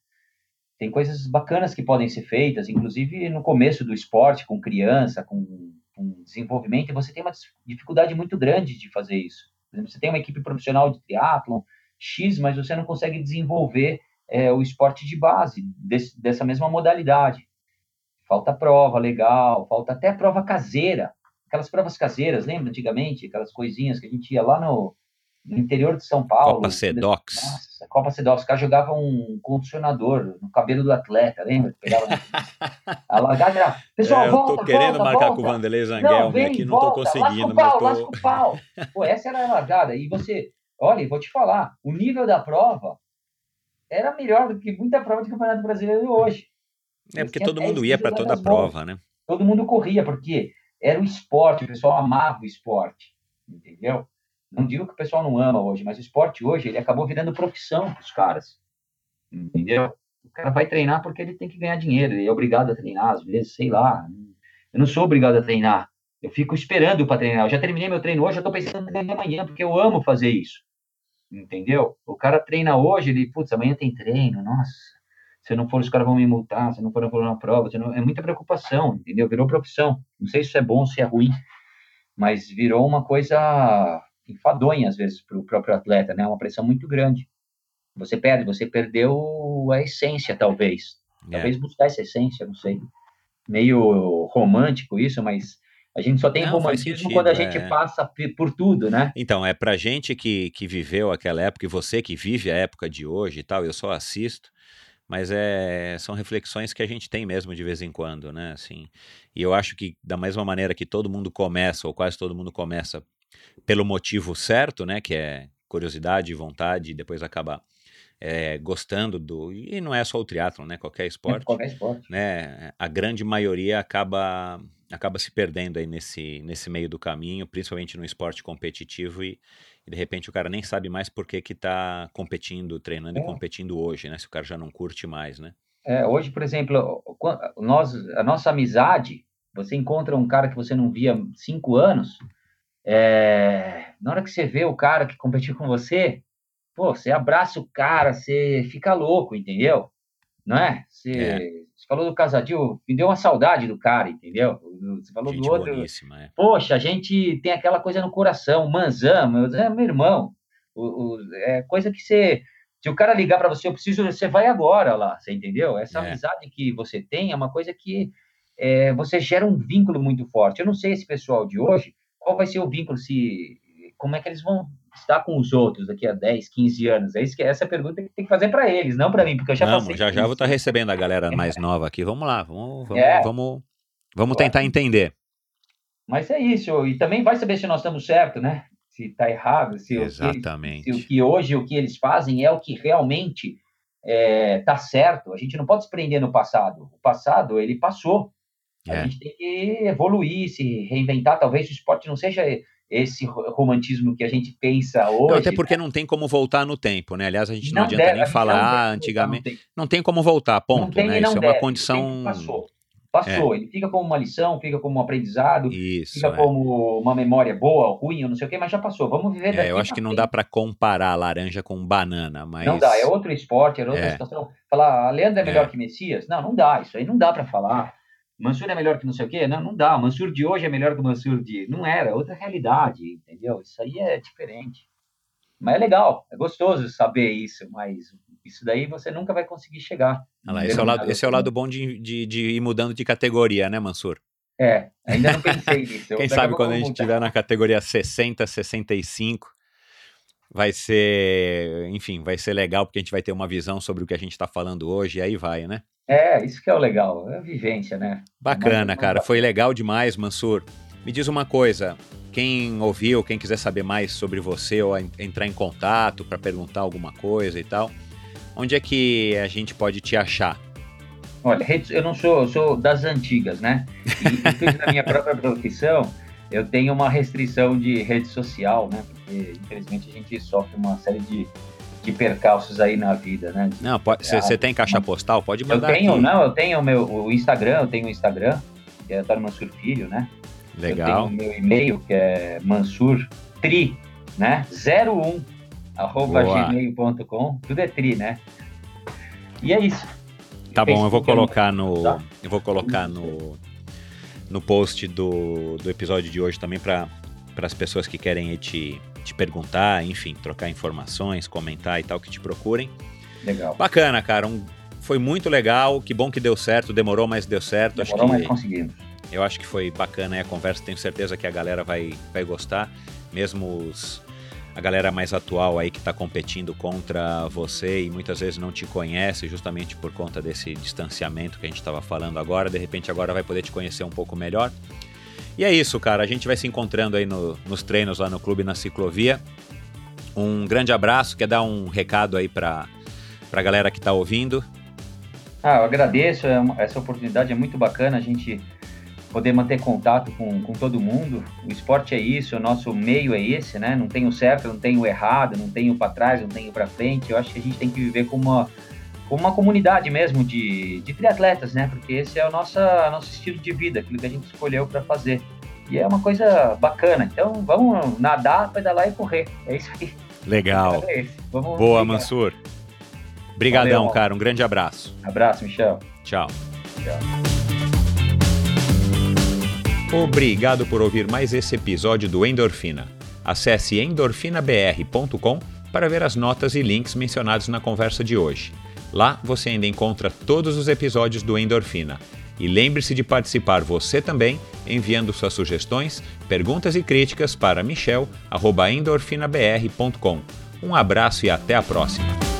Tem coisas bacanas que podem ser feitas, inclusive no começo do esporte, com criança, com, com desenvolvimento, e você tem uma dificuldade muito grande de fazer isso. Por exemplo, você tem uma equipe profissional de triatlon X, mas você não consegue desenvolver é, o esporte de base desse, dessa mesma modalidade. Falta prova legal, falta até prova caseira. Aquelas provas caseiras, lembra antigamente? Aquelas coisinhas que a gente ia lá no, no interior de São Paulo. Copa Sedox. Nossa, Copa Sedox. O cara jogava um condicionador no cabelo do atleta, lembra? Pegava a largada Pessoal, é, eu volta, tô querendo volta, marcar volta. com o Vanderlei Zanguelme aqui, não tô conseguindo. Lasca o pau, tô... lasca o pau. Pô, essa era a largada. E você, olha, vou te falar, o nível da prova era melhor do que muita prova de Campeonato Brasileiro hoje. É porque todo mundo ia para toda a prova, né? Todo mundo corria, porque era o esporte, o pessoal amava o esporte, entendeu? Não digo que o pessoal não ama hoje, mas o esporte hoje, ele acabou virando profissão para os caras, entendeu? O cara vai treinar porque ele tem que ganhar dinheiro, ele é obrigado a treinar, às vezes, sei lá. Eu não sou obrigado a treinar, eu fico esperando para treinar. Eu já terminei meu treino hoje, eu estou pensando em treinar amanhã, porque eu amo fazer isso, entendeu? O cara treina hoje, ele, putz, amanhã tem treino, nossa se eu não for, os caras vão me multar, se eu não for, eu vou na prova. Não... É muita preocupação, entendeu? Virou profissão. Não sei se isso é bom, se é ruim, mas virou uma coisa enfadonha, às vezes, para o próprio atleta, né? Uma pressão muito grande. Você perde, você perdeu a essência, talvez. É. Talvez buscar essa essência, não sei. Meio romântico isso, mas a gente só tem não, romantismo sentido, quando a gente é. passa por tudo, né? Então, é pra gente que, que viveu aquela época, e você que vive a época de hoje e tal, eu só assisto, mas é, são reflexões que a gente tem mesmo de vez em quando, né? Assim, e eu acho que da mesma maneira que todo mundo começa, ou quase todo mundo começa pelo motivo certo, né? Que é curiosidade, vontade, e depois acabar é, gostando do. E não é só o triatlon, né? Qualquer esporte. Qualquer esporte. Né? A grande maioria acaba acaba se perdendo aí nesse, nesse meio do caminho, principalmente no esporte competitivo, e, e de repente o cara nem sabe mais por que que tá competindo, treinando é. e competindo hoje, né? Se o cara já não curte mais, né? É, hoje, por exemplo, nós, a nossa amizade, você encontra um cara que você não via cinco anos, é, na hora que você vê o cara que competiu com você, pô, você abraça o cara, você fica louco, entendeu? Não é? Você, é. você falou do Casadil, me deu uma saudade do cara, entendeu? Você falou gente do outro. É. Poxa, a gente tem aquela coisa no coração, Manzan, meu, é meu irmão. O, o, é coisa que você. Se o cara ligar para você, eu preciso, você vai agora lá, você entendeu? Essa é. amizade que você tem é uma coisa que é, você gera um vínculo muito forte. Eu não sei esse pessoal de hoje, qual vai ser o vínculo, se como é que eles vão estar com os outros daqui a 10, 15 anos? É isso que essa é pergunta que tem que fazer para eles, não para mim, porque eu já Vamos, já já vou estar tá recebendo a galera mais nova aqui. Vamos lá, vamos, vamos, é. vamos, vamos tentar entender. Mas é isso, e também vai saber se nós estamos certos, né? Se está errado, se, Exatamente. O que, se o que hoje o que eles fazem é o que realmente está é, tá certo. A gente não pode se prender no passado. O passado, ele passou. É. A gente tem que evoluir, se reinventar. Talvez o esporte não seja esse romantismo que a gente pensa hoje. Não, até porque né? não tem como voltar no tempo, né? Aliás, a gente não, não adianta deve, nem falar ah, antigamente. Não tem. não tem. como voltar, ponto. Tem, né? Isso deve, é uma condição. Passou. Passou, é. ele fica como uma lição, fica como um aprendizado, Isso, fica é. como uma memória boa ou ruim, ou não sei o que, mas já passou. Vamos viver daqui é, Eu acho que não dá para comparar laranja com banana, mas. Não dá, é outro esporte, é outra é. situação. Falar, a Leandro é melhor é. que Messias? Não, não dá, isso aí não dá para falar. Mansur é melhor que não sei o quê? Não, não dá. Mansur de hoje é melhor que o Mansur de. Não era, é outra realidade, entendeu? Isso aí é diferente. Mas é legal, é gostoso saber isso, mas isso daí você nunca vai conseguir chegar. lá, esse, é o lado, esse é o lado bom de, de, de, ir mudando de categoria, né, Mansur? É, ainda não pensei nisso. Quem sabe quando a gente estiver na categoria 60, 65, vai ser, enfim, vai ser legal, porque a gente vai ter uma visão sobre o que a gente está falando hoje, e aí vai, né? É, isso que é o legal, é a vivência, né? Bacana, cara, foi legal demais, Mansur. Me diz uma coisa, quem ouviu, quem quiser saber mais sobre você ou entrar em contato para perguntar alguma coisa e tal, onde é que a gente pode te achar? Olha, eu não sou, eu sou das antigas, né? E na minha própria profissão, eu tenho uma restrição de rede social, né? Porque infelizmente a gente sofre uma série de, de percalços aí na vida, né? Não, você tem caixa postal? Pode mandar. Eu tenho, aqui. não, eu tenho o meu o Instagram, eu tenho o Instagram, que é Antônio Mansur Filho, né? Legal. Eu tenho meu e-mail, que é mansurtri, né? 01 arroba gmail.com. Tudo é tri, né? E é isso. Tá bom, eu vou colocar no. Tá. Eu vou colocar no, no post do, do episódio de hoje também para as pessoas que querem te, te perguntar, enfim, trocar informações, comentar e tal, que te procurem. Legal. Bacana, cara. Um, foi muito legal. Que bom que deu certo. Demorou, mas deu certo. Demorou, Acho que, mas conseguimos. Eu acho que foi bacana a conversa. Tenho certeza que a galera vai, vai gostar. Mesmo os, a galera mais atual aí que está competindo contra você e muitas vezes não te conhece justamente por conta desse distanciamento que a gente estava falando agora, de repente agora vai poder te conhecer um pouco melhor. E é isso, cara. A gente vai se encontrando aí no, nos treinos lá no clube na ciclovia. Um grande abraço. Quer dar um recado aí para a galera que está ouvindo? Ah, eu agradeço. É essa oportunidade é muito bacana. A gente poder manter contato com, com todo mundo. O esporte é isso, o nosso meio é esse, né? Não tem o certo, não tem o errado, não tem o para trás, não tem o para frente. Eu acho que a gente tem que viver como uma, como uma comunidade mesmo de, de triatletas, né? Porque esse é o nosso, nosso estilo de vida, aquilo que a gente escolheu para fazer. E é uma coisa bacana. Então vamos nadar, pedalar e correr. É isso aí. Legal. É Boa, ligar. Mansur. Obrigadão, Valeu, cara. Um grande abraço. Abraço, Michel. Tchau. Tchau. Obrigado por ouvir mais esse episódio do Endorfina. Acesse endorfinabr.com para ver as notas e links mencionados na conversa de hoje. Lá você ainda encontra todos os episódios do Endorfina. E lembre-se de participar você também, enviando suas sugestões, perguntas e críticas para michel.endorfinabr.com. Um abraço e até a próxima!